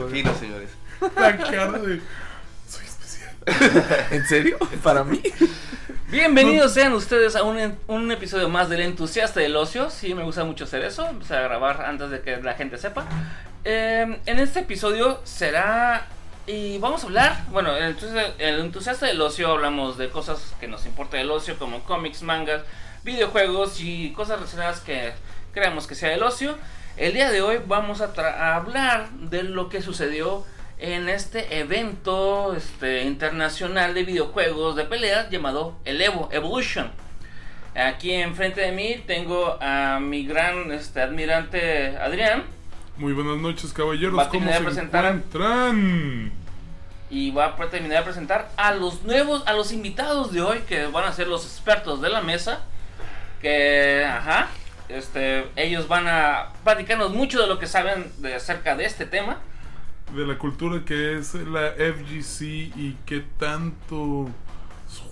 güey. Fino, señores. La cara de. Soy especial. ¿En serio? ¿Para mí? Bienvenidos sean ustedes a un, un episodio más del entusiasta del ocio. Sí, me gusta mucho hacer eso. Empecé a grabar antes de que la gente sepa. Eh, en este episodio será. Y vamos a hablar. Bueno, en el entusiasta del ocio hablamos de cosas que nos importa del ocio, como cómics, mangas, videojuegos y cosas relacionadas que creamos que sea del ocio. El día de hoy vamos a, hablar de lo que sucedió en este evento este, internacional de videojuegos de peleas llamado el Evo Evolution. Aquí enfrente de mí tengo a mi gran este, admirante Adrián Muy buenas noches, caballeros. Va a ¿Cómo terminar se de presentar. encuentran? y va a terminar de presentar a los nuevos, a los invitados de hoy que van a ser los expertos de la mesa. Que, ajá, este, ellos van a platicarnos mucho de lo que saben de acerca de este tema. De la cultura que es la FGC y qué tantos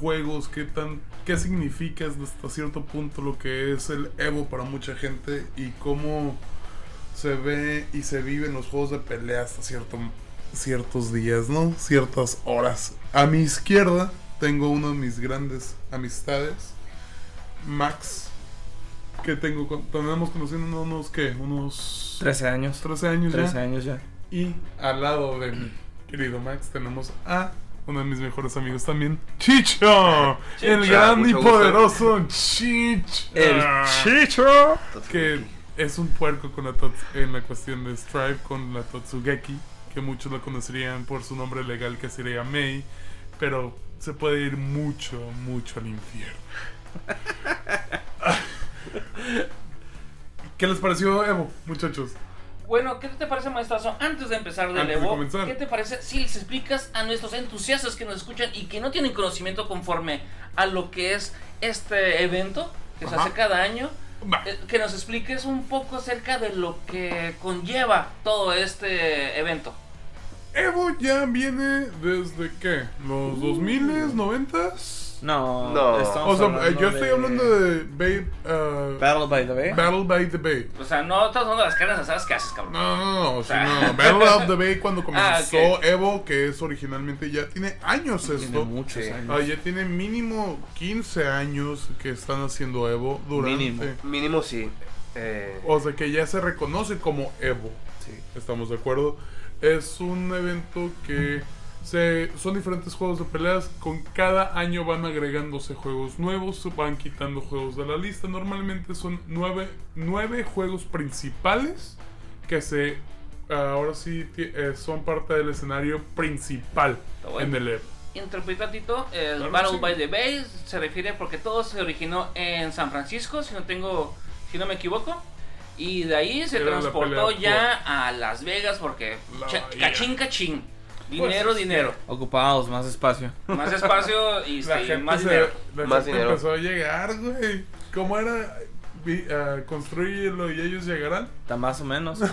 juegos, qué tan qué significa hasta cierto punto lo que es el Evo para mucha gente y cómo se ve y se vive en los juegos de pelea hasta cierto, ciertos días, ¿no? Ciertas horas. A mi izquierda tengo uno de mis grandes amistades, Max, que tengo con- tenemos conociendo unos ¿qué? Unos 13 años. 13 años ya. 13 años ya. Y al lado de mi querido Max tenemos a uno de mis mejores amigos también, Chicho, el gran y poderoso Chicho. El Chicho. Que es un puerco con la tots- en la cuestión de Strive con la Totsugeki, que muchos lo conocerían por su nombre legal que sería Mei, pero se puede ir mucho, mucho al infierno. ¿Qué les pareció Evo, muchachos? Bueno, ¿qué te parece, maestrazo? Antes de empezar del de Evo, comenzar. ¿qué te parece si les explicas a nuestros entusiastas que nos escuchan y que no tienen conocimiento conforme a lo que es este evento que se hace cada año? Eh, Que nos expliques un poco acerca de lo que conlleva todo este evento. Evo ya viene desde qué? ¿Los 2000s, 90s? No, No. O sea, hablando yo estoy de hablando de Babe, uh, Battle by the Bay. Battle by the Bay. O sea, no estamos hablando de las carnes asadas que haces, cabrón. No, no, no, o sea, no, Battle of the Bay cuando comenzó Ah, ok. Evo, que es originalmente ya tiene años Tiene esto. muchos Sí. años. Ah, ya tiene mínimo 15 años que están haciendo Evo durante. Mínimo. Mínimo sí. Eh, O sea que ya se reconoce como Evo. sí. ¿Estamos de acuerdo? Es un evento que se, son diferentes juegos de peleas. Con cada año van agregándose juegos nuevos, van quitando juegos de la lista. Normalmente son nueve, nueve juegos principales que se ahora sí eh, son parte del escenario principal bueno. en el Evo. Interpreta Tito, el Claro, Battle sí. by the Bay se refiere porque todo se originó en San Francisco, si no tengo, si no me equivoco. Y de ahí se Era transportó ya a Las Vegas porque La cachín cachín. Dinero, Pues, dinero. Ocupados, más espacio. Más espacio y La sí, gente, más se- dinero. la Más gente dinero. empezó a llegar, güey. ¿Cómo era? Ah, construirlo y ellos llegarán. Está más o menos.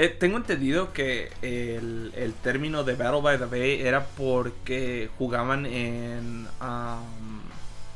Eh, tengo entendido que el, el término de Battle by the Bay era porque jugaban en. um,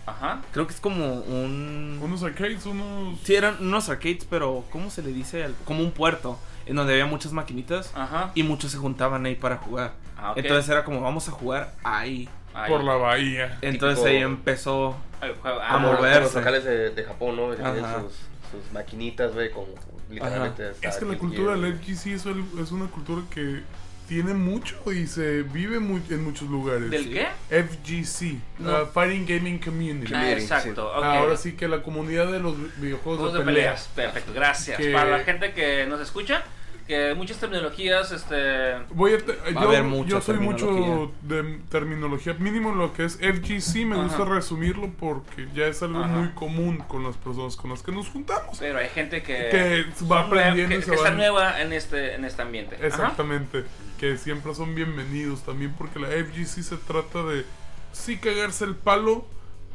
Ajá. creo que es como un. Unos arcades, unos. Sí, eran unos arcades, pero ¿cómo se le dice? Como un puerto, en donde había muchas maquinitas Ajá. y muchos se juntaban ahí para jugar. Ah, ok. Entonces era como, vamos a jugar ahí. Ahí. por la bahía. Entonces Típico- ahí empezó. A ah, Como los- moverse. los locales de, de Japón, ¿no? Sus, sus maquinitas, güey, con literalmente. hasta Es que la cultura del FGC es, el- es una cultura que tiene mucho y se vive mu- en muchos lugares. ¿Del qué? FGC, No. uh, Fighting Gaming Community. Ah, exacto. ok. Ahora sí que la comunidad de los videojuegos Juegos de, de peleas. peleas. Perfecto, gracias. Que- Para la gente que nos escucha, que muchas terminologías, este... Voy a te- a yo, haber mucha yo soy mucho terminología. de terminología, mínimo lo que es FGC, me Ajá. gusta resumirlo porque ya es algo Ajá. muy común con las personas con las que nos juntamos. Pero hay gente que, Que va aprendiendo y que, se que está van- nueva en este, en este ambiente. Ajá. Exactamente. Que siempre son bienvenidos también porque la FGC se trata de sí cagarse el palo,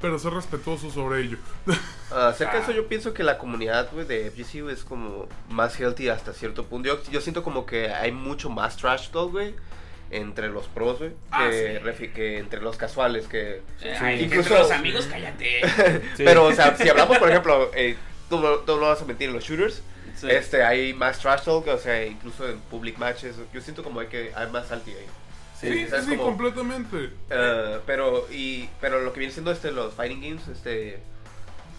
pero ser respetuoso sobre ello. Ah, acerca de Ah. eso, yo pienso que la comunidad güey, de FGC es como más healthy hasta cierto punto. Yo, yo siento como que hay mucho más trash talk, güey, entre los pros, güey, Ah, que, sí. que entre los casuales, que... Ay, Incluso- entre los amigos, cállate. Sí. Pero, o sea, si hablamos, por ejemplo, eh, no, no, no lo vas a mentir en los shooters. Sí. Este, hay más trash talk, o sea, incluso en public matches. Yo siento como hay que hay más salty ahí. Sí, sí, ¿sabes sí, completamente. Eh, pero y pero lo que viene siendo este los fighting games este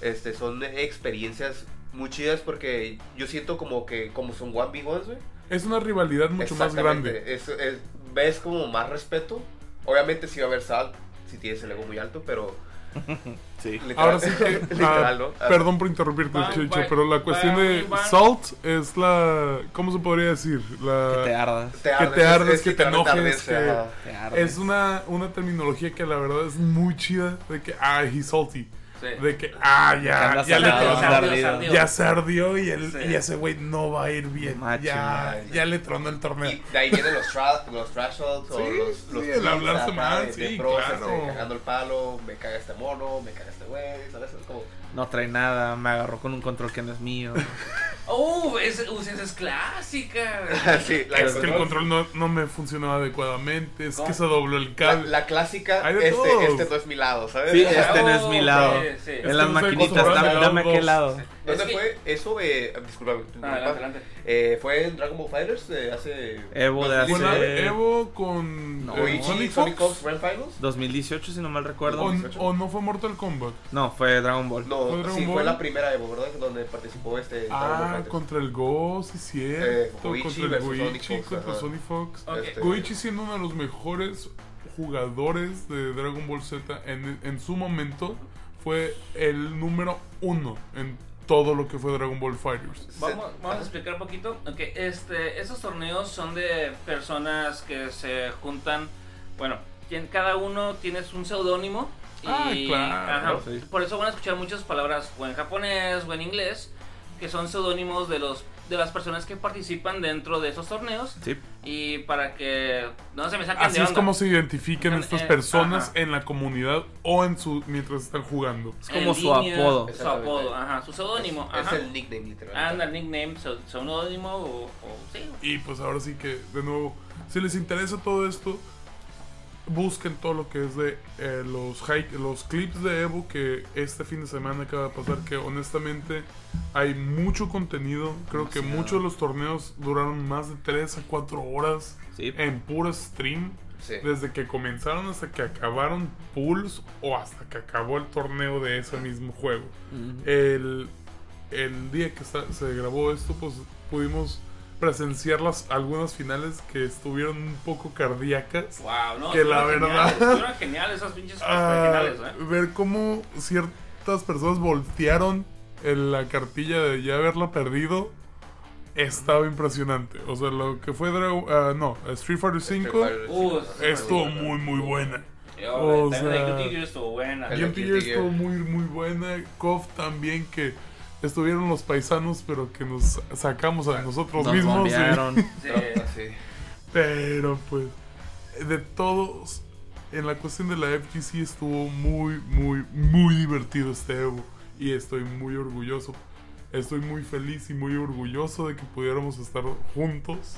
este son experiencias muy chidas porque yo siento como que como son 1v1s, güey. Es una rivalidad mucho más grande. Es, es- ves como más respeto. Obviamente sí va a haber salt si tienes el ego muy alto, pero Sí. literal, Ahora sí que. literal, ah, ¿no? Ah, Perdón por interrumpirte, Chicho, pero la cuestión de. Salt es la. ¿Cómo se podría decir? La, Que te ardas. que te ardes, que te enojes, que- ajá. Te ardes. Es una, una terminología que la verdad es muy chida. De que, ah, he's salty. Sí. De que, ah, ya, ya le tronó. ardido. Ya se ardió y, el, Sí. y ese güey no va a ir bien. Macho, ya, man. ya le tronó el torneo. Y de ahí vienen los, tra los trash talks o Sí, los, sí, los el hablarse mal, sí, de pros, claro. este, cagando el palo, me caga este mono, me caga este güey, ¿sabes? Es como... No trae nada, me agarró con un control que no es mío. Uh, uh, esa es clásica. sí, la, Es que el control no, no me funcionaba adecuadamente. Es ¿Cómo? que se dobló el cable. la clásica, este, todos. este no es mi lado, ¿sabes? Sí, este no es mi lado. Sí, sí. Es En las maquinitas, dame, a dame aquel lado. ¿Dónde Es que- fue? Eso, eh, disculpa, disculpa. Adelante, adelante. Eh, fue en Dragon Ball Fighters eh, hace... Evo de hace-. Evo con No. eh, Goichi, Sonic Sonic Fox. Grand Finals. 2018, si no mal recuerdo. O, 18. o no fue Mortal Kombat. No, fue Dragon Ball. No, ¿Fue Dragon sí, Ball? fue la primera Evo, ¿verdad? Donde participó este Dragon Ball Ah, contra el Go, sí, cierto. Eh, Goichi contra el Goichi, Sonic Fox, contra ajá. Sonic Fox. Ok. Este, Goichi siendo uno de los mejores jugadores de Dragon Ball Z en, en su momento fue el número uno en todo lo que fue Dragon Ball Fighters. Vamos, vamos a explicar un poquito. Ok, este, esos torneos son de personas que se juntan. Bueno, quien, cada uno tiene un seudónimo. Ah, Y, claro, ajá, sí. Por eso van a escuchar muchas palabras o en japonés o en inglés que son seudónimos de los de las personas que participan dentro de esos torneos Sí. y para que no se me saquen Así de es onda. como se identifican En- estas eh, personas ajá. en la comunidad o en su mientras están jugando. Es como En su línea, apodo. Su apodo, ajá, su seudónimo. Es ajá. el nickname, literal. Anda, nickname, seu- seudónimo o, o sí. Y pues ahora sí que, de nuevo, si les interesa todo esto, busquen todo lo que es de eh, los, hike- los clips de Evo que este fin de semana acaba de pasar, que honestamente hay mucho contenido. Creo que muchos de los torneos duraron más de 3 a 4 horas Sí. en puro stream. Sí. Desde que comenzaron hasta que acabaron pools o hasta que acabó el torneo de ese mismo juego. El, el día que se grabó esto, pues pudimos presenciar las, algunas finales que estuvieron un poco cardíacas. Wow, no, Que la verdad- Estuvieron geniales esas pinches Ah, finales, ¿eh? ver cómo ciertas personas voltearon en la cartilla de ya haberla perdido estaba impresionante. O sea, lo que fue ah, no, Street Fighter Street 5 Fighter Uh, estuvo Sí, muy muy buena. Yo, o sea, la Guilty Gear estuvo buena. Estuvo muy muy buena. KOF también que estuvieron los paisanos pero que nos sacamos a nosotros Nos mismos. y-. Sí. Ah, sí. Pero pues de todos en la cuestión de la FGC estuvo muy muy muy divertido este Evo y estoy muy orgulloso. Estoy muy feliz y muy orgulloso de que pudiéramos estar juntos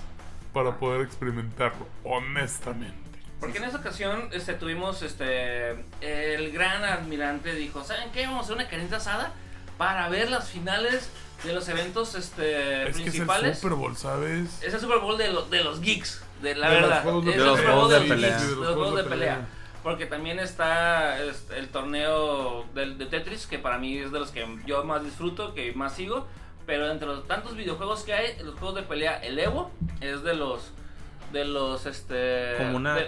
para poder experimentarlo honestamente. Porque en esa ocasión este, tuvimos este el gran admirante dijo, ¿saben qué? Vamos a hacer una carnita asada para ver las finales de los eventos este, Es que es el principales. Super Bowl, ¿sabes? Es el Super Bowl de, lo- de los geeks, de la De los verdad. juegos de Es pelea. el Super Bowl De los de, juegos de los pelea. de los juegos de pelea. Porque también está este, el torneo del, de Tetris, que para mí es de los que yo más disfruto, que más sigo. Pero entre los tantos videojuegos que hay, los juegos de pelea, el Evo es de los. De los. Este, Como una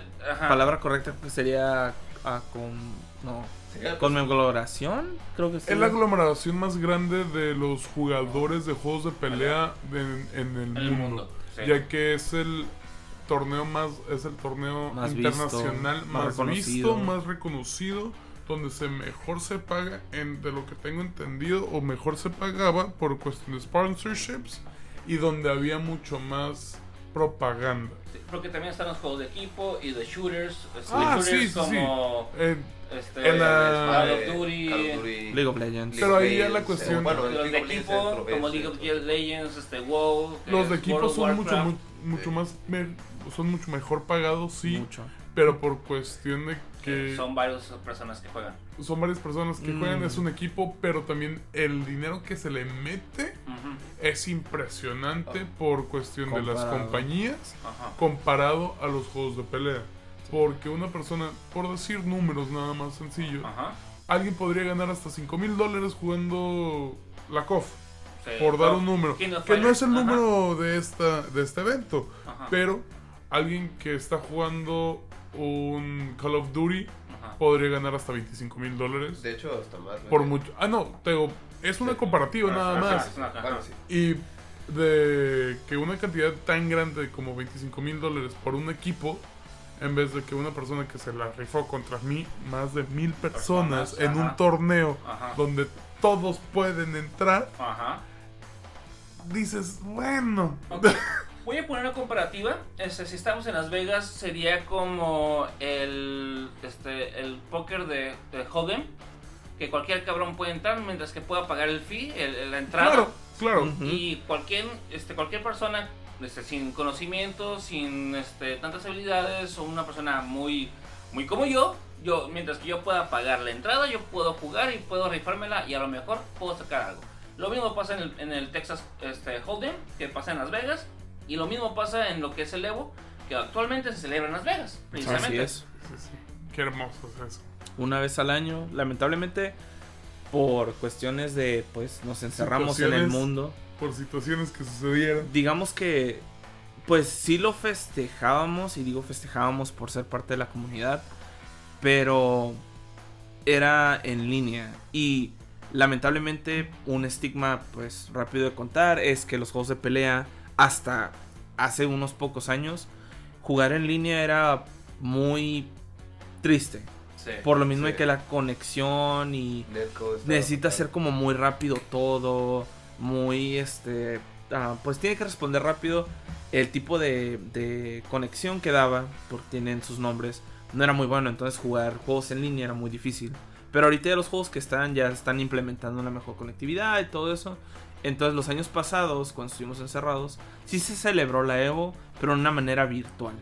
palabra correcta que sería ah, con no conmemoración, creo que sí. Es la aglomeración más grande de los jugadores de juegos de pelea de- en, el En el mundo, mundo, sí. ya que es el torneo más es el torneo Más visto, internacional más visto, más reconocido, donde se mejor se paga en de lo que tengo entendido o mejor se pagaba por cuestión de sponsorships y donde había mucho más propaganda. Sí, Porque también están los juegos de equipo y de shooters. este, Ah, shooters sí, sí, sí. como. Eh, Este, En la- Call of Eh, Duty. Call of Duty, League of Legends. Pero ahí ya Legends, la cuestión- eh, bueno, los League de Legends equipo, como League of eh, Legends, este, WoW. los es de equipo son mucho Warcraft. mu- mucho Sí. más me- son mucho mejor pagados, sí. Mucho. pero por cuestión de Que son varias personas que juegan. son varias personas que Mm. juegan, es un equipo, pero también el dinero que se le mete es impresionante por cuestión de las compañías Ajá. comparado a los juegos de pelea. Porque una persona, por decir números nada más sencillo, Ajá. alguien podría ganar hasta 5 mil dólares jugando la COF, Sí. por dar un número. Que no es el ajá, número de, esta, de este evento, ajá, pero alguien que está jugando un Call of Duty ajá. podría ganar hasta 25 mil dólares. De hecho, hasta más. Por mucho. Ah, no, te digo, es una comparativa nada más. es una-. Y de que una cantidad tan grande como 25 mil dólares por un equipo, en vez de que una persona que se la rifó contra mí, más de mil personas Personas, en un torneo Ajá. donde todos pueden entrar, Ajá. dices, bueno. Voy a poner una comparativa. Este, si estamos en Las Vegas, sería como el, este, el póker de, de Hold'em. Que cualquier cabrón puede entrar mientras que pueda pagar el fee, el- la entrada. Claro, claro. Ujú. Y cualquier, este, cualquier persona este, sin conocimiento, sin este, tantas habilidades, o una persona muy, muy como yo, yo, mientras que yo pueda pagar la entrada, yo puedo jugar y puedo rifármela y a lo mejor puedo sacar algo. Lo mismo pasa en el, en el Texas este, Hold'em, que pasa en Las Vegas, y lo mismo pasa en lo que es el Evo, que actualmente se celebra en Las Vegas, precisamente. Así es. Sí, sí. Qué hermoso es eso. Una vez al año, lamentablemente, por cuestiones de, pues, nos encerramos en el mundo. Por situaciones que sucedieron. digamos que pues sí lo festejábamos y digo festejábamos por ser parte de la comunidad pero era en línea y lamentablemente un estigma pues rápido de contar es que los juegos de pelea hasta hace unos pocos años jugar en línea era muy triste Sí. por lo mismo Sí. de que la conexión y necesita ser como muy rápido todo, muy este, ah, pues tiene que responder rápido. El tipo de, de conexión que daba, porque tienen sus nombres, no era muy bueno, entonces jugar juegos en línea era muy difícil. Pero ahorita ya los juegos que están ya están implementando una mejor conectividad y todo eso. Entonces los años pasados, cuando estuvimos encerrados, sí se celebró la Evo, pero de una manera virtual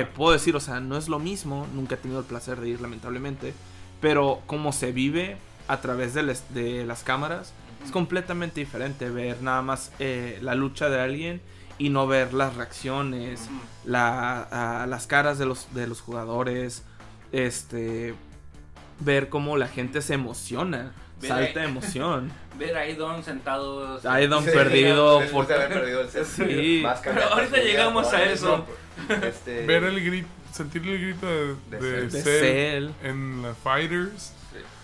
que puedo decir, o sea, no es lo mismo, nunca he tenido el placer de ir lamentablemente, pero como se vive a través de, las- de las cámaras, es completamente diferente ver nada más eh, la lucha de alguien y no ver las reacciones, la, las caras de los, de los jugadores, este, ver cómo la gente se emociona, Ver salta ahí- de emoción. Ver a Aidon sentado. Aidon Sí, perdido por... de haber perdido el set. Sí. Más Pero ahorita llegamos a ¿no? Este, Ver el grito, sentir el grito de, De de Cell. de en la Fighters.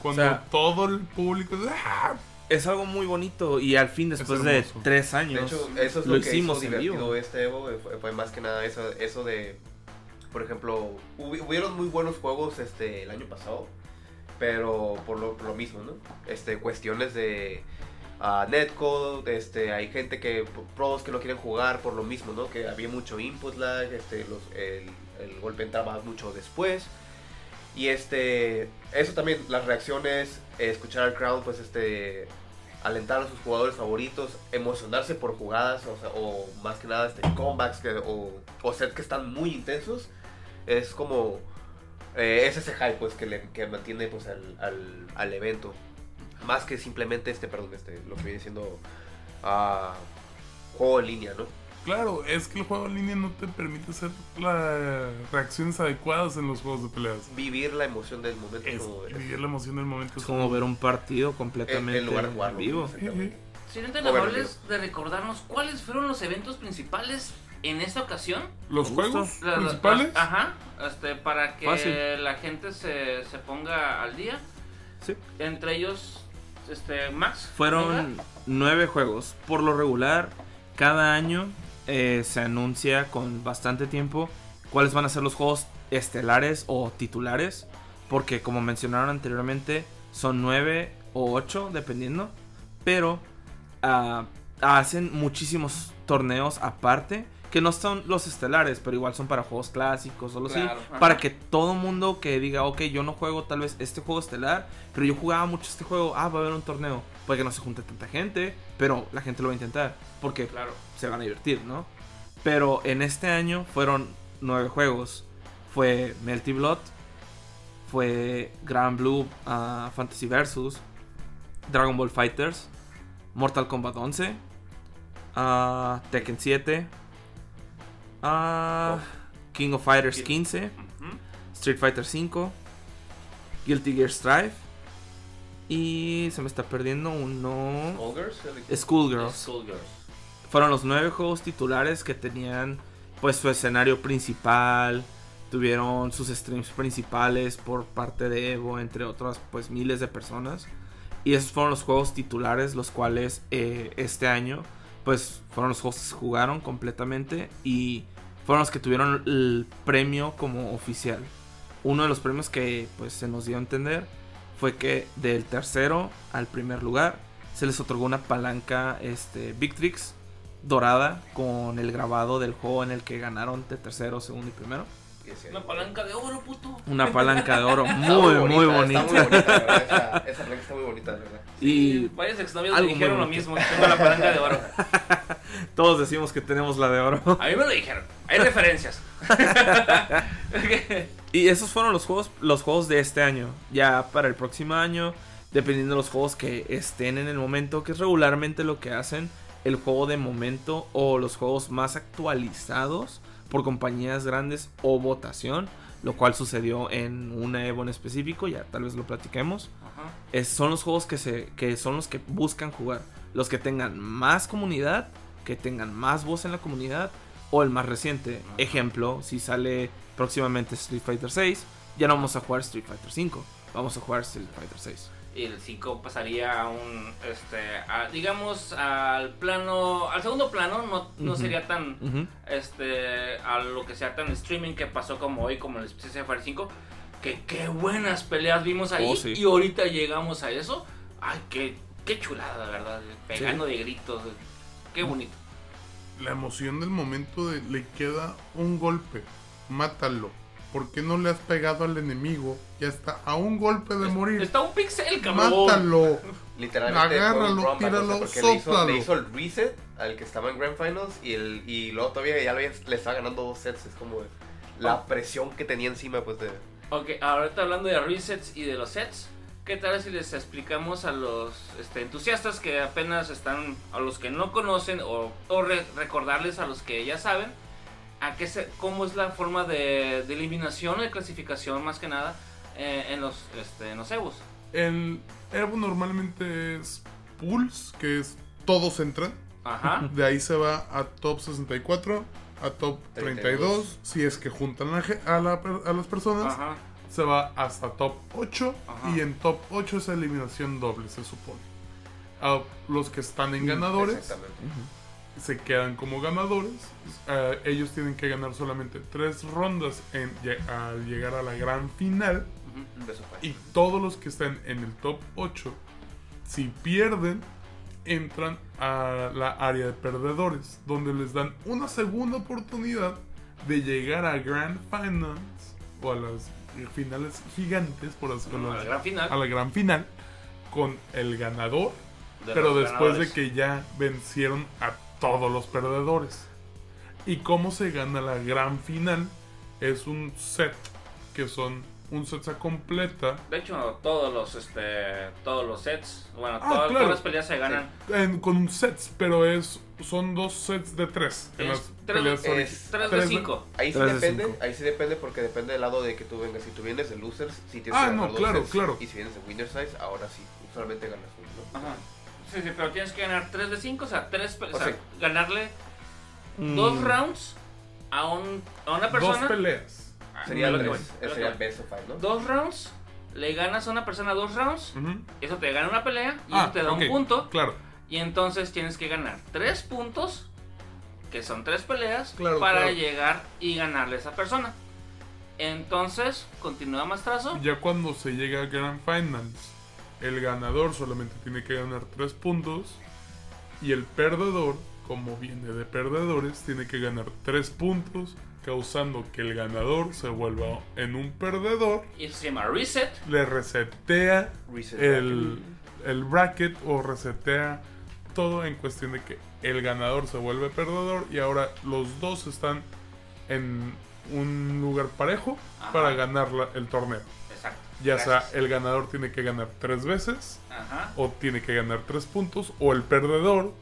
Cuando O sea, todo el público. ¡ah! Es algo muy bonito y al fin después de tres De años hecho, eso es lo lo, que hicimos hizo en divertido vivo. este Evo. Fue, fue más que nada eso, eso de, por ejemplo, hubi- hubieron muy buenos juegos este el año pasado, pero por lo, por lo mismo, ¿no? Este, cuestiones de ah, netcode, este, hay gente que, pros que no quieren jugar por lo mismo, ¿no? Que había mucho input lag, este, los, el, el golpe entraba mucho después. Y este, eso también, las reacciones, escuchar al crowd, pues este, alentar a sus jugadores favoritos, emocionarse por jugadas, o más que nada este, comebacks que- o, o sets que están muy intensos, es como, eh, es ese hype pues que, le, que mantiene pues al, al, al evento. Más que simplemente este, perdón, este, lo que viene siendo ah, juego en línea, ¿no? Claro, es que el juego en línea no te permite hacer las reacciones adecuadas en los juegos de peleas. Vivir la emoción del momento Es como vivir la emoción del momento. Es como ver un partido completamente en, en lugar de jugarlo. vivo. ¿Serían tan amables de recordarnos cuáles fueron los eventos principales en esta ocasión? Los juegos La- la- principales. ajá, este, para que Fácil. la gente se, se ponga al día. Sí. Entre ellos, este, Max. Fueron nueve juegos. Por lo regular, cada año eh, se anuncia con bastante tiempo cuáles van a ser los juegos estelares o titulares. Porque como mencionaron anteriormente, son nueve o ocho, dependiendo. Pero ah, hacen muchísimos torneos aparte. Que no son los estelares, pero igual son para juegos clásicos o algo así. Claro, ajá. Para que todo mundo que diga, ok, yo no juego tal vez este juego estelar, pero yo jugaba mucho este juego, ah, va a haber un torneo. Puede que no se junte tanta gente, pero la gente lo va a intentar, porque Claro. se van a divertir, ¿no? Pero en este año fueron nueve juegos. fue Melty Blood, fue Grand Blue ah, Fantasy Versus, Dragon Ball Fighters, Mortal Kombat 11, ah, Tekken 7, King of Fighters 15, Ujú. Street Fighter 5, Guilty Gear Strive y se me está perdiendo uno. Schoolgirls. Fueron los nueve juegos titulares que tenían pues su escenario principal, tuvieron sus streams principales por parte de Evo, entre otras pues miles de personas. Y esos fueron los juegos titulares, los cuales eh, este año pues fueron los juegos que se jugaron completamente y fueron los que tuvieron el premio como oficial. Uno de los premios que pues se nos dio a entender fue que del tercero al primer lugar se les otorgó una palanca este Victrix dorada con el grabado del juego en el que ganaron de tercero, segundo y primero. Una palanca de oro, puto. Una palanca de oro muy muy bonita. Está muy bonita, la verdad. Esa, esa regla está muy bonita, la verdad. Y varios exnovios me dijeron lo mismo, que tengo la palanca de oro. todos decimos que tenemos la de oro. A mí me lo dijeron. Hay referencias. Y esos fueron los juegos, los juegos de este año. Ya para el próximo año, dependiendo de los juegos que estén en el momento, que es regularmente lo que hacen, el juego de momento o los juegos más actualizados por compañías grandes o votación, lo cual sucedió en una Evo en específico, ya tal vez lo platiquemos. Ajá. Es- son los juegos que, se, que son los que buscan jugar. Los que tengan más comunidad, que tengan más voz en la comunidad, o el más reciente. Ajá. Ejemplo, si sale próximamente Street Fighter 6, ya no vamos a jugar Street Fighter 5, vamos a jugar Street Fighter 6. Y el 5 pasaría a un, este, a- digamos, al plano, al segundo plano, no, no sería tan, este, a lo que sea tan streaming que pasó como hoy, como el Street Fighter 5, que qué buenas peleas vimos ahí, Oh, sí. y ahorita llegamos a eso, ay, qué, qué chulada, la verdad, pegando de gritos, qué bonito. La emoción del momento de le queda un golpe, mátalo. ¿Por qué no le has pegado al enemigo? Ya está a un golpe de morir. Está un pixel, cabrón. Mátalo. Literalmente Agárralo, o sea, tíralo, porque le hizo, sóplalo. le hizo el reset al que estaba en Grand Finals y, el, y luego todavía ya le, le estaba ganando dos sets. Es como la Oh. presión que tenía encima, pues de. Ok, ahorita hablando de resets y de los sets, ¿qué tal si les explicamos a los este, entusiastas que apenas están, a los que no conocen, o, o re- recordarles a los que ya saben, a qué se, cómo es la forma de, de eliminación o de clasificación más que nada eh, en, los, este, en los EVOs? El Evo normalmente es pools, que es todos entran. Ajá. De ahí se va a top 64, a top 32, 32. si es que juntan a, la per- a las personas. Ajá. Se va hasta top 8 Ajá. y en top 8 es eliminación doble, se supone. A los que están en ganadores Exactamente. Se quedan como ganadores. Eh, ellos tienen que ganar solamente 3 rondas en, al llegar a la gran final. Y todos los que estén en el top 8, si pierden, entran a la área de perdedores, donde les dan una segunda oportunidad de llegar a Grand Finals o a las finales gigantes, por así A la decirlo, gran final. a la gran final, con el ganador, de pero después ganadores. de que ya vencieron a todos los perdedores. ¿Y cómo se gana la gran final? Es un set, que son un set se completa De hecho, todos los, este, todos los sets, bueno, Ah, todas, claro. todas las peleas se ganan. en- con un sets, pero es son dos sets de tres. en Es las tres- peleas es ori- Tres de cinco. Ahí sí de depende, cinco. ahí sí depende porque depende del lado de que tú vengas. Si tú vienes de losers, sí tienes Ah, que ganar no, claro, sets. claro. Y si vienes de winner size, ahora sí, solamente ganas uno. ¿no? Ajá. Sí, sí, pero tienes que ganar 3 de 5, o sea, tres, pe- o O sea, ganarle Mm, dos rounds a, un, a una Dos persona. peleas. Ah, Sería lo que voy, es ese lo que sería best of five, ¿no? Dos rounds, le ganas a una persona dos rounds, eso te gana una pelea y Ah, eso te da un punto. Claro. Y entonces tienes que ganar tres puntos, que son tres peleas, Claro, para claro. llegar y ganarle a esa persona. Entonces, continúa más trazo. Ya cuando se llega a Grand Finals, el ganador solamente tiene que ganar tres puntos. Y el perdedor, como viene de perdedores, tiene que ganar tres puntos, causando que el ganador se vuelva en un perdedor. Y eso se llama reset. Le resetea Reset el, el bracket o resetea todo en cuestión de que el ganador se vuelve perdedor y ahora los dos están en un lugar parejo Ajá. para ganar la- el torneo. Ya Gracias. sea el ganador tiene que ganar tres veces, Ajá. o tiene que ganar tres puntos, o el perdedor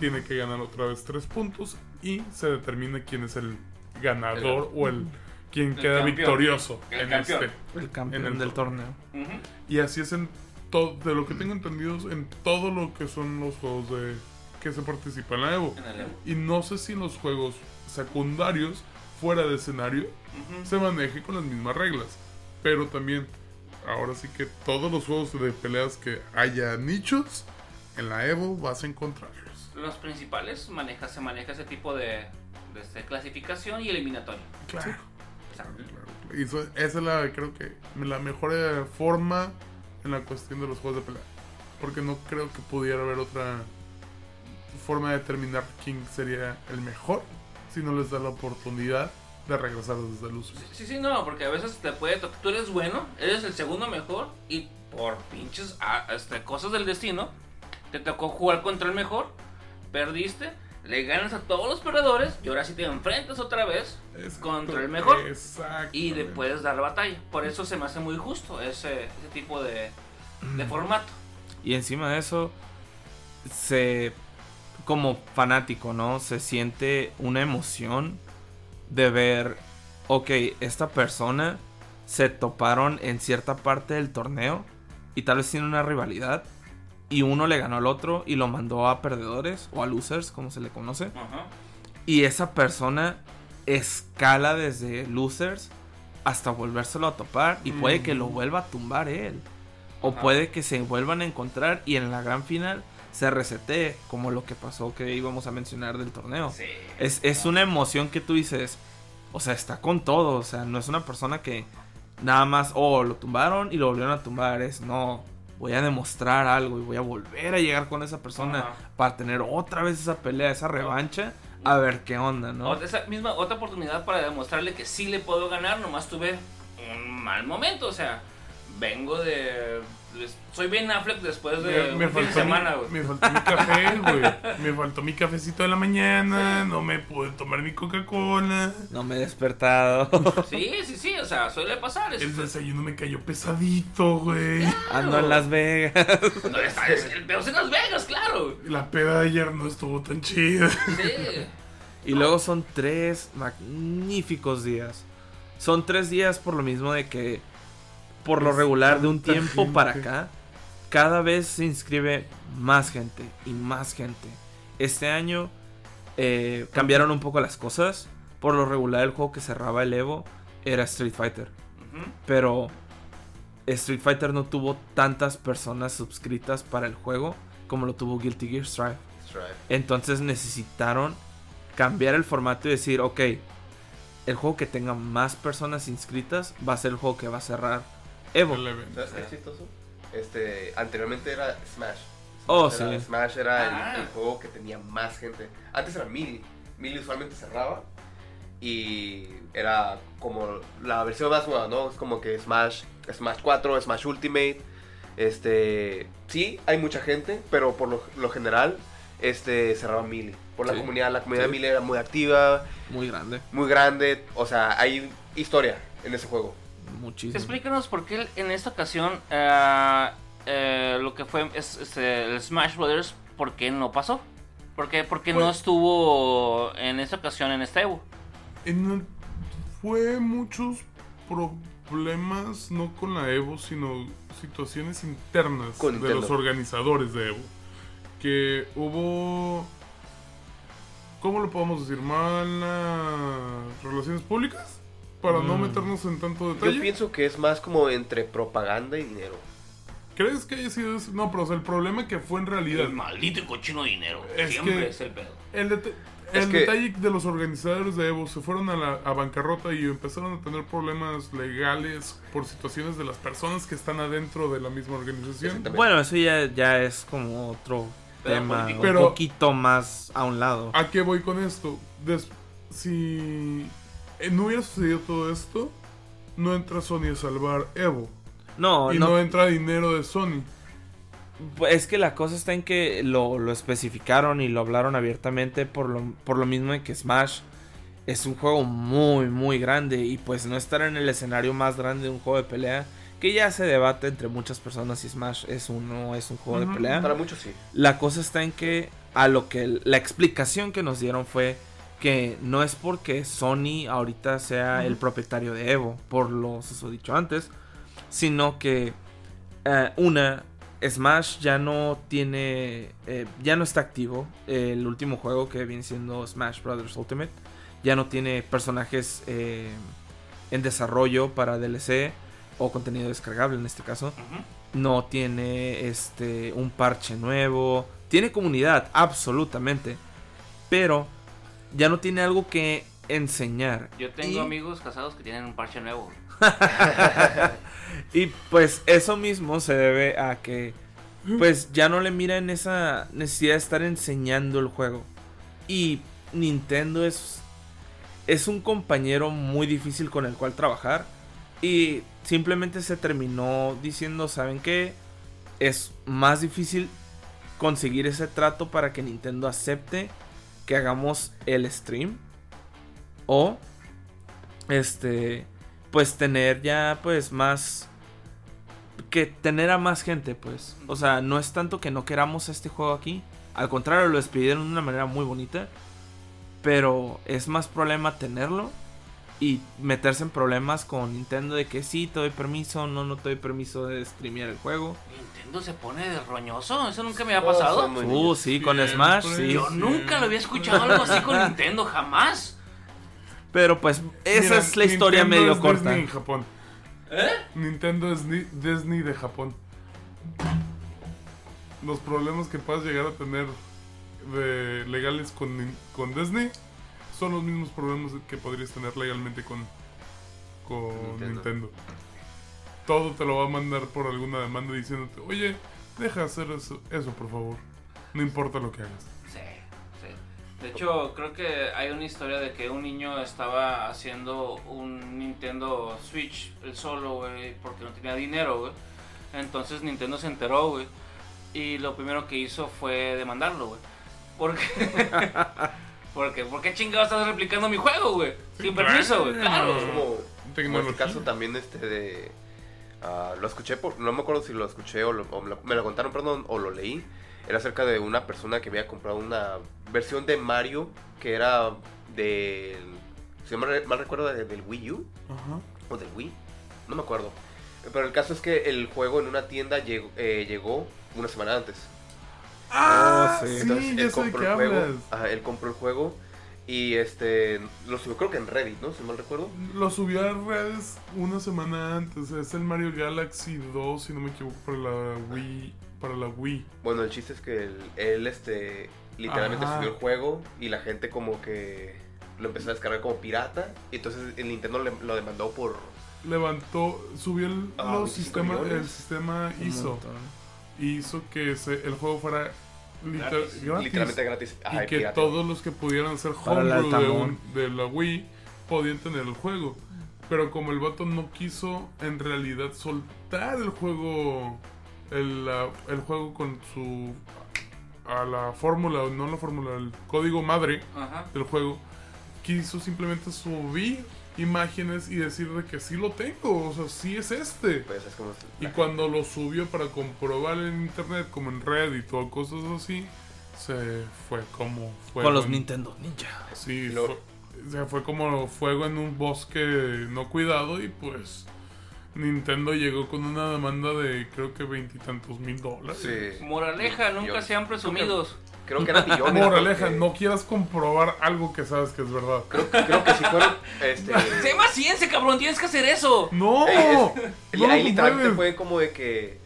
tiene que ganar otra vez tres puntos, y se determina quién es el ganador o el quien El queda campeón. victorioso El en campeón. este. El campeón En el del torneo. Y así es en todo, de lo que tengo entendido, en todo lo que son los juegos de que se participa en la Evo. En el Evo. Y no sé si en los juegos secundarios, fuera de escenario, se maneje con las mismas reglas. Pero también, ahora sí que todos los juegos de peleas que haya nichos, en la Evo vas a encontrarlos. Los principales maneja, se maneja ese tipo de, de este, clasificación y eliminatoria. Claro. Exacto. Y eso- esa es la, creo que, la mejor eh, forma en la cuestión de los juegos de pelea. Porque no creo que pudiera haber otra forma de determinar quién sería el mejor si no les da la oportunidad de regresar desde uso. Sí, sí, no, porque a veces te puede tocar. Tú eres bueno, eres el segundo mejor y por pinches ah, este, cosas del destino, te tocó jugar contra el mejor, perdiste, le ganas a todos los perdedores y ahora sí te enfrentas otra vez Exacto, contra el mejor y le puedes dar batalla. Por eso se me hace muy justo ese, ese tipo de, de formato. Y encima de eso, se. Como fanático, ¿no? Se siente una emoción de ver. Ok, esta persona se toparon en cierta parte del torneo. Y tal vez tiene una rivalidad. Y uno le ganó al otro y lo mandó a perdedores o a losers, como se le conoce. Ajá. Y esa persona escala desde losers hasta volvérselo a topar. Y puede que lo vuelva a tumbar él. O Ajá. puede que se vuelvan a encontrar y en la gran final se resete, como lo que pasó que íbamos a mencionar del torneo. Sí. Es, es una emoción que tú dices, o sea, está con todo. O sea, no es una persona que nada más, oh, lo tumbaron y lo volvieron a tumbar. Es, no, voy a demostrar algo y voy a volver a llegar con esa persona Ajá. para tener otra vez esa pelea, esa revancha, a ver qué onda, ¿no? Otra- Esa misma otra oportunidad para demostrarle que sí le puedo ganar, nomás tuve un mal momento, o sea, vengo de... soy Ben Affleck después de un fin de faltó semana, güey. me faltó mi café, güey. Me faltó mi cafecito de la mañana. No me pude tomar mi Coca-Cola. No me he despertado. Sí, sí, sí, o sea, suele pasar. El desayuno me cayó pesadito, güey. Ando en Las Vegas. no, es- el peor es en Las Vegas, claro. La peda de ayer no estuvo tan chida. Sí. Y luego son tres magníficos días. Son tres días por lo mismo de que, por lo regular, de un tiempo gente. para acá, cada vez se inscribe más gente y más gente. Este año eh, cambiaron un poco las cosas. Por lo regular, el juego que cerraba el Evo era Street Fighter. Pero Street Fighter no tuvo tantas personas suscritas para el juego como lo tuvo Guilty Gear Strive. Strive. Entonces necesitaron cambiar el formato y decir, ok, el juego que tenga más personas inscritas va a ser el juego que va a cerrar Evo. ¿Sabes qué es chistoso? Este, anteriormente era Smash. Oh, Era- sí. Smash era el- Ah. el, juego que tenía más gente. Antes era Melee. Melee usualmente cerraba. Y era como la versión más nueva, ¿no? Es como que Smash, Smash 4, Smash Ultimate. Este, sí, hay mucha gente, pero por lo, lo general, este, cerraba Melee. Por la Sí. comunidad, la comunidad Sí. de Melee era muy activa, Muy grande. muy grande. O sea, hay historia en ese juego. Muchísimo. Explícanos por qué en esta ocasión eh, eh, lo que fue es, este, el Smash Brothers, ¿por qué no pasó? ¿Por qué, por qué no Pues- estuvo en esta ocasión en este Evo? En el- fue muchos problemas, no con la Evo, sino situaciones internas Con de Nintendo. los organizadores de Evo. Que hubo. ¿Cómo lo podemos decir? Malas relaciones públicas. Para no Mm. meternos en tanto Yo detalle. pienso que es más como entre propaganda y dinero. ¿Crees que haya sido eso? No, pero o sea, el problema que fue en realidad. El maldito y cochino dinero. Es Siempre que- es el pedo. El, deta- Es el que- detalle de los organizadores de Evo se fueron a la a bancarrota y empezaron a tener problemas legales por situaciones de las personas que están adentro de la misma organización. Bueno, eso ya, ya es como otro Pero tema, político. un Pero- poquito más a un lado. ¿A qué voy con esto? Des- si no hubiera sucedido todo esto, no entra Sony a salvar Evo. No, y no, no. entra dinero de Sony. Pues es que la cosa está en que lo, lo especificaron y lo hablaron abiertamente por lo, por lo mismo en que Smash es un juego muy, muy grande. Y pues no estar en el escenario más grande de un juego de pelea. Que ya se debate entre muchas personas si Smash es uno es un juego de pelea. Para muchos sí. La cosa está en que a lo que la explicación que nos dieron fue que no es porque Sony ahorita sea el propietario de Evo, por lo dicho antes, sino que eh, una Smash ya no tiene, eh, ya no está activo. El último juego que viene siendo Smash Brothers Ultimate ya no tiene personajes eh, en desarrollo para DLC o contenido descargable en este caso. No tiene este un parche nuevo, tiene comunidad absolutamente, pero ya no tiene algo que enseñar. Yo tengo Y- amigos casados que tienen un parche nuevo. Y pues eso mismo se debe a que pues ya no le miran esa necesidad de estar enseñando el juego. Y Nintendo es es un compañero muy difícil con el cual trabajar y simplemente se terminó diciendo, ¿saben qué? Es más difícil conseguir ese trato para que Nintendo acepte que hagamos el stream o este pues tener ya pues más que tener a más gente pues. O sea no es tanto que no queramos este juego aquí al contrario lo despidieron de una manera muy bonita pero es más problema tenerlo y meterse en problemas con Nintendo de que sí te doy permiso no no te doy permiso de streamear el juego Nintendo se pone de roñoso, eso nunca me había pasado. uh sí con Smash sí Yo nunca lo había escuchado algo así con Nintendo, jamás. pero pues esa Mira, es la historia Nintendo medio es corta Disney en Japón. ¿Eh? Nintendo es Disney de Japón. Los problemas que puedas llegar a tener de legales con, con Disney son los mismos problemas que podrías tener legalmente con, con Nintendo. Nintendo. Todo te lo va a mandar por alguna demanda diciéndote, oye, deja hacer eso, eso por favor. No importa lo que hagas. Sí, sí. De hecho, creo que hay una historia de que un niño estaba haciendo un Nintendo Switch el solo, güey, porque no tenía dinero, güey. Entonces Nintendo se enteró, güey. Y lo primero que hizo fue demandarlo, güey. Porque... porque, ¿por qué chingado estás replicando mi juego, güey? Sin permiso, güey, claro. Es como, como este Tecnología. caso también este de... ah, lo escuché, por, no me acuerdo si lo escuché o, lo- o me, lo, me lo contaron, perdón, o lo leí. Era acerca de una persona que había comprado una versión de Mario que era del... Si no mal recuerdo, de- del Wii U Ajá. o del Wii. No me acuerdo. Pero el caso es que el juego en una tienda llegó, eh, llegó una semana antes. Ah, sí. sí, Entonces él de compró el juego. Ajá, él compró el juego y este lo subió creo que en Reddit, ¿no? Si mal recuerdo. Lo subió a redes una semana antes. Es el Mario Galaxy 2, si no me equivoco, para la Wii. Para la Wii. Bueno, el chiste es que él, él, este literalmente Ajá. subió el juego y la gente como que lo empezó a descargar como pirata y entonces el Nintendo le- lo demandó por Levantó, subió el, Ah, los 25 sistema, millones. el sistema ISO. hizo que se- el juego fuera liter- Gratis. gratis. literalmente gratis. Ajá, y que pirata. todos los que pudieran el homebrew de, un- de la Wii podían tener el juego. Pero como el vato no quiso en realidad soltar el juego, el, el juego con su... a la fórmula, no la fórmula, el código madre Ajá. del juego, quiso simplemente subir imágenes y decirle que sí lo tengo, o sea, sí es este. Pues es como Y cuando lo subió para comprobar en internet, como en Reddit o cosas así, se fue como fuego. con los en- Nintendo Ninja Sí, Lo- fue, o sea, fue como fuego en un bosque no cuidado y pues Nintendo llegó con una demanda de creo que veintitantos mil dólares. Sí. Moraleja, nunca Millones. sean presumidos. Creo que era millones. Moraleja, porque- no quieras comprobar algo que sabes que es verdad. Creo, creo que si fueron este Sé más ciencia, cabrón, tienes que hacer eso. ¡No! Ey, es- no ahí literalmente puedes. fue como de que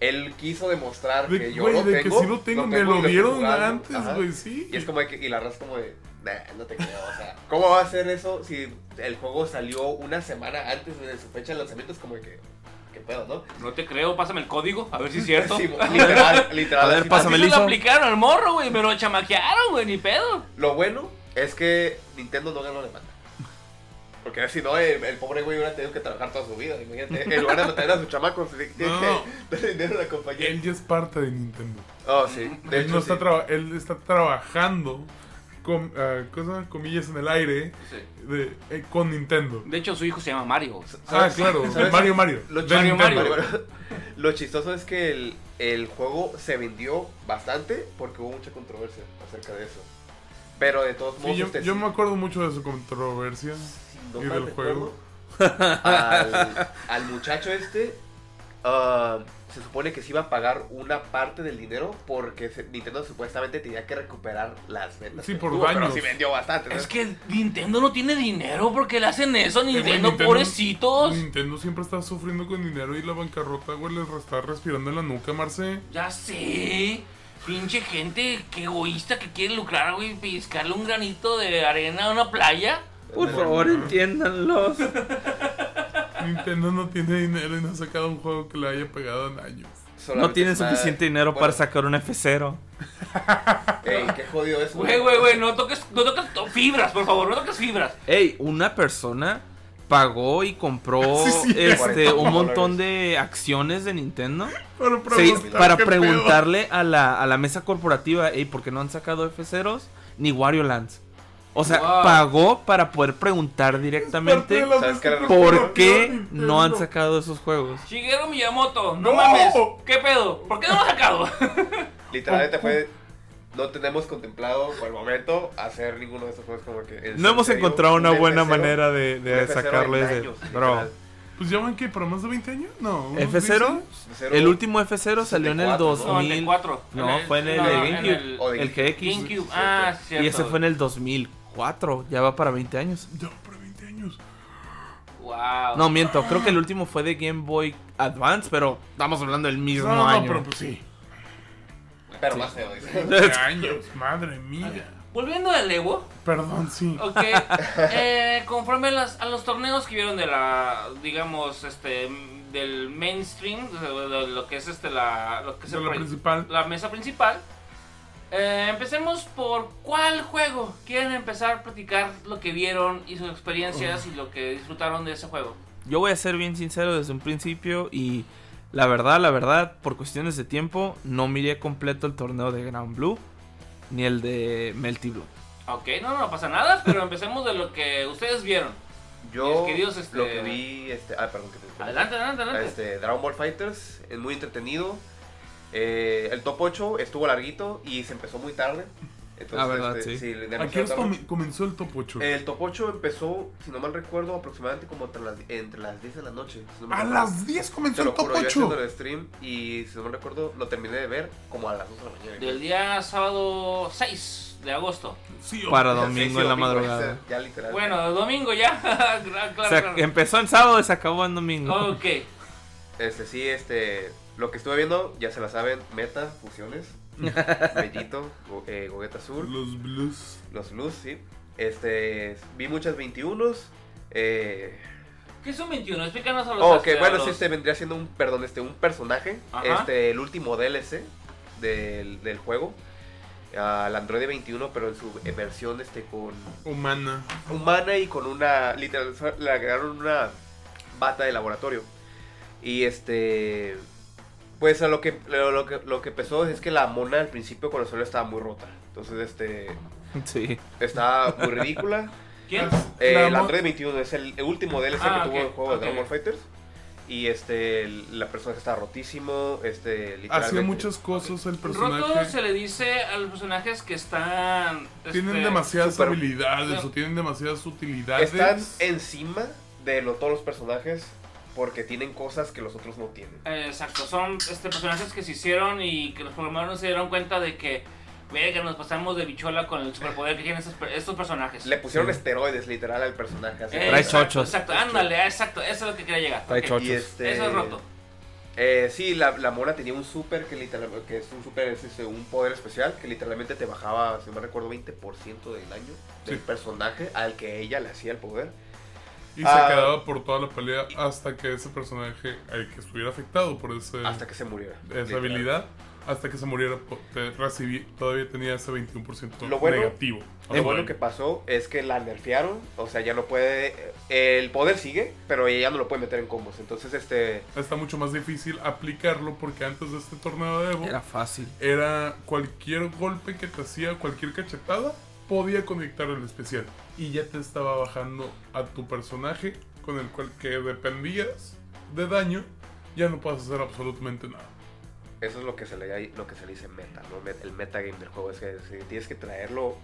él quiso demostrar De, que yo güey, lo de tengo. que sí lo tengo, me tengo lo dieron jugando. antes, güey, sí. Y es como de que, y la raza como de, nah, no te creo, o sea, ¿cómo va a ser eso si el juego salió una semana antes de su fecha de lanzamiento? Es como de que, ¿qué pedo, no? No te creo, pásame el código, a ver si es cierto. Sí, literal, literal. A ver, pásame el lo aplicaron al morro, güey, me lo chamaquearon, güey, ni pedo. Lo bueno es que Nintendo no ganó demanda. Porque si no, el, el pobre güey hubiera tenido que trabajar toda su vida. Imagínate, en lugar de mantener a sus chamacos, tiene No. que darle dinero a la compañía. Él ya es parte de Nintendo. Oh, sí. De Él, hecho, no está sí. traba- él está trabajando com- ah, cosa, comillas en el aire Sí. de, eh, con Nintendo. De hecho, su hijo se llama Mario. Ah, claro, ¿Sabes? Mario Mario. Lo, chistoso- Nintendo. Lo chistoso es que el, el juego se vendió bastante porque hubo mucha controversia acerca de eso. Pero de todos Sí, modos, yo, este, yo sí, me acuerdo mucho de su controversia. no y del juego. al, al muchacho este ah, se supone que se iba a pagar una parte del dinero porque se- Nintendo supuestamente tenía que recuperar las ventas. Sí, por tuvo, Pero daños. sí vendió bastante. ¿no? Es que Nintendo no tiene dinero porque le hacen eso a Eh, güey, Nintendo, pobrecitos. Nintendo siempre está sufriendo con dinero y la bancarrota, güey, les está respirando en la nuca, Marce. Ya sé. Pinche gente que egoísta que quiere lucrar, güey, piscarle un granito de arena a una playa. Por favor, entiéndanlos. Nintendo no tiene dinero y no ha sacado un juego que le haya pegado en años. No tienen una- suficiente dinero bueno, para sacar un F0. Ey, qué jodido es. Güey, güey, güey, no toques, no toques to- fibras, por favor, no toques fibras. Ey, una persona pagó y compró Sí, sí. este 40 un montón de acciones de Nintendo Para Sí, para preguntarle a la, a la mesa corporativa, ey, ¿por qué no han sacado F0s ni Wario Lands? O sea, Wow. pagó para poder preguntar directamente de la ¿Sabes qué era lo por qué no han sacado esos juegos. Shigeru Miyamoto, no, ¡No! mames. ¿Qué pedo? ¿Por qué no lo has sacado? Literalmente fue. No tenemos contemplado por el momento hacer ninguno de estos juegos como que. No hemos encontrado una un buena F0, manera de, de F0 sacarlo en ese. años, Bro. Pues ya van que para más de 20 años? No. unos ¿F0? 10 años. F0, el último F0 salió en el 64, ¿no? 2000. 94. No, fue en el GameCube. el- GX. GameCube. Ah, cierto. Y ese fue en el 2004. Ya va para 20 años. Ya para 20 años. Wow. No, miento. Creo que el último fue de Game Boy Advance, pero estamos hablando del mismo No, no, año. pero pues sí. Pero más feo. 20 años, madre mía. Volviendo al Evo, Perdón, sí. ok, eh, conforme a, las- a los torneos que vieron de la, digamos, este, del mainstream, de, de lo que es este, la, lo que es De el la pri- principal. la mesa principal, eh, empecemos por cuál juego quieren empezar a platicar lo que vieron y sus experiencias y lo que disfrutaron de ese juego. Yo voy a ser bien sincero desde un principio y la verdad, la verdad, por cuestiones de tiempo, no miré completo el torneo de Grand Blue ni el de Melty Blue. Ok, no, no, no pasa nada, pero empecemos de lo que ustedes vieron. Yo queridos, este- lo que vi, este, ah, perdón que te Adelante, adelante, adelante. Este, Dragon Ball Fighters es muy entretenido. Eh, el top 8 estuvo larguito y se empezó muy tarde. Entonces, Ah, verdad, este, sí. le- ¿A qué come- comenzó el top 8? El top 8 empezó, si no mal recuerdo, aproximadamente como entre las, entre las 10 de la noche. si no a recuerdo. las 10 Te comenzó lo el top juro, yo haciendo 8. el stream y si no me recuerdo, lo terminé de ver como a las 2 de la mañana. Del día sábado 6 de agosto. Sí, Para O sea, domingo sí, en la madrugada. Ya literal. Bueno, domingo ya. claro, o sea, claro. empezó en sábado y se acabó en domingo. Ok. Este, sí, este, lo que estuve viendo, ya se la saben, meta, fusiones, Bellito, Go- eh, Gogeta Azul. Los blues. Los Blues, sí. Este, vi muchas 21 eh, ¿Qué son 21? Explícanos a los Oh, ok, a bueno, los- sí, este vendría siendo un, perdón, este, un personaje. Ajá. Este, el último DLC del, del juego. Al Android 21, pero en su versión, este, con Humana. humana y con una, literal, le agregaron una bata de laboratorio. Y este, pues a lo que, lo, lo que, lo que empezó es que la mona al principio cuando salió estaba muy rota. Entonces, este, Sí. estaba muy ridícula. ¿Quién? Eh, La el Android 21 es el, el último DLC Ah, que tuvo ok, el juego de. Dragon Ball Fighters. Y este, la persona estaba rotísimo, este, literalmente. Hacía muchas cosas el Roto personaje. se le dice a los personajes que están. Tienen este, demasiadas super- habilidades No. o tienen demasiadas utilidades. Están encima de lo, todos los personajes porque tienen cosas que los otros no tienen. eh, Exacto, son este, personajes que se hicieron y que los programadores no se dieron cuenta de que, verga, nos pasamos de bichola con el superpoder que tienen estos, per- estos personajes. Le pusieron Sí. esteroides literal al personaje. así. Eh, Trae exacto, chochos. Exacto, ándale, exacto, eso es lo que quería llegar. Trae Ok, chochos. Y este, Eso es roto. Eh, sí, la, la mona tenía un super que literalmente, que es un super, es este, un poder especial que literalmente te bajaba, si no me recuerdo, 20% del daño del Sí. personaje al que ella le hacía el poder. Y se Ah. quedaba por toda la pelea hasta que ese personaje, el que estuviera afectado por ese, Hasta que se muriera. esa literal. habilidad, hasta que se muriera, po- te recibí, todavía tenía ese 21% Lo bueno- negativo. Lo bueno que pasó es que la nerfearon, o sea, ya no puede. El poder sigue, pero ella ya no lo puede meter en combos. Entonces, este. Está mucho más difícil aplicarlo porque antes de este torneo de Evo Era fácil. era cualquier golpe que te hacía, cualquier cachetada, podía conectar el especial y ya te estaba bajando a tu personaje con el cual que dependías de daño, ya no puedes hacer absolutamente nada. Eso es lo que se le, lo que se le dice meta, ¿no? El metagame del juego es que si tienes que traerlo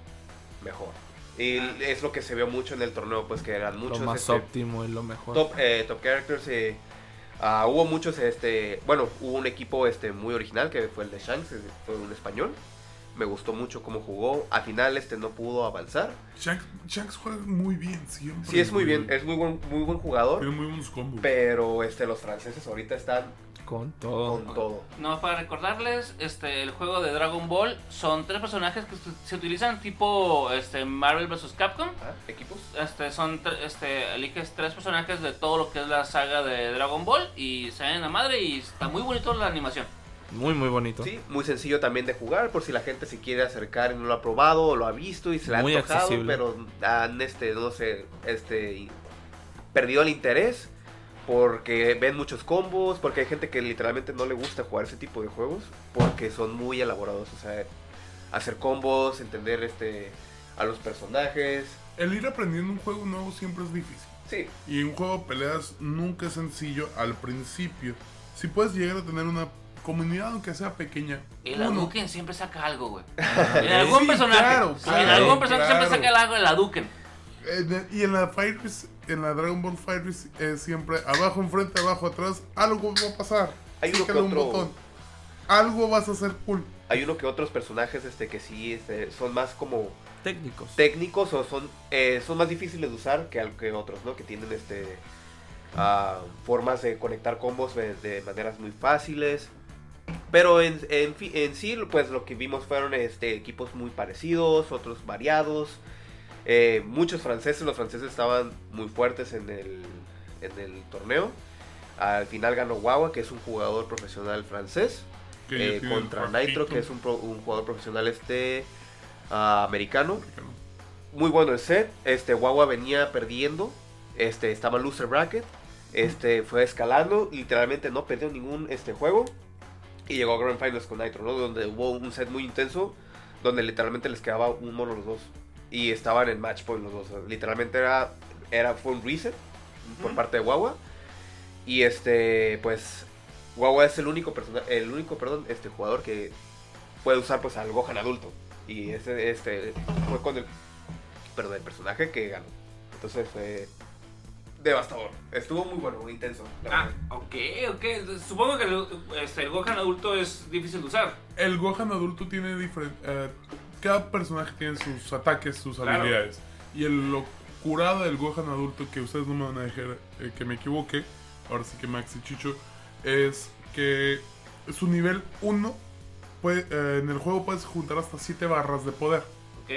mejor. Y es lo que se vio mucho en el torneo, pues que eran muchos lo más este, óptimo y lo mejor. top, eh, top characters. eh, ah, hubo muchos, este, bueno, hubo un equipo este, muy original que fue el de Shanks, fue un español. Me gustó mucho cómo jugó. Al final este, no pudo avanzar. Shanks, Shanks juega muy bien siempre. Sí, es muy bien, es muy buen, muy buen jugador. Tiene muy buenos combos. Pero este, los franceses ahorita están Con todo. con todo. No, para recordarles, este, el juego de Dragon Ball son tres personajes que se- utilizan tipo este, Marvel vs. Capcom. Ah, ¿Equipos? Este, son este, eliges tres personajes de todo lo que es la saga de Dragon Ball y salen a madre y está muy bonito la animación. Muy, muy bonito. Sí, muy sencillo también de jugar por si la gente se quiere acercar y no lo ha probado o lo ha visto y se le ha antojado, accesible. pero han este, no sé, este perdido el interés porque ven muchos combos, porque hay gente que literalmente no le gusta jugar ese tipo de juegos porque son muy elaborados, o sea, hacer combos, entender este a los personajes. El ir aprendiendo un juego nuevo siempre es difícil. Sí, Y un juego de peleas nunca es sencillo al principio. Si puedes llegar a tener una comunidad, aunque sea pequeña, El uno, Hadouken siempre saca algo, güey. En algún Sí, personaje. claro, sí, claro, en algún personaje claro. siempre saca algo el Hadouken. en- y en la Fire en la Dragon Ball Fire es siempre abajo, enfrente, abajo, atrás, algo va a pasar. Hay uno que un botón. Algo vas a hacer cool. hay uno que otros personajes este que sí este, son más como Técnicos. técnicos o son eh, son más difíciles de usar que, que otros, ¿no? Que tienen este ah, formas de conectar combos de, de maneras muy fáciles. Pero en, en, en sí, pues lo que vimos fueron este, equipos muy parecidos, otros variados. Eh, muchos franceses, los franceses estaban muy fuertes en el, en el torneo. Al final ganó Wawa, que es un jugador profesional francés eh, contra. Nitro, que es un, pro- un jugador profesional este ah, americano. Muy bueno el set. Este Wawa venía perdiendo. Este estaba en loser bracket. Este fue escalando. Literalmente no perdió ningún este juego. Y llegó a Grand Finals con Nitro, ¿no? Donde hubo un set muy intenso. Donde literalmente les quedaba un mono los dos. Y estaban en match point los dos. O sea, Literalmente era, era fue un reset por parte de Wawa. Y este, pues, Wawa es el único persona, el único, perdón, este jugador que puede usar pues al Gohan adulto. Y ese, este, fue con el, perdón, el personaje que ganó. Entonces fue devastador. Estuvo muy bueno, muy intenso. la Ah, verdad. ok, ok. Supongo que el, este, el Gohan adulto es difícil de usar. El Gohan adulto tiene diferente. cada personaje tiene sus ataques, sus Claro. habilidades. Y el, lo curado del Gohan adulto, que ustedes no me van a dejar eh, que me equivoque, ahora sí que Max y Chicho, es que su nivel 1, en el juego puedes juntar hasta 7 barras de poder. Ok.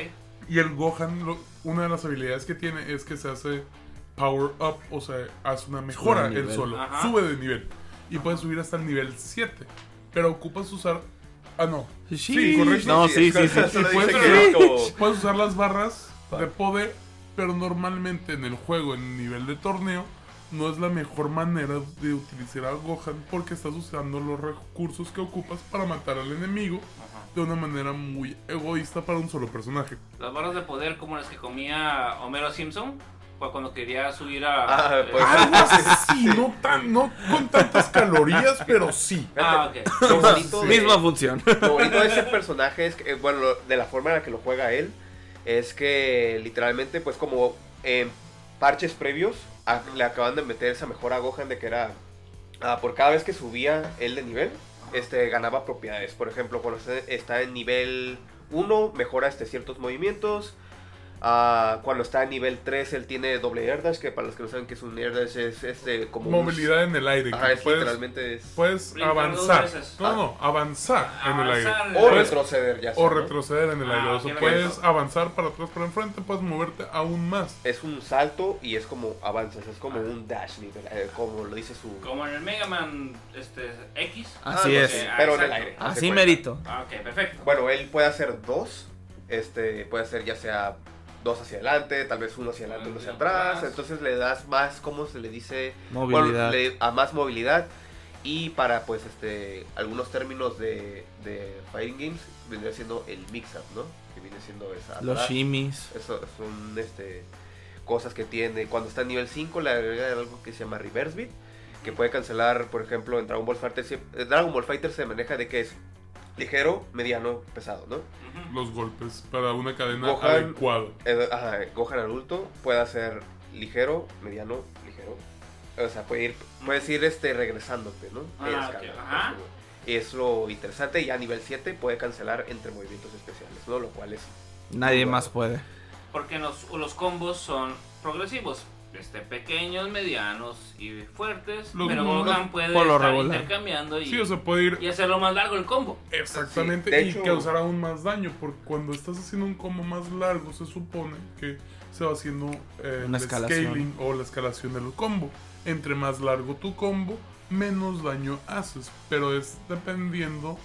Y el Gohan, lo- una de las habilidades que tiene es que se hace power up, o sea, hace una mejora nivel. solo, Ajá. sube de nivel. Y puede subir hasta el nivel 7. Pero ocupas usar. Ah, no. Sí, correcto. No, sí, sí, sí. Sí, dice puedes, como- puedes usar las barras de poder, pero normalmente en el juego, en nivel de torneo, no es la mejor manera de utilizar a Gohan porque estás usando los recursos que ocupas para matar al enemigo Ajá. de una manera muy egoísta para un solo personaje. Las barras de poder como las que comía Homero Simpson cuando quería subir a... Ah, eh, pues. Algo así, no, tan, no con tantas calorías, pero sí. Ah, ok. Lo bonito de- Misma función. Lo bonito de ese personaje es que, eh, bueno, de la forma en la que lo juega él, es que literalmente, pues como en parches previos, a- le acaban de meter esa mejora a Gohan de que era, ah, por cada vez que subía él de nivel, este, ganaba propiedades. Por ejemplo, cuando está- está en nivel 1, mejora este, ciertos movimientos. Ah, cuando está en nivel 3, él tiene doble air dash, que para los que no saben que es un air dash, es este, como un- Movilidad en el aire. que Ajá, es puedes, literalmente es... puedes avanzar. No, no, avanzar en el aire. Avanzar en el O retroceder, ya sea, O ¿no? retroceder en el Ah, aire. O sea, puedes avanzar para atrás, para enfrente, puedes moverte aún más. es un salto y es como avanzas, es como un dash, eh, como lo dice su... Como en el Mega Man este, X. Así Ah, es. sí, pero en el exacto. aire. Así merito. Ah, ok, perfecto. Bueno, él puede hacer dos, este, puede hacer ya sea dos hacia adelante, tal vez uno hacia adelante, uno hacia atrás, entonces le das más, ¿cómo se le dice? Movilidad. Bueno, le- a más movilidad y para pues este algunos términos de, de Fighting Games vendría siendo el mix-up, ¿no? Que viene siendo esa. Los atrás. shimmies. Eso son este, cosas que tiene. Cuando está en nivel 5 le agrega algo que se llama Reverse Beat, que puede cancelar, por ejemplo, en Dragon Ball Fighter. eh, Dragon Ball Fighter se maneja de que es ligero, mediano, pesado, ¿no? Los golpes para una cadena Gohan- adecuada. Eh, ajá, Gohan adulto puede ser ligero, mediano, ligero. O sea, puede ir, puedes ir este, regresándote, ¿no? Ah, escala. ajá. Es lo interesante. Y a nivel 7 puede cancelar entre movimientos especiales, ¿no? Lo cual es Nadie más puede. Porque los, los combos son progresivos. Este, pequeños, medianos y fuertes. Los- pero los- Gohan puede por lo estar regular. intercambiando y, Sí, o sea, puede ir y hacerlo más largo el combo. exactamente Sí, de y hecho- causar aún más daño. Porque cuando estás haciendo un combo más largo, se supone que se va haciendo eh, Una el escalación. scaling o la escalación del combo. Entre más largo tu combo, menos daño haces. Pero es dependiendo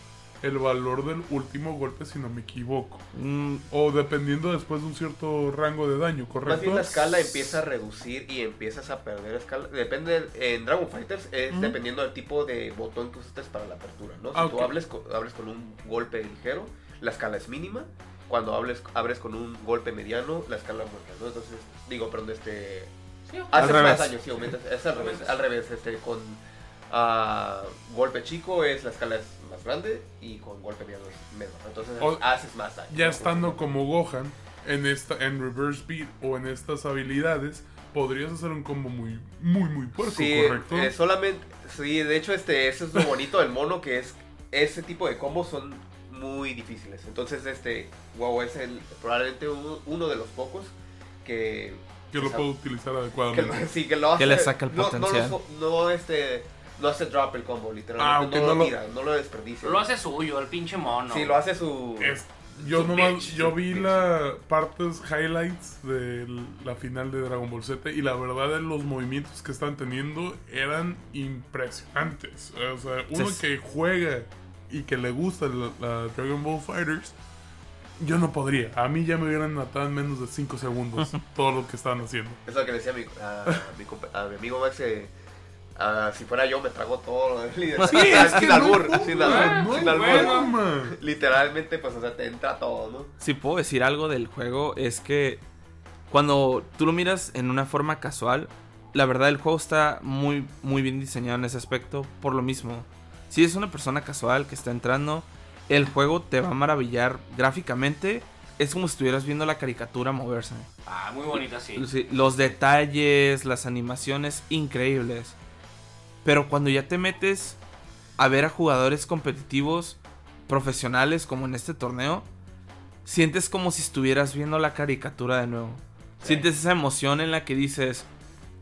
el valor del último golpe, si no me equivoco. Mm, O dependiendo después de un cierto rango de daño, ¿correcto? Más bien la escala empieza a reducir y empiezas a perder escala. Depende, en Dragon Fighters es Ujú. dependiendo del tipo de botón que usaste para la apertura, ¿no? Si Ah, tú hables con, abres con un golpe ligero, la escala es mínima. Cuando hables, abres con un golpe mediano, la escala aumenta, ¿no? Entonces, digo, perdón, este... Sí, Haces revés. más daño, sí, aumentas. Es al revés, al revés, este, con ah, golpe chico es la escala es más grande y con golpe menor. Entonces O- haces más daño. ya estando como Gohan en esta en reverse beat o en estas habilidades podrías hacer un combo muy muy muy puerco Sí, correcto eh, solamente, sí, de hecho este, eso es lo bonito del mono, que es, ese tipo de combos son muy difíciles. Entonces, este, wow, es el, probablemente uno, uno de los pocos que, que lo puedo utilizar que adecuadamente lo- sí, que lo hace, Que le saca el no- no potencial. lo- No, este, no hace drop el combo, literalmente, Ah, no, no lo lo- tira, no lo desperdicia. Lo hace suyo, el pinche mono. Sí, lo hace su... Es- yo Su nomás yo su vi bitch. la partes highlights de la final de Dragon Ball Z y la verdad los movimientos que están teniendo eran impresionantes o sea uno Sí. que juega y que le gusta la, la Dragon Ball Fighters yo no podría a mí ya me hubieran matado en menos de 5 segundos todo lo que estaban haciendo Es lo que le decía a mi, a, mi, a mi amigo Max. eh, ah, si fuera yo, me trago todo. Sí, es que sin albur, forma, sin albur, no sin albur. Literalmente, pues, o sea, te entra todo, ¿no? si puedo decir algo del juego es que cuando tú lo miras en una forma casual, la verdad el juego está muy muy bien diseñado en ese aspecto por lo mismo. Si es una persona casual que está entrando, el juego te va a maravillar gráficamente. Es como si estuvieras viendo la caricatura moverse. Ah, muy bonita, sí. Sí, Los detalles, las animaciones increíbles. Pero cuando ya te metes a ver a jugadores competitivos profesionales como en este torneo, sientes como si estuvieras viendo la caricatura de nuevo. Sí. Sientes esa emoción en la que dices,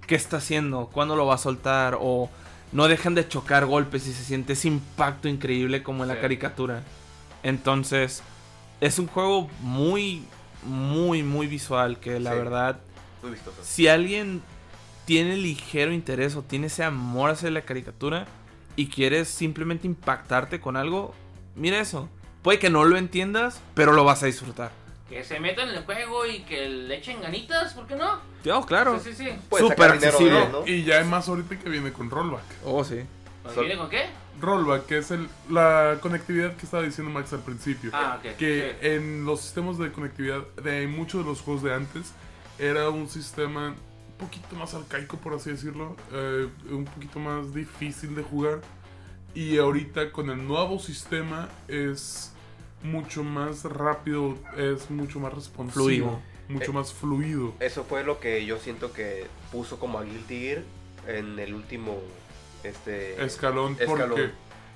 ¿qué está haciendo? ¿Cuándo lo va a soltar? O no dejan de chocar golpes y se siente ese impacto increíble como en la caricatura. Entonces, es un juego muy, muy, muy visual que la Sí. verdad, Muy vistoso. si alguien tiene ligero interés o tiene ese amor hacia la caricatura y quieres simplemente impactarte con algo, mira eso. Puede que no lo entiendas, pero lo vas a disfrutar. Que se metan en el juego y que le echen ganitas, ¿por qué no? Oh, claro. Sí, sí, sí. Súper dinero accesible. ¿no? y ya hay más ahorita que viene con rollback Oh, sí. ¿Viene con qué? rollback que es el, la conectividad que estaba diciendo Max al principio Ah, ok. que sí. en los sistemas de conectividad de muchos de los juegos de antes era un sistema poquito más arcaico por así decirlo eh, un poquito más difícil de jugar y ahorita con el nuevo sistema es mucho más rápido es mucho más responsivo Fluido. mucho Eh, más fluido Eso fue lo que yo siento que puso como a Guilty Gear en el último, este... escalón escalón. porque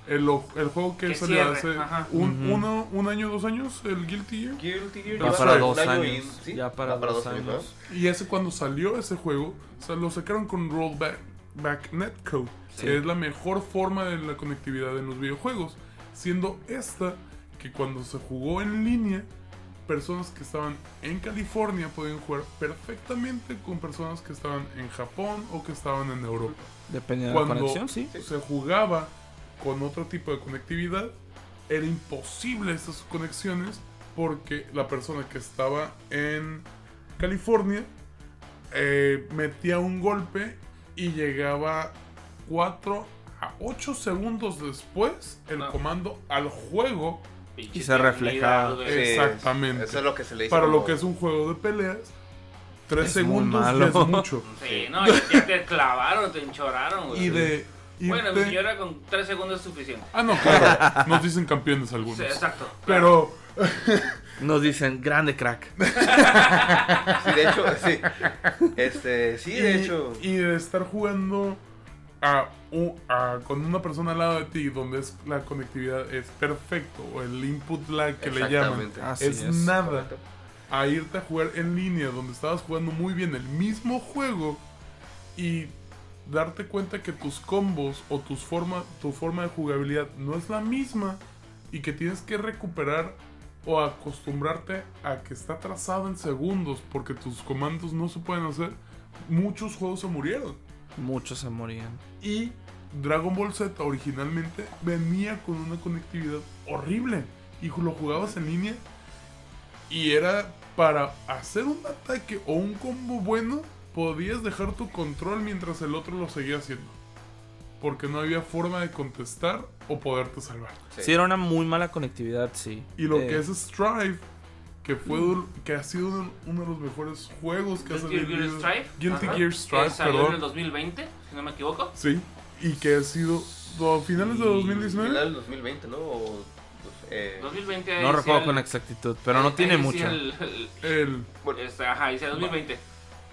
el, el juego que Que salió cierre, hace un, uno, un año dos años el Guilty Gear Guilty Gear Ya para dos años. Ya para, Ah, dos años. Y ese cuando salió ese juego, o sea, lo sacaron con Rollback back Netcode, Sí. que es la mejor forma de la conectividad en los videojuegos, siendo esta que cuando se jugó en línea, personas que estaban en California podían jugar perfectamente con personas que estaban en Japón o que estaban en Europa. Dependiendo de la conexión, sí. se jugaba con otro tipo de conectividad, era imposible esas conexiones porque la persona que estaba en California eh, metía un golpe y llegaba 4 a 8 segundos después el Ah. comando al juego Y se refleja. eternidad, güey. Sí, Exactamente. Eso es lo que se le dice. Para lo que es un juego de peleas, tres Es muy segundos malo. ya es mucho. Sí, no, ya, ya te clavaron, te enchoraron, güey. Y de Bueno, mi irte- señora con 3 segundos es suficiente. Ah, no, claro. Nos dicen campeones algunos. Sí, exacto. Pero Nos dicen, grande crack. Sí, de hecho, sí. Este, sí, de y, hecho. y de estar jugando a, con una persona al lado de ti donde es la conectividad es perfecto o el input lag que le llaman. Así es, es. nada Correcto. a irte a jugar en línea donde estabas jugando muy bien el mismo juego y darte cuenta que tus combos o tus forma, tu forma de jugabilidad no es la misma y que tienes que recuperar o acostumbrarte a que está trazado en segundos porque tus comandos no se pueden hacer. Muchos juegos se murieron. Muchos se morían. Y Dragon Ball Z originalmente venía con una conectividad horrible. Y lo jugabas en línea. Y era para hacer un ataque o un combo bueno, podías dejar tu control mientras el otro lo seguía haciendo. Porque no había forma de contestar o poderte salvar. Sí. Sí, era una muy mala conectividad, sí. Y lo Eh, que es Strive, que fue que ha sido uno, uno de los mejores juegos que ha Guilty salido. Gear Strive. Guilty Ajá. Gear Que Strive, salió en el perdón. 2020, si no me equivoco. Sí, y que ha sido a finales de Y 2019. Final del 2020, ¿no? O, eh, 2020 ahí No recuerdo el- con exactitud, pero no tiene mucho. el- el- El, bueno, este, ajá, dice 2020.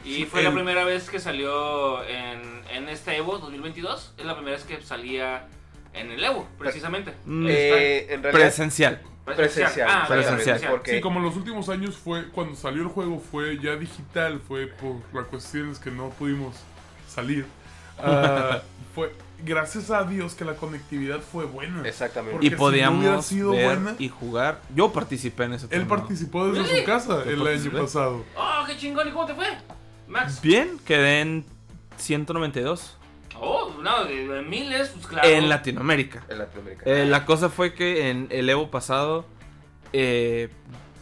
Y Sí, fue la primera vez que salió en, en este Evo 2022. Es la primera vez que salía en el Evo, precisamente. Mm. eh, en realidad. Presencial. presencial. Ah, presencial. Porque Sí, como en los últimos años fue, cuando salió el juego fue ya digital, fue por las cuestiones que no pudimos salir. Ah, fue gracias a Dios que la conectividad fue buena. Exactamente. Porque Y si no podíamos ver buena- y jugar. Yo participé en ese Él torneo. participó desde ¿Really? su casa el año participé. pasado. ¡Oh, qué chingón! ¿Y cómo te fue? Max. Bien, quedé en 192 Oh, no, de, de miles, pues claro. en Latinoamérica. En Latinoamérica. Eh, la cosa fue que en el Evo pasado, eh,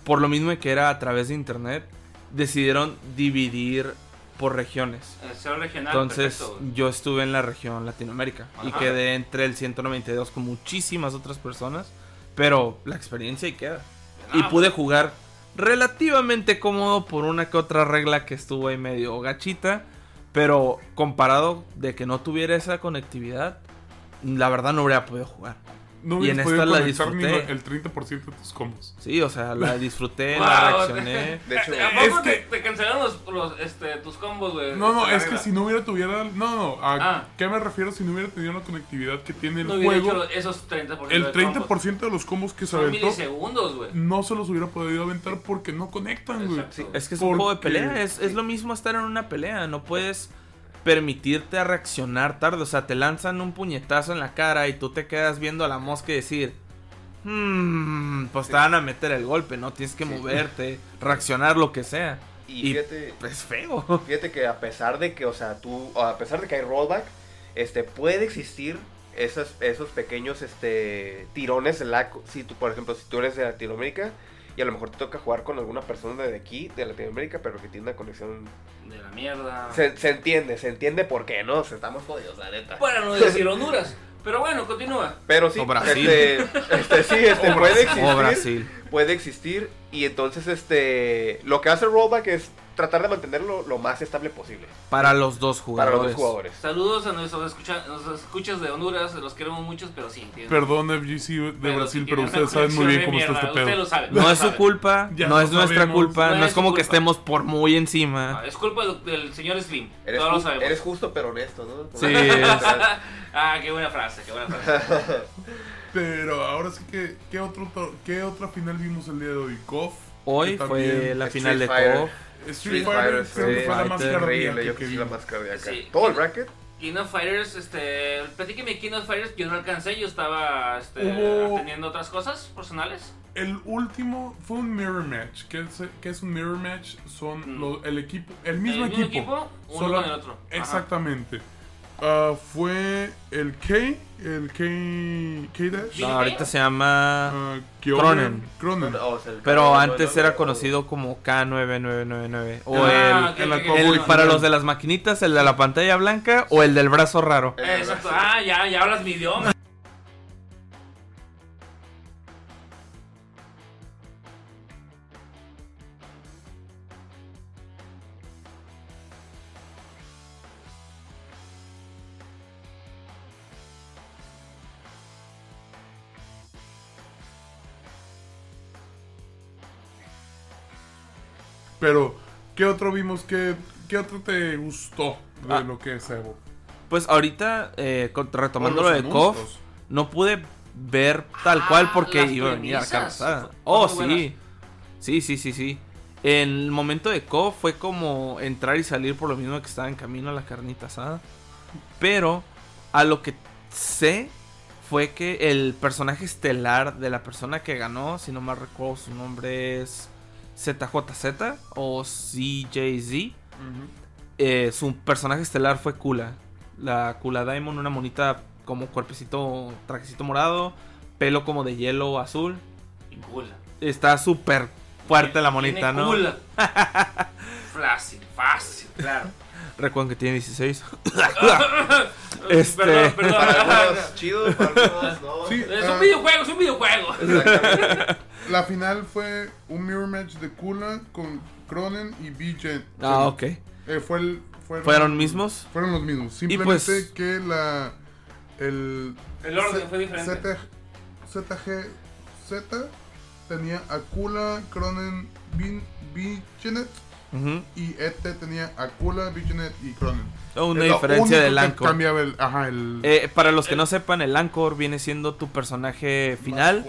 por lo mismo que era a través de internet, decidieron dividir por regiones. El regional, Entonces perfecto, yo estuve en la región Latinoamérica y quedé entre el 192 con muchísimas otras personas, pero la experiencia ahí queda. Y pude jugar relativamente cómodo por una que otra regla que estuvo ahí medio gachita, pero comparado de que no tuviera esa conectividad, la verdad no habría podido jugar. No Y en esta podido la disfruté. el 30% de tus combos. Sí, o sea, la disfruté, Wow. la reaccioné. De hecho, ¿A poco es te, que- te cancelaron los, los, este, tus combos, güey? No, no, es que si no hubiera tuviera... No, no, ¿a Ah. qué me refiero si no hubiera tenido la conectividad que tiene el No hubiera juego? hecho esos 30% El de 30% combos. de los combos que se Son aventó milisegundos, güey. no se los hubiera podido aventar porque no conectan, güey. Es que es un juego de Porque- pelea, es, es lo mismo estar en una pelea, no puedes permitirte a reaccionar tarde, o sea, te lanzan un puñetazo en la cara y tú te quedas viendo a la mosca y decir, "Hmm, pues te van a meter el golpe, no tienes que moverte, reaccionar lo que sea. y y- fíjate, Es feo. fíjate que a pesar de que, o sea, tú, a pesar de que hay rollback, este, puede existir esos, esos pequeños, este, tirones en la, si tú, por ejemplo, si tú eres de Latinoamérica y a lo mejor te toca jugar con alguna persona de aquí, de Latinoamérica, pero que tiene una conexión, De la mierda. se, se entiende, se entiende por qué, ¿no? O sea, estamos jodidos, la neta. Para no decir Honduras. Pero bueno, continúa. Pero sí, O Brasil. este, este, sí, este, O puede Brasil. existir. O Brasil. puede existir y entonces este lo que hace rollback es tratar de mantenerlo lo más estable posible Para los dos para jugadores. los dos jugadores. Saludos a nuestros escucha nuestros escuchas de Honduras, los queremos muchos, pero sí. Perdón, FGC de pero Brasil, pero ustedes saben muy bien cómo está este lo pedo. saben. No lo es su culpa, Ya no es nuestra culpa, No no, es como culpa. que estemos por muy encima. Ah, Es culpa del, del señor Slim. Eres, Todos lo sabemos. eres justo pero honesto, ¿no? Sí, es- ah, qué buena frase, qué buena frase. Pero ahora sí que, ¿qué, otro, ¿qué otra final vimos el día de hoy? KOF. Hoy fue la Street final de. KOF. Street Street Fighter Fighter, creo que fue la más cardíaca yo que sí la más cardíaca. Sí. Todo el bracket. King of Fighters, este. Platíqueme King of Fighters, yo no alcancé, yo estaba este, Hubo- atendiendo otras cosas personales. El último fue un mirror match. ¿Qué es, qué es un mirror match? Son Mm. lo- el equipo, el mismo el mismo equipo. equipo, uno solo- con el otro. Ajá. Ah, fue el K, el K, K-Dash. Sí. No, ahorita se llama... ah, Kyonen. Cronen. Cronen. O sea, el Pero antes era conocido como K9999. O Ah, el... ok, el el- para los de las maquinitas, el de la pantalla blanca o el del brazo raro. Eh, Exacto. Ah, ya, ya hablas mi idioma. Pero, ¿qué otro vimos? ¿Qué, qué otro te gustó de Ah. lo que es Evo? Pues ahorita, eh, con- retomando lo de KOF, no pude ver tal Ah, cual porque iba a venir a la premisas. carne asada. Fueron Oh, sí. Sí, sí, sí, sí. El momento de KOF fue como entrar y salir por lo mismo que estaba en camino a la carnita asada. Pero a lo que sé fue que el personaje estelar de la persona que ganó, si no mal recuerdo su nombre es ZJZ o CJZ. Eh, su personaje estelar fue Kula. La Kula Diamond, una monita como cuerpecito, trajecito morado, pelo como de hielo azul. Y. Está súper fuerte la monita, ¿no? cool. Fácil, fácil, claro. Recuerden que tiene 16. Este- Perdón, perdón. Para algunos chido, para algunos no. Sí, Es ah, un videojuego, es un videojuego. La final fue un mirror match de Kula con Cronen y BJ. ah, ok. Eh, fue el, fueron, ¿Fueron mismos? Fueron los mismos. Simplemente pues- que la. El. El orden Z- fue diferente. ZG, ZG Z tenía a Kula, Cronen, Bin- Y ET tenía a Kula, Bichenet y Cronen. Una Es diferencia del. Cambiaba el. Ajá, el. Eh, para los que no sepan, el Anchor viene siendo tu personaje final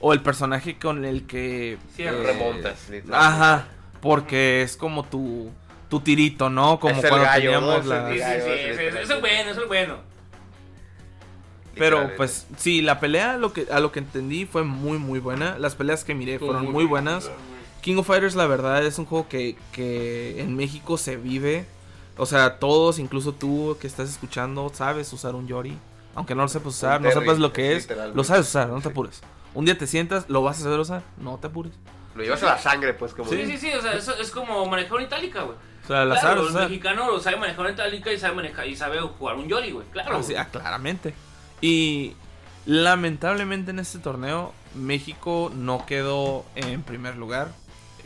o el personaje con el que eh, Remontas. Ajá, porque es como tu tu tirito, ¿no? Como Es el cuando gallo, teníamos ¿no? Es el las- Sí, sí, sí, es es bueno, eso es bueno. Pero pues sí, la pelea lo que a lo que entendí fue muy muy buena. Las peleas que miré fueron muy buenas. King of Fighters la verdad es un juego que, que en México se vive. O sea, todos, incluso tú que estás escuchando, sabes usar un Yori. Aunque no lo sepas usar, no sepas lo que es, lo sabes usar, no te apures. Un día te sientas, lo vas a saber usar, no te apures. Lo llevas a la sangre, pues, como. Sí, sí, sí, o sea, eso es como manejar una itálica, güey. O sea, la Claro, sabes el usar. mexicano lo sabe manejar una itálica y sabe manejar y sabe jugar un Yori, güey. Claro. Ah, ah, claramente. Y lamentablemente en este torneo México no quedó en primer lugar.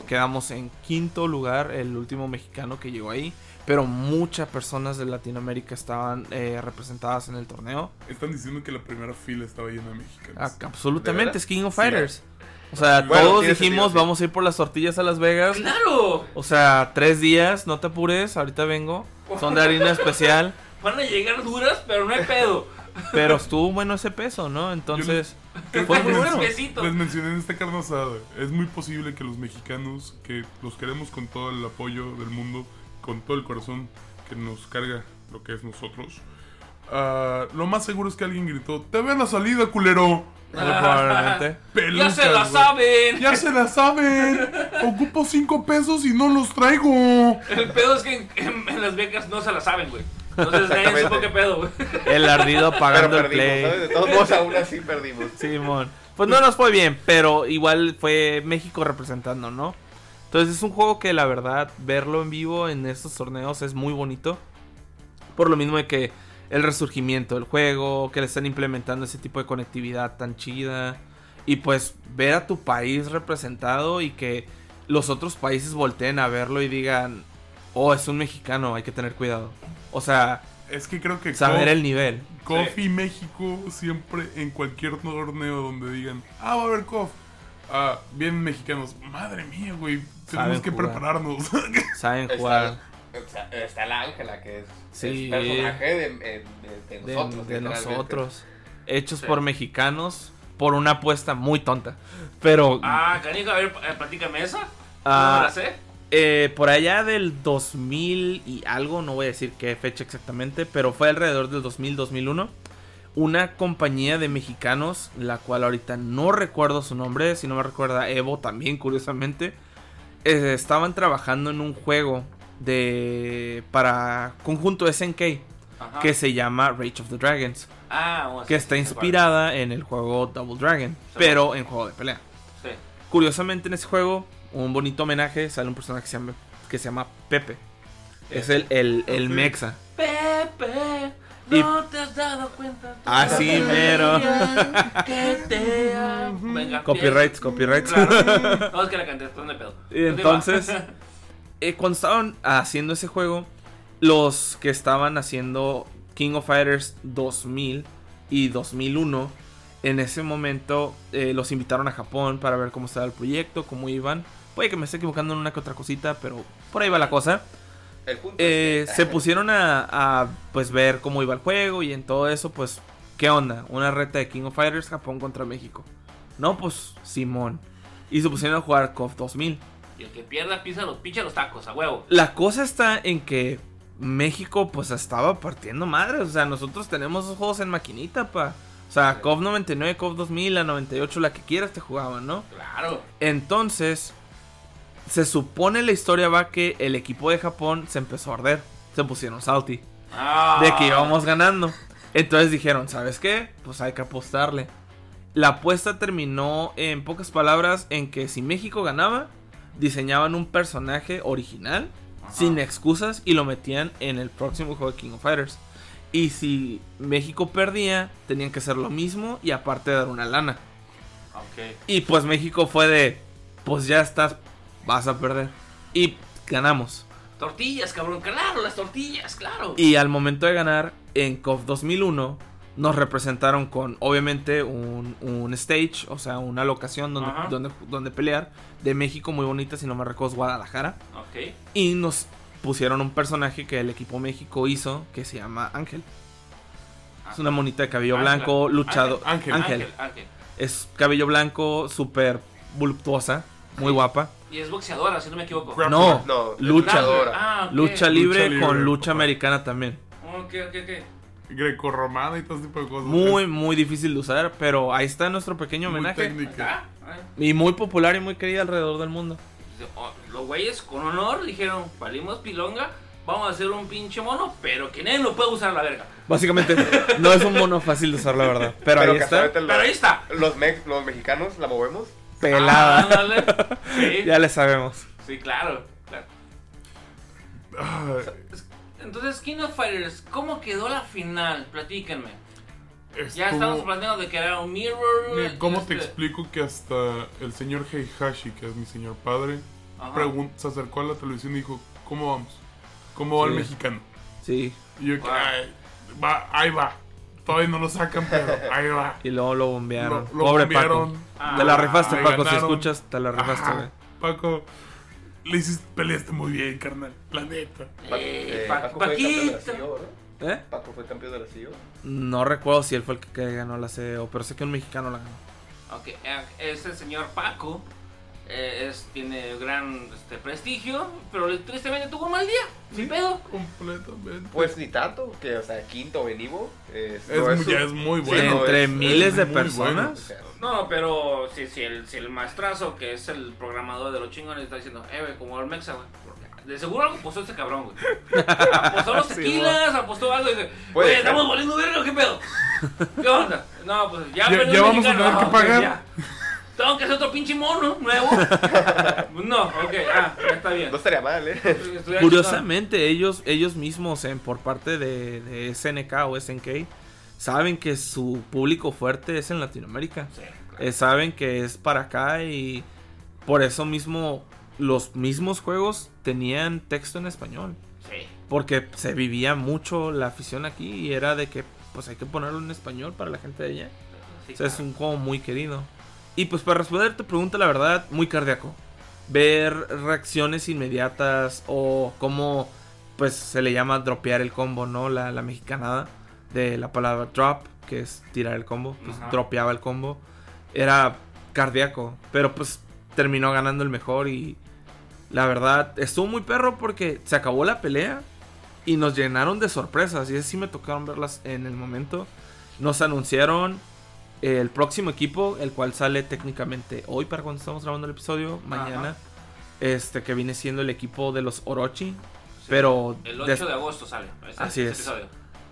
Quedamos en quinto lugar, el último mexicano que llegó ahí. Pero muchas personas de Latinoamérica estaban eh, representadas en el torneo. Están diciendo que la primera fila estaba llena de mexicanos. Ah, ¿De absolutamente, es King of Sí. Fighters. O sea, Bueno, todos dijimos, sentido, vamos a ir por las tortillas a Las Vegas. ¡Claro! O sea, tres días, no te apures, ahorita vengo. Son de harina especial. Van a llegar duras, pero no hay pedo. Pero estuvo bueno ese peso, ¿no? Entonces, Creo fue que muy les- bueno. Les mencioné en esta carne asada. Es muy posible que los mexicanos, que los queremos con todo el apoyo del mundo, con todo el corazón que nos carga lo que es nosotros, ah, lo más seguro es que alguien gritó: ¡Te ven la salida, culero! probablemente. ¡Ya Pelucas, se la saben! ¡Ya se la saben! Ocupo cinco pesos y no los traigo. El pedo es que en, en- en Las Vegas no se la saben, güey. Entonces nadie supo qué pedo, güey. El ardido Pero pagando el play. De todos modos, aún así perdimos. Simón. Pues no nos fue bien, pero igual fue México representando, ¿no? Entonces es un juego que la verdad verlo en vivo en estos torneos es muy bonito. Por lo mismo de que el resurgimiento del juego, que le están implementando ese tipo de conectividad tan chida. Y pues ver a tu país representado y que los otros países volteen a verlo y digan, oh, es un mexicano, hay que tener cuidado. O sea, Es que creo que saber Kof- el nivel. KOF y México siempre en cualquier torneo donde digan, ah, va a haber KOF. Ah, bien mexicanos. Madre mía, güey. Tenemos Saben que jugar. prepararnos. Saben jugar. Está, la Ángela, que es, Sí. es personaje de, de- de- de de, nosotros. de nosotros. Hechos Sí. por mexicanos por una apuesta muy tonta. Pero Ah, canijo, a ver, eh, platícame esa. Ah. No la sé. Eh, por allá del 2000 y algo, no voy a decir qué fecha exactamente, pero fue alrededor del 2000-2001. Una compañía de mexicanos, la cual ahorita no recuerdo su nombre, si no me recuerda Evo también, curiosamente, eh, estaban trabajando en un juego de para conjunto SNK Ajá. que se llama Rage of the Dragons. Ah, bueno, que sí, está sí, inspirada en el juego Double Dragon, Sí. pero en juego de pelea. Sí. Curiosamente en ese juego, un bonito homenaje, sale un personaje que se llama, que se llama Pepe. Es el, el, el Sí. Mexa. Pepe, Y- no te has dado cuenta. Ah, sí, mero. Que te amo. Venga, Copyrights, copyrights. Claro. No, es que la canté, hay pedo. Y entonces, eh, cuando estaban haciendo ese juego, los que estaban haciendo King of Fighters 2000 y 2001, en ese momento eh, los invitaron a Japón para ver cómo estaba el proyecto, cómo iban. Puede que me esté equivocando en una que otra cosita, pero por ahí va la cosa. El punto Eh, es que- se pusieron a, a, pues ver cómo iba el juego y en todo eso, pues, ¿qué onda? Una reta de King of Fighters Japón contra México. No, pues, Simón. Y se pusieron a jugar KOF 2000. Y el que pierda pisa los pinche los tacos, a huevo. La cosa está en que México, pues, estaba partiendo madres. O sea, nosotros tenemos esos juegos en maquinita, pa. O sea. KOF 99, KOF 2000, la 98, la que quieras te jugaban, ¿no? Claro. Entonces, se supone la historia va que el equipo de Japón se empezó a arder. Se pusieron salty. Ah. de que íbamos ganando. Entonces dijeron, ¿sabes qué? Pues hay que apostarle. La apuesta terminó en pocas palabras en que si México ganaba, diseñaban un personaje original, Ajá. sin excusas, y lo metían en el próximo juego de King of Fighters. Y si México perdía, tenían que hacer lo mismo y aparte dar una lana. Y pues México fue de, pues ya estás, vas a perder. Y ganamos. Tortillas, cabrón, claro, las tortillas, claro. Y al momento de ganar en KOF 2001, nos representaron con obviamente un, un stage, o sea, una locación donde, donde, donde pelear de México muy bonita, si no me recuerdo, es Guadalajara. Ok. Y nos pusieron un personaje que el equipo México hizo que se llama Ángel. Es una monita de cabello blanco, luchado. Ángel. Ángel. Ángel, Ángel. Es cabello blanco, súper voluptuosa, muy guapa. Y es boxeadora, si no me equivoco. Grappler. No, No, luchadora. Ah. Lucha libre libre, con lucha papá. americana también. Ok, ok, ok. Grecorromana y todo ese tipo de cosas. Muy, muy difícil de usar, pero ahí está nuestro pequeño muy homenaje. técnica. Y muy popular y muy querida alrededor del mundo. Oh, Los güeyes con honor dijeron, valimos pilonga, vamos a hacer un pinche mono, pero que nadie lo puede usar a la verga. Básicamente, no es un mono fácil de usar, la verdad. Pero, ahí está, casualmente Pero ahí está. Los, mex- los mexicanos la movemos. Pelada. Ah. Sí, ya le sabemos. sí, claro, claro. Entonces, King of Fighters, ¿cómo quedó la final? Platíquenme. Ya estamos platicando de que era un mirror. Mira, ¿Cómo te este- explico que hasta el señor Heihashi, que es mi señor padre, se acercó a la televisión y dijo, ¿cómo vamos? ¿Cómo va Sí. el mexicano? Sí. Y yo, que, Wow. "Ay, va, ahí va. Todavía no lo sacan, pero ahí va. Y luego lo bombearon. Lo- lo Pobre bombearon. Paco. Ah, Te la rifaste, le Paco. Si escuchas, te la rifaste, güey. Paco, le hiciste, peleaste muy bien, carnal. La neta. Pa- Eh, eh, Pa- Paco fue campeón de la Paquito. CEO, ¿no? ¿Eh? Paco fue campeón de la CEO. No recuerdo si él fue el que- ganó la CEO, pero sé que un mexicano la ganó. Ok, eh, este señor Paco eh, es, tiene gran este, prestigio, pero tristemente tuvo un mal día. Sin pedo. Completamente. Pues ni tanto, que o sea, quinto venivo. Es, es, no muy- un- ya es muy Sí, bueno. no, Entre es- miles es de personas. bueno. No, pero si, si, el, si el maestrazo, que es el programador de los chingones, está diciendo, eh, güey, como el Mexa, güey. De seguro algo apostó este cabrón, güey. Apostó los Sí, tequilas, apostó algo y dice, ser. estamos volviendo verga, ¿qué pedo? ¿Qué onda? No, pues ya, Ya- ya vamos a tener que pagar. ya. Tengo que hacer otro pinche mono nuevo. no, ok, ah, ya está bien. no estaría mal, ¿eh? Curiosamente, ellos, ellos mismos, en, por parte de, de SNK o SNK, saben que su público fuerte es en Latinoamérica. Eh, saben que es para acá y por eso mismo los mismos juegos tenían texto en español. sí. Porque se vivía mucho la afición aquí y era de que pues hay que ponerlo en español para la gente de allá. sí, O sea, es un juego muy querido. Y pues para responder tu pregunta, la verdad, muy cardíaco. Ver reacciones inmediatas o cómo pues se le llama dropear el combo, ¿no? La, la mexicanada de la palabra drop, que es tirar el combo. Pues Ajá. dropeaba el combo. Era cardíaco, pero pues terminó ganando el mejor y la verdad estuvo muy perro porque se acabó la pelea y nos llenaron de sorpresas y esas sí me tocaron verlas en el momento. Nos anunciaron el próximo equipo, el cual sale técnicamente hoy para cuando estamos grabando el episodio, mañana. Ajá. Este que viene siendo el equipo de los Orochi, pero El 8 des- de agosto sale. ese- Así ese es. episodio.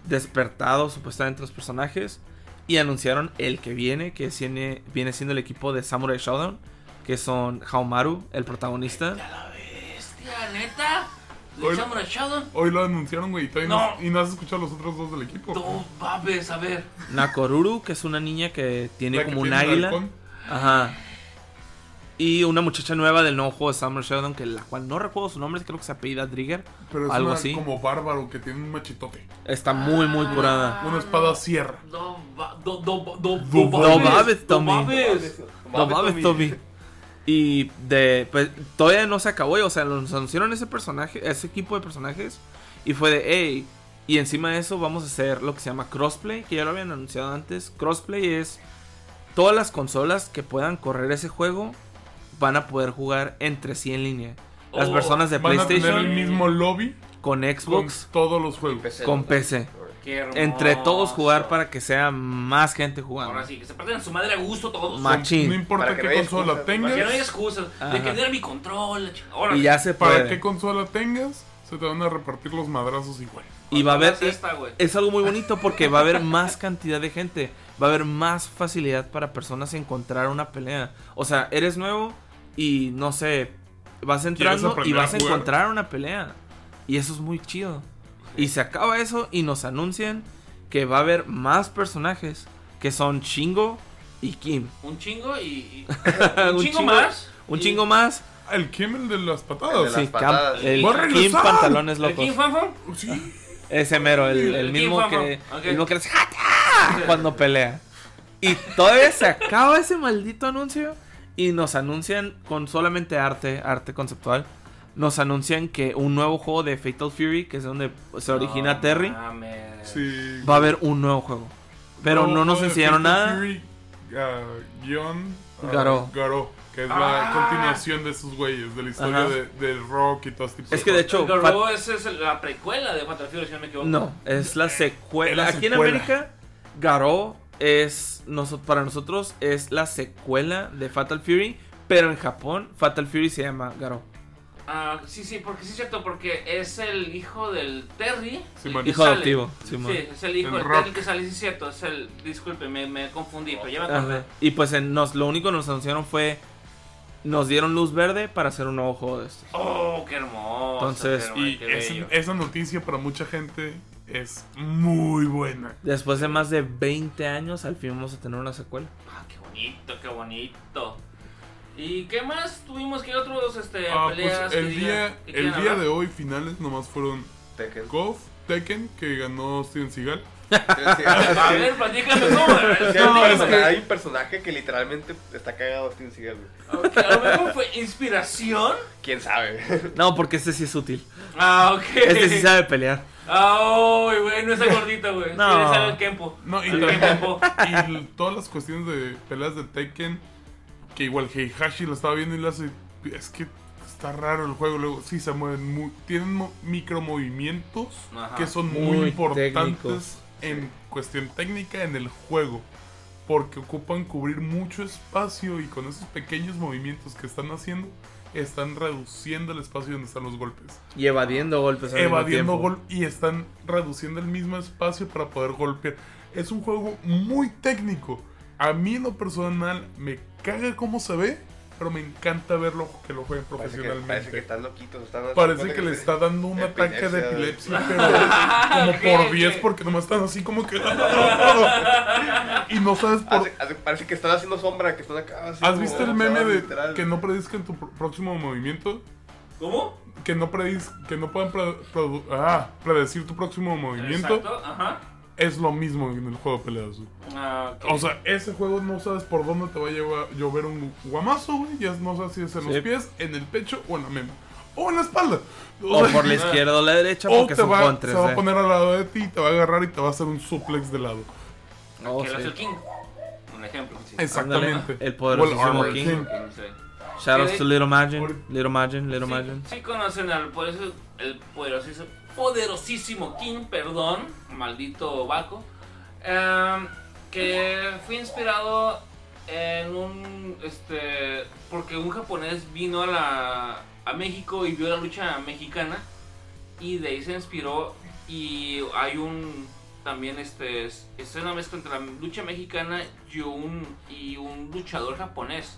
despertados supuestamente los personajes y anunciaron el que viene, que viene, viene siendo el equipo de Samurai Shodown, que son Haomaru, el protagonista. ¡Ya la bestia, neta! ¿Le Hoy- echamos la? Hoy lo anunciaron, güey, y No. no. y no has escuchado a los otros dos del equipo. No babes, a ver. Nakoruru, que es una niña que tiene La que como un tiene águila. halcón. Ajá. Y una muchacha nueva del nuevo juego de Summer Shodown, que la cual no recuerdo su nombre, creo que se apellida Trigger. Pero es Algo una así. como bárbaro que tiene un machitote. Está muy, muy curada. Una espada sierra. Ba- do, do, do, do, Do- do babes, do Tommy. babes. No. Y de pues todavía no se acabó, o sea, nos anunciaron ese personaje, ese equipo de personajes y fue de, hey, y encima de eso vamos a hacer lo que se llama crossplay, que ya lo habían anunciado antes. Crossplay es todas las consolas que puedan correr ese juego van a poder jugar entre sí en línea. Las Oh, personas de Van a tener el PlayStation mismo lobby con con Xbox, todos los juegos. PC, con. PC. Qué hermoso. entre todos jugar para que sea más gente jugando. Ahora sí, que se parten su madre a gusto todos. Ma- Machín. No importa Para que qué no consola excusas, tengas. Que no hay excusas. Ajá. De que era mi control. Órale. Y ya se Para puede. qué consola tengas, se te van a repartir los madrazos igual. Y va a haber esta, es algo muy bonito porque va a haber más cantidad de gente, va a haber más facilidad para personas encontrar una pelea. O sea, eres nuevo y no sé, vas entrando y vas a a jugar? encontrar una pelea. Y eso es muy chido. Y se acaba eso y nos anuncian que va a haber más personajes que son Shingo y Kim. Un chingo y. y- un un chingo más. Un y- chingo más. El de las El patadas. de las Sí, Cam- patadas. el ¡Va a Kim pantalones ¿El locos. King Fanfan? Sí. Ese mero, el, el El mismo que, el mismo que le hace cuando pelea. Y todavía se acaba ese maldito anuncio y nos anuncian con solamente arte, arte conceptual. Nos anuncian que un nuevo juego de Fatal Fury, que es donde se origina No Terry. Sí. va a haber un nuevo juego. Pero no, nos enseñaron Fatal nada. Fury, ah, guion, ah. Garou, que es Ah. la continuación de esos güeyes, de la historia de, del rock y todo este tipo Es que de hecho, Garou es, es la precuela de Fatal Fury, si no me equivoco. No, es la secuela. Es la Aquí en. América, Garou es para nosotros es la secuela de Fatal Fury, pero en Japón Fatal Fury se llama Garou. Ah, sí, sí, porque sí es cierto, porque es el hijo del Terry. Que Hijo sale. adoptivo, Simón. Sí, es el hijo El del. Terry que sale, sí es cierto. Es el. Disculpe, me, me confundí, pero ya me acordé. Y pues en- nos, lo único que nos anunciaron fue nos dieron luz verde para hacer un nuevo juego de estos. Oh, qué hermoso. Entonces, qué, Y qué es- esa noticia para mucha gente es muy buena. Después de más de 20 años, al fin vamos a tener una secuela. Ah, qué bonito, qué bonito. ¿Y qué más tuvimos que otros este, Ah, pues peleas? que el día, el día hablar? de hoy finales nomás fueron Tekken. Golf, Tekken, que ganó Steven Seagal. Sí, sí, A ver, platícame cómo. No, hay, es un- que- hay un personaje que literalmente está cagado Steven Seagal, güey. Ok, a lo mejor fue inspiración. ¿Quién sabe? No, porque este sí es útil. Ah, ok. Este sí sabe pelear. Ay, güey, no está gordito, güey. No. Le sale el Kempo. No, y, El Kempo. y todas las cuestiones de peleas de Tekken, que igual Heihachi lo estaba viendo y le hace, es que está raro el juego, luego sí se mueven, muy, tienen mo- micromovimientos Ajá. que son muy, Muy importantes técnicos. en cuestión técnica en el juego. Porque ocupan cubrir mucho espacio y con esos pequeños movimientos que están haciendo, están reduciendo el espacio donde están los golpes. Y evadiendo golpes. al evadiendo tiempo. gol y están reduciendo el mismo espacio para poder golpear. Es un juego muy técnico. A mí en lo personal me caga cómo se ve, pero me encanta verlo que lo jueguen Parece que, profesionalmente. parece que están loquitos. Están Parece que le está dando un ataque de Epilepsia. epilepsia, pero como por 10 ok. porque nomás están así como que... y no sabes por... Hace- hace- parece que están haciendo sombra, que están acá. así ¿Has como- visto el meme de literal. que no predizcan tu pr- próximo movimiento? ¿Cómo? Que no, prediz, que no puedan pre- produ- ah, predecir tu próximo movimiento. Exacto, ajá. Es lo mismo en el juego de peleas. güey. Ah, ok. O sea, ese juego no sabes por dónde te va a llevar, llover un guamazo, güey. Ya no sabes si es en Sí. los pies, en el pecho o en la mema. O en la espalda. O sea, por la izquierda o la derecha, o porque te son va, se va a 3D. poner al lado de ti, te va a agarrar y te va a hacer un suplex de lado. Oh, que lo sí. hace el King. Un ejemplo. Exactamente. el poderosísimo O Armor King. Sí. Shoutouts to Little Majin. Little Majin, Little Sí, Majin. sí conocen al poderoso- el poderosísimo, poderosísimo King, perdón, maldito Baco, em, que fue inspirado en un, este, porque un japonés vino a la, a México y vio la lucha mexicana y de ahí se inspiró y hay un, también este, es, es una mezcla entre la lucha mexicana y un, y un luchador japonés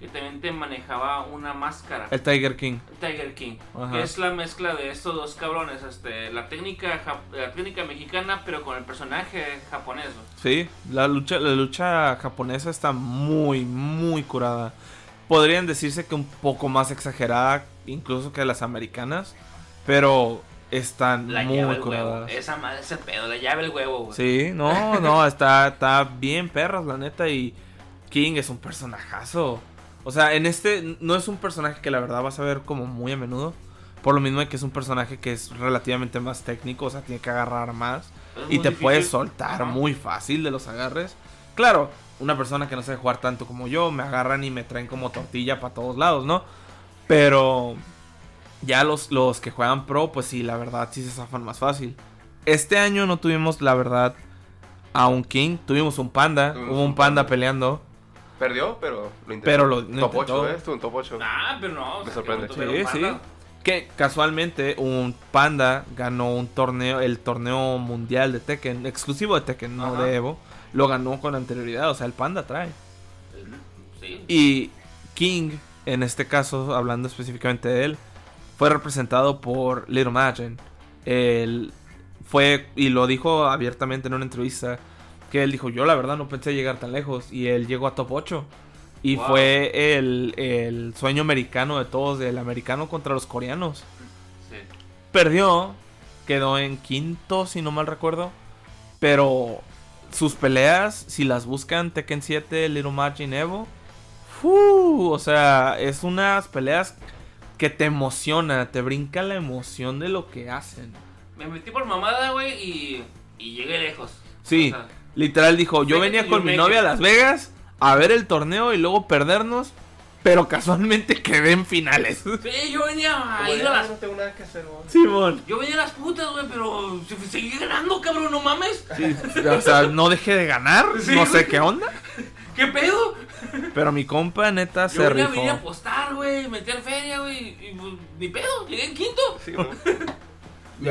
que también te manejaba una máscara. El Tiger King. Tiger King, Ajá. que es la mezcla de estos dos cabrones, este, la técnica la técnica mexicana pero con el personaje japonés. ¿no? Sí, la lucha, la lucha japonesa está muy, muy curada. Podrían decirse que un poco más exagerada, incluso que las americanas, pero están La muy el huevo, curadas. esa madre ese pedo, la llave el huevo. güey. Sí, no, no, está, está bien perras, la neta, y King es un personajazo. O sea, en este no es un personaje que la verdad vas a ver como muy a menudo. Por lo mismo de que es un personaje que es relativamente más técnico, o sea, tiene que agarrar más. Es Y te difícil. puedes soltar muy fácil de los agarres. Claro, una persona que no sabe jugar tanto como yo, me agarran y me traen como tortilla para todos lados, ¿no? Pero ya los, los que juegan pro, pues sí, la verdad sí se zafan más fácil. Este año no tuvimos, la verdad, a un King. Tuvimos un panda. Tuvimos hubo un un panda panda. peleando. Pero pero lo intentó. Pero lo- lo Top intentó. 8, ¿eh? Estuvo en top 8. Ah, pero no. Me sorprende. que Sí, sí. Que casualmente un panda ganó un torneo, el torneo mundial de Tekken, exclusivo de Tekken, no Ajá. de Evo. Lo ganó con anterioridad, o sea, el panda trae. Sí. Y King, en este caso, hablando específicamente de él, fue representado por Little Majin. Él fue, y lo dijo abiertamente en una entrevista, que él dijo, yo la verdad no pensé llegar tan lejos. Y él llegó a top 8. Y Wow. fue el, el sueño americano de todos, del americano contra los coreanos. Sí. Perdió, quedó en quinto, si no mal recuerdo. Pero sus peleas, si las buscan Tekken 7, Little Majin Evo, ¡fu! o sea, es unas peleas que te emociona, te brinca la emoción de lo que hacen. Me metí por mamada, güey, y, y llegué lejos. Sí, O sea, literal dijo, yo venía con mi novia a make it". Las Vegas a ver el torneo y luego perdernos, pero casualmente quedé en finales. sí, yo venía a ir a las. Simón. Yo venía a las putas, güey, pero se- seguí ganando, cabrón, no mames. Sí, o sea, no dejé de ganar, Sí, no sé güey. qué onda. ¿Qué pedo? Pero mi compa, neta, Yo se venía, rifó. venía a apostar, güey, meter feria, güey, y pues, ni pedo, llegué en quinto. Sí, güey.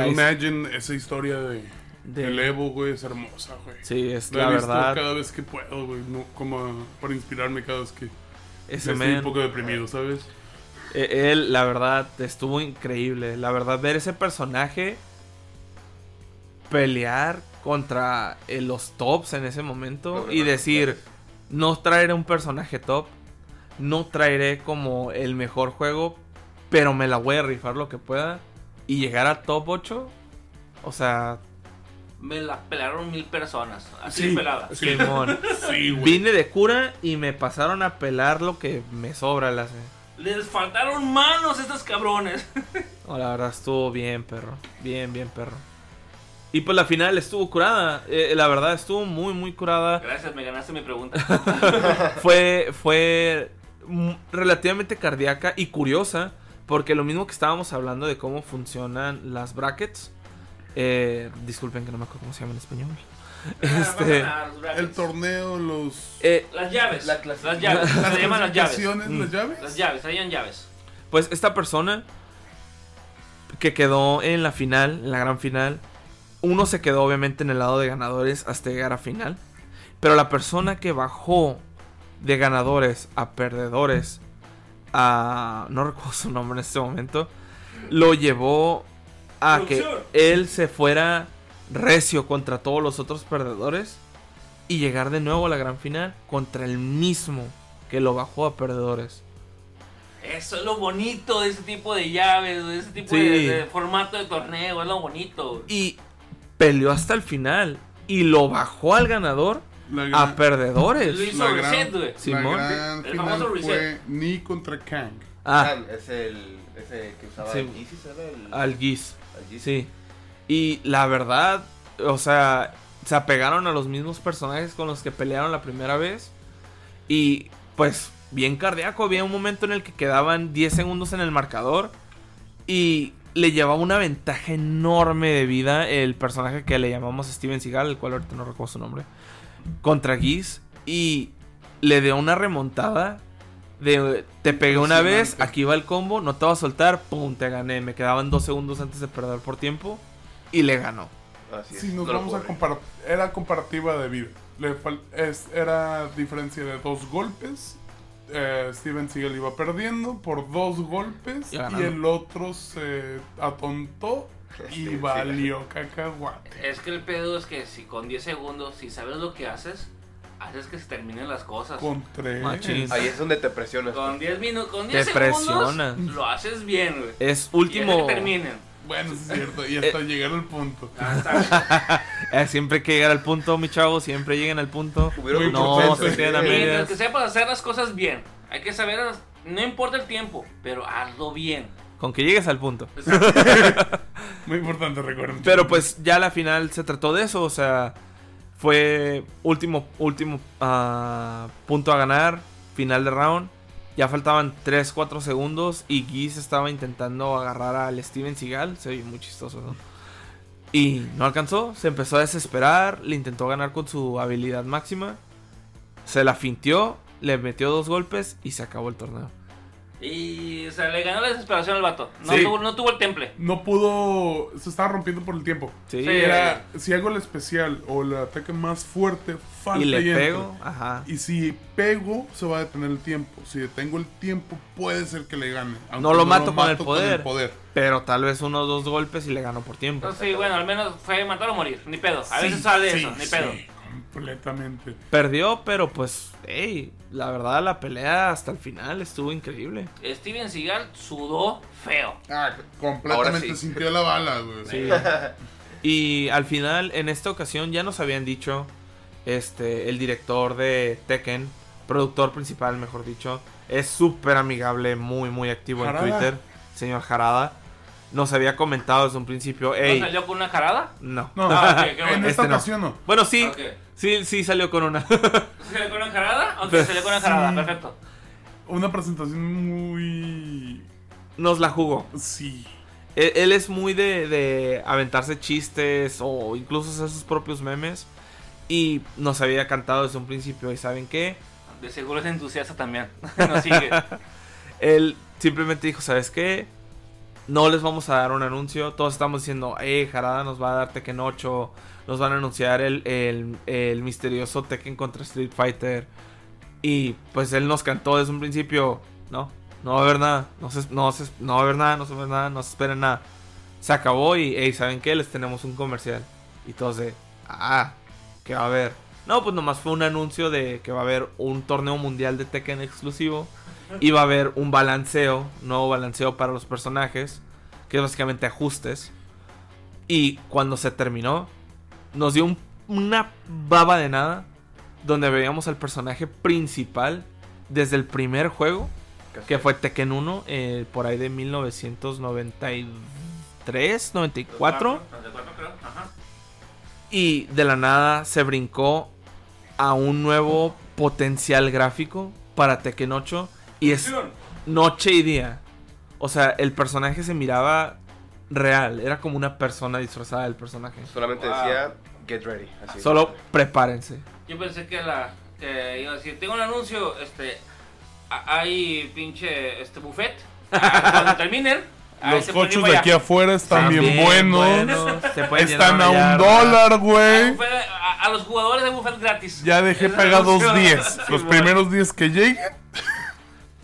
Imagine esa historia de, De- del Evo, güey, es hermosa, güey. Sí, es La la he visto verdad. cada vez que puedo, güey, no, como para inspirarme cada vez que Ese estoy un poco deprimido, ¿sabes? eh, él, la verdad, estuvo increíble. La verdad, ver ese personaje pelear contra eh, los tops en ese momento y decir, no traeré un personaje top, no traeré como el mejor juego, pero me la voy a rifar lo que pueda y llegar a top 8. O sea, Me la pelaron mil personas, así Sí. pelada. Sí. Simón. Sí, güey. Vine de cura y me pasaron a pelar lo que me sobra. La... Les faltaron manos a estos cabrones. No, la verdad estuvo bien, perro. Bien, bien, perro. Y pues la final estuvo curada. eh, la verdad estuvo muy, muy curada. Gracias, me ganaste mi pregunta. Fue, fue relativamente cardíaca y curiosa. Porque lo mismo que estábamos hablando de cómo funcionan las brackets. Eh, disculpen que no me acuerdo cómo se llama en español. Este, El torneo, los... eh, Las llaves. La las llaves. Se llaman las llaves. Mm. las llaves. Las llaves, traían llaves. Pues esta persona que quedó en la final, en la gran final, uno se quedó obviamente en el lado de ganadores hasta llegar a final. Pero la persona que bajó de ganadores a perdedores, a... no recuerdo su nombre en este momento, lo llevó a que él se fuera recio contra todos los otros perdedores y llegar de nuevo a la gran final contra el mismo que lo bajó a perdedores. Eso es lo bonito de ese tipo de llaves, de ese tipo Sí. de, de formato de torneo, es lo bonito. y peleó hasta el final y lo bajó al ganador a perdedores. Lo hizo la reset, güey. la Simón. gran El final famoso fue reset. Ni contra Kang. Ah, Khan es el que usaba Sí. el Yeezys, ¿era el, al Giz. Sí. Y la verdad, o sea, se apegaron a los mismos personajes con los que pelearon la primera vez. Y pues, bien cardíaco. Había un momento en el que quedaban 10 segundos en el marcador. Y le llevaba una ventaja enorme de vida el personaje que le llamamos Steven Seagal, el cual ahorita no recuerdo su nombre, contra Giz. Y le dio una remontada. De, te pegué una vez, aquí va el combo, no te va a soltar, pum, te gané. Me quedaban dos segundos antes de perder por tiempo y le ganó. Así es. Si nos no vamos a comparar, era comparativa de vida. Le fal- es- era diferencia de dos golpes. Eh, Steven Seagal iba perdiendo por dos golpes Y el otro se atontó y valió cacahuate. Es que el pedo es que si con 10 segundos, si sabes lo que haces, haces que se terminen las cosas. Con tres. Machín. Ahí es donde te presionas. Con 10 minutos, con Te 10 segundos, presionas. lo haces bien, güey. Es Y último. haces que terminen. Bueno, es cierto. Y hasta llegar al punto. Está. Eh, siempre hay que llegar al punto, mi chavo. Siempre lleguen al punto. Muy No, se queden a medias. Mientras que sepas hacer las cosas bien. Hay que saber, no importa el tiempo, pero hazlo bien. Con que llegues al punto. Muy importante, recuerden. Pero pues ya la final se trató de eso, o sea, fue último, último ah, punto a ganar, final de round. Ya faltaban 3, 4 segundos y Giz estaba intentando agarrar al Steven Seagal, se ve muy chistoso, ¿no? Y no alcanzó, se empezó a desesperar, le intentó ganar con su habilidad máxima, se la fintió, le metió dos golpes y se acabó el torneo. Y, o sea, le ganó la desesperación al vato. No, Sí. tuvo, no tuvo el temple. No pudo. Se estaba rompiendo por el tiempo. Sí, Sí. Era, si hago el especial o el ataque más fuerte, falta y le pego, ajá. Y si pego, se va a detener el tiempo. Si detengo el tiempo, puede ser que le gane. aunque No lo mato con el poder. poder. Pero tal vez uno o dos golpes y le ganó por tiempo. Entonces, sí, bueno, al menos fue matar o morir. Ni pedo. A Sí, veces sale sí, eso, ni sí, pedo. Completamente. Perdió, pero pues, hey, la verdad la pelea hasta el final estuvo increíble. Steven Seagal sudó feo. Ah, completamente sí. sintió la bala, güey. Sí. y al final, en esta ocasión, ya nos habían dicho, este, el director de Tekken, productor principal, mejor dicho, es súper amigable, muy, muy activo en Twitter, señor Jarada. Nos había comentado desde un principio, ¿No salió con una jarada? no. No, Ah, qué en bueno. esta Este ocasión no. Bueno, sí, sí, sí salió con una. ¿Salió con una jarada? Ok, salió con una jarada, Sí. perfecto. Una presentación muy. Nos la jugó. Sí. Él, él es muy de, de aventarse chistes o incluso hacer sus propios memes. Y nos había cantado desde un principio. ¿Y saben qué? De seguro es entusiasta también. no sigue. Él simplemente dijo, ¿sabes qué? No les vamos a dar un anuncio. Todos estamos diciendo, eh, Jarada nos va a dar Tekken 8. Nos van a anunciar el, el, el misterioso Tekken contra Street Fighter. Y pues él nos cantó desde un principio, no, no va a haber nada. No, se, no, se- no va a haber nada, no se va a ver nada, no se esperen nada. Se acabó y, hey, ¿saben qué? Les tenemos un comercial. Y todos de, ah, ¿qué va a haber? No, pues nomás fue un anuncio de que va a haber un torneo mundial de Tekken exclusivo. Va a haber un balanceo, nuevo balanceo para los personajes, que es básicamente ajustes. Y cuando se terminó, nos dio un- una baba de nada, donde veíamos al personaje principal desde el primer juego, que fue Tekken 1, eh, por ahí de 1993, 94. creo. Ajá. Y de la nada se brincó a un nuevo potencial gráfico para Tekken 8. Y es noche y día. O sea, el personaje se miraba real. Era como una persona disfrazada del personaje. Solamente Wow. decía, get ready. Así. Solo prepárense. Yo pensé que la que iba a decir, tengo un anuncio, este hay pinche este buffet. Ah, Cuando terminen, Los cochos de aquí afuera están bien buenos. se Están a un dólar, güey. a, a los jugadores de buffet gratis. Ya dejé pegados anuncio. 10. Los primeros 10 que lleguen.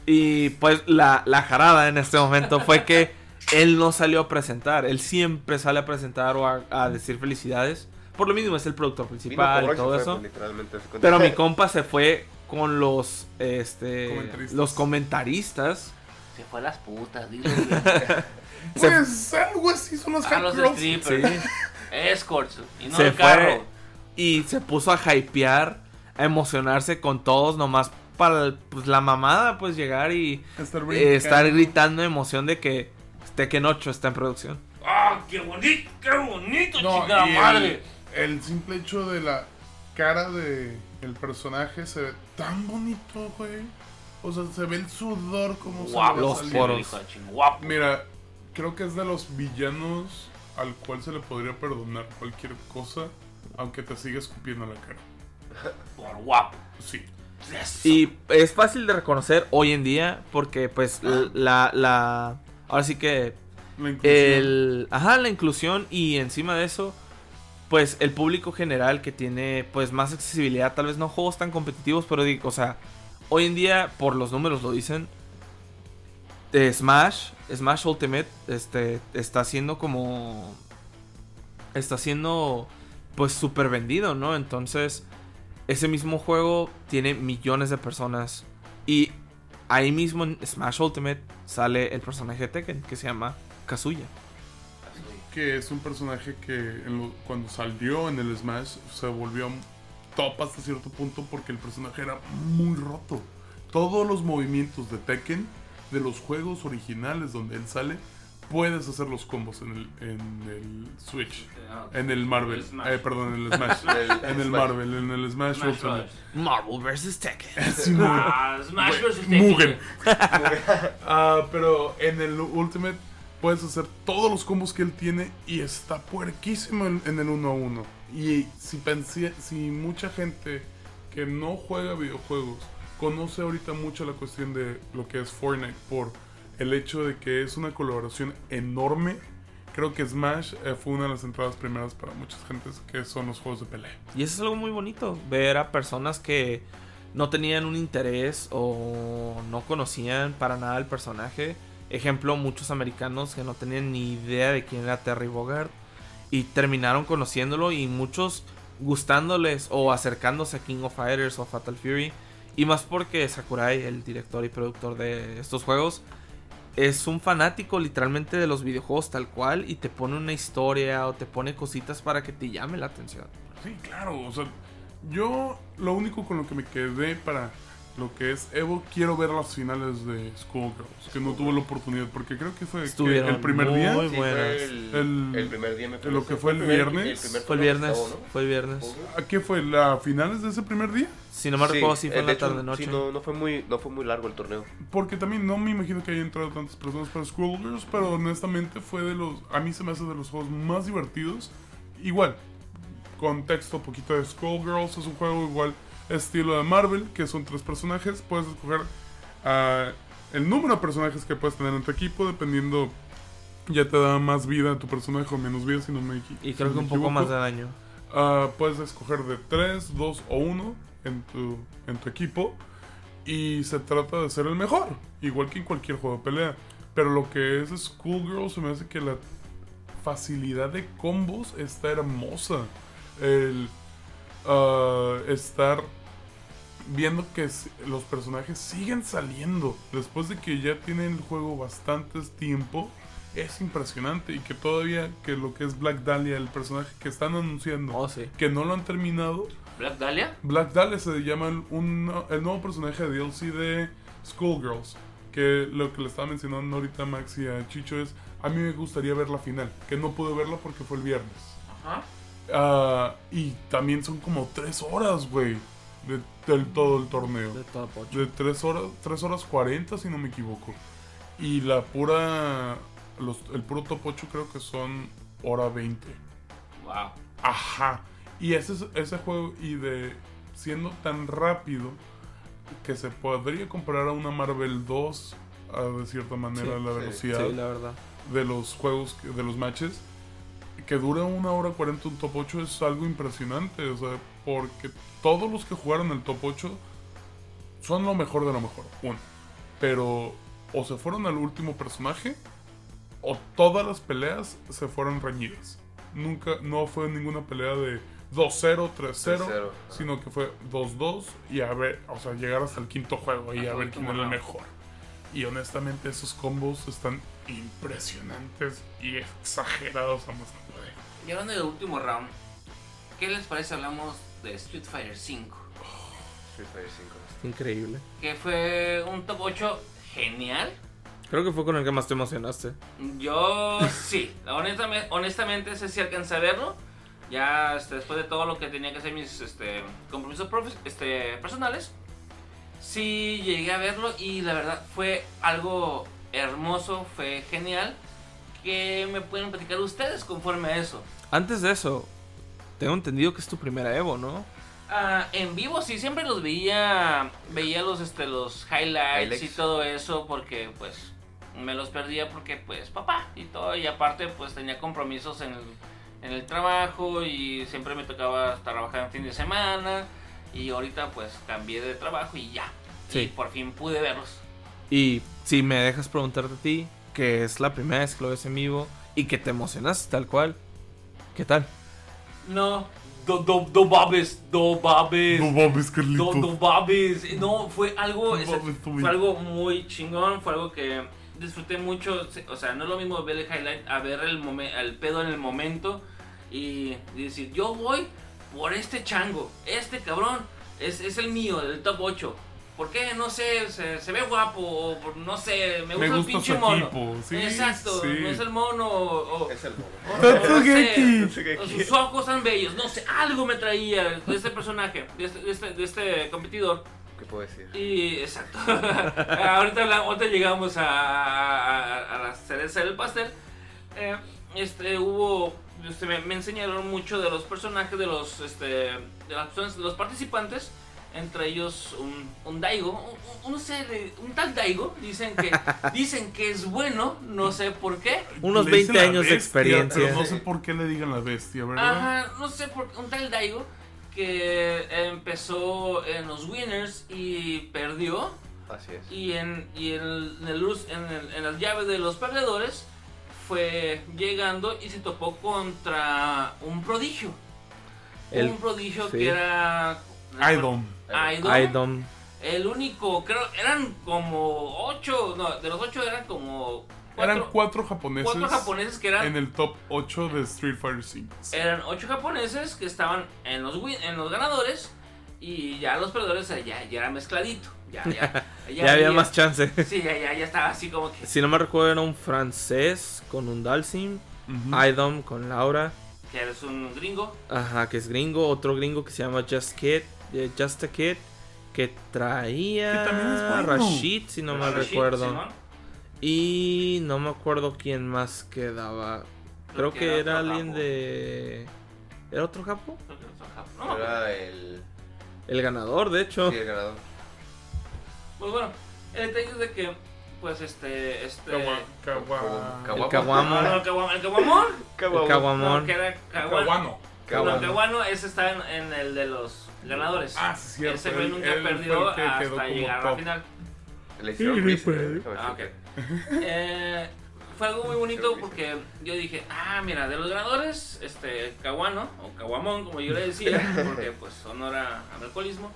Y pues la, la jarada en este momento fue que él no salió a presentar. Él siempre sale a presentar o a, a decir felicidades. Por lo mismo es el productor principal y todo fue, eso. pues. Pero mi compa se fue con los este Comentaristas. los comentaristas. Se fue a las putas. Se- Pues algo así son los A los strippers. Sí. Escorts. Y no se el fue carro. y se puso a hypear, a emocionarse con todos nomás para pues, la mamada, pues llegar y Estar, eh, estar gritando de emoción de que Tekken 8 está en producción. ¡Ah, qué bonito! ¡Qué bonito, No, el- madre! El, simple hecho de la cara de el personaje se ve tan bonito, güey. O sea, se ve el sudor como se le va los poros. Mira, creo que es de los villanos al cual se le podría perdonar cualquier cosa, aunque te siga escupiendo la cara. Por guapo. Sí. Y es fácil de reconocer hoy en día porque pues la, la ahora sí que La inclusión. el ajá, la inclusión y encima de eso pues el público general que tiene pues más accesibilidad, tal vez no juegos tan competitivos, pero digo, o sea, hoy en día por los números lo dicen de Smash, Smash Ultimate este está siendo como está siendo pues súper vendido, ¿no? Entonces, ese mismo juego tiene millones de personas y ahí mismo en Smash Ultimate sale el personaje de Tekken que se llama Kazuya. que es un personaje que cuando salió en el Smash se volvió top hasta cierto punto porque el personaje era muy roto. todos los movimientos de Tekken, de los juegos originales donde él sale, puedes hacer los combos en el, en el Switch. En el Marvel. Eh, perdón, en el Smash. En el. Marvel, en el Smash, Smash Ultimate. Marvel vs. Tekken. Simón. Ah, Smash vs. Mugen. Tekken. Ah, pero en el Ultimate puedes hacer todos los combos que él tiene y está puerquísimo en, en el 1 a 1. Y si pensé, si mucha gente que no juega videojuegos conoce ahorita mucho la cuestión de lo que es Fortnite por el hecho de que es una colaboración enorme, creo que Smash eh, fue una de las entradas primeras para muchas gentes que son los juegos de pelea. Y eso es algo muy bonito, ver a personas que no tenían un interés o no conocían para nada el personaje. Ejemplo, muchos americanos que no tenían ni idea de quién era Terry Bogard y terminaron conociéndolo y muchos gustándoles o acercándose a King of Fighters o Fatal Fury. Y más porque Sakurai, el director y productor de estos juegos, es un fanático literalmente de los videojuegos tal cual y te pone una historia o te pone cositas para que te llame la atención. Sí, claro, o sea, yo lo único con lo que me quedé para lo que es Evo, quiero ver las finales de Schoolgirls, que no tuve la oportunidad, porque creo que fue que el primer día, muy Sí, buenas. fue el, El- el primer día me lo parece. que fue el primer- viernes. Fue el viernes, que estaba, ¿no? fue el viernes. Supongo. ¿a qué fue? ¿La finales de ese primer día? Si no me recuerdo si eh, fue en de la hecho, tarde noche. Sí, no, no fue muy, no fue muy largo el torneo. Porque también no me imagino que haya entrado tantas personas para Schoolgirls, pero honestamente fue de los, a mí se me hace de los juegos más divertidos. Igual, contexto poquito de Schoolgirls, es un juego igual estilo de Marvel, que son tres personajes, puedes escoger ah, el número de personajes que puedes tener en tu equipo, dependiendo, ya te da más vida a tu personaje o menos vida, si no me equivoco. Y creo que un poco más de daño. Ah, puedes escoger de 3, 2 o 1 en tu, en tu equipo. Y se trata de ser el mejor. Igual que en cualquier juego de pelea. Pero lo que es Schoolgirl se me hace que la facilidad de combos está hermosa. El ah, estar viendo que los personajes siguen saliendo después de que ya tienen el juego bastante tiempo es impresionante y que todavía que lo que es Black Dahlia el personaje que están anunciando Oh, sí. que no lo han terminado Black Dahlia. Black Dahlia se llama el, un- el nuevo personaje de DLC de Schoolgirls que lo que le estaba mencionando ahorita a Max y a Chicho es a mí me gustaría ver la final que no pude verla porque fue el viernes Ajá. Ah, y también son como tres horas, güey, de, del todo el torneo. De todo pocho. De tres horas, tres horas 40, si no me equivoco. Y la pura, los, el puro top 8 creo que son hora 20. Wow. Ajá. Y ese, es- ese juego, y de siendo tan rápido, que se podría comparar a una Marvel 2, ah, de cierta manera, Sí, la velocidad Sí, la verdad. de los juegos, de los matches, que dura una hora 40 un top 8 es algo impresionante, o sea, porque todos los que jugaron el top 8 son lo mejor de lo mejor, uno. Pero o se fueron al último personaje, o todas las peleas se fueron reñidas. Nunca, no fue ninguna pelea de 2-0, 3-0, 3-0, sino que fue 2-2 y a ver, o sea, llegar hasta el quinto juego y a el ver quién era el mejor. Y honestamente esos combos están impresionantes y exagerados a más. Y hablando del último round, ¿qué les parece? Hablamos de Street Fighter 5. Street Fighter 5. Increíble. Que fue un top 8 genial. Creo que fue con el que más te emocionaste. Yo sí, honestamente, honestamente sé si alcancé a verlo. Ya este, después de todo lo que tenía que hacer mis este, compromisos profes- este, personales, sí llegué a verlo y la verdad fue algo hermoso, fue genial. Que me pueden platicar ustedes conforme a eso. Antes de eso, tengo entendido que es tu primera Evo, ¿no? Ah, en vivo sí, siempre los veía, veía los, este, los highlights, y todo eso porque pues me los perdía porque pues papá y todo y aparte pues tenía compromisos en el, en el trabajo y siempre me tocaba trabajar en fin de semana y ahorita pues cambié de trabajo y ya. Y Sí. por fin pude verlos. Y si me dejas preguntarte a ti, que es la primera vez que lo ves en vivo y que te emocionaste tal cual, ¿qué tal? No, do, do, do babes, do babes. No Do, Carlito. do babes. No, fue algo, ese- fue algo muy chingón, fue algo que disfruté mucho. O sea, no es lo mismo ver el highlight a ver el, momen- el pedo en el momento y, y decir, yo voy por este chango, este cabrón, es, es el mío, del top 8. ¿Por qué? No sé, se, se ve guapo, o por- no sé, me gusta, Me el gusta pinche su mono. sí, Exacto, sí. no es el mono, o, o- Es el mono. o- Tatsugeki. no sé, o sus ojos tan bellos, no sé, algo me traía de este personaje, de este, de este, de este competidor. ¿Qué puedo decir? Y exacto. ahorita, ahorita llegamos a, a- a la cereza del pastel. Eh, este hubo. este, me, me enseñaron mucho de los personajes, de los este, de las personas, de los participantes. Entre ellos un, un Daigo, un, tal Daigo, dicen que dicen que es bueno, no sé por qué. Unos Le dicen 20 la años de experiencia. Pero no sé por qué le digan la bestia, ¿verdad? Ajá, no sé por un tal Daigo que empezó en los winners y perdió. Así es. Y en, y en, el, en, el en, el- en las llaves de los perdedores fue llegando y se topó contra un prodigio. El- un prodigio sí. que era... Idom. Idom. Idom. El único, creo, eran como ocho, no, de los ocho eran como cuatro, Eran cuatro japoneses, cuatro japoneses que eran... en el top 8 de Street Fighter 5. Eran ocho japoneses que estaban en los, win- en los ganadores y ya los perdedores ya, ya era mezcladito. Ya, ya, Ya había más chance. Sí, ya, ya, ya estaba así como que... Si no me recuerdo, era un francés con un Dalsim. Ujú. Idom con Laura. Que eres un gringo. Ajá, que es gringo. Otro gringo que se llama Just Kid. Eh, Just a Kid. Que traía Que también es bueno. Rashid, si no mal Rashid, recuerdo. Simón. Y no me acuerdo quién más quedaba. Creo que que era era otro alguien japo. de. ¿Era otro? Creo que era Japo. No. Era el. El ganador, de hecho. Sí, el ganador. Pues bueno, el detalle es de que, pues este, este... Kawa- El no, el Kawam- el Kawamon. que era Kawan. Kawano. No. Kawano, ese está en, en el de los ganadores. Ah, sí, cierto. Ese güey nunca él fue perdió el que quedó hasta llegar a la top. final. Le hicieron Sí, déjame Ah, ok. checar. Eh, fue algo muy bonito porque yo dije, ah, mira, de los ganadores, este, Kawano, o Kawamon, como yo le decía, porque pues honora al alcoholismo,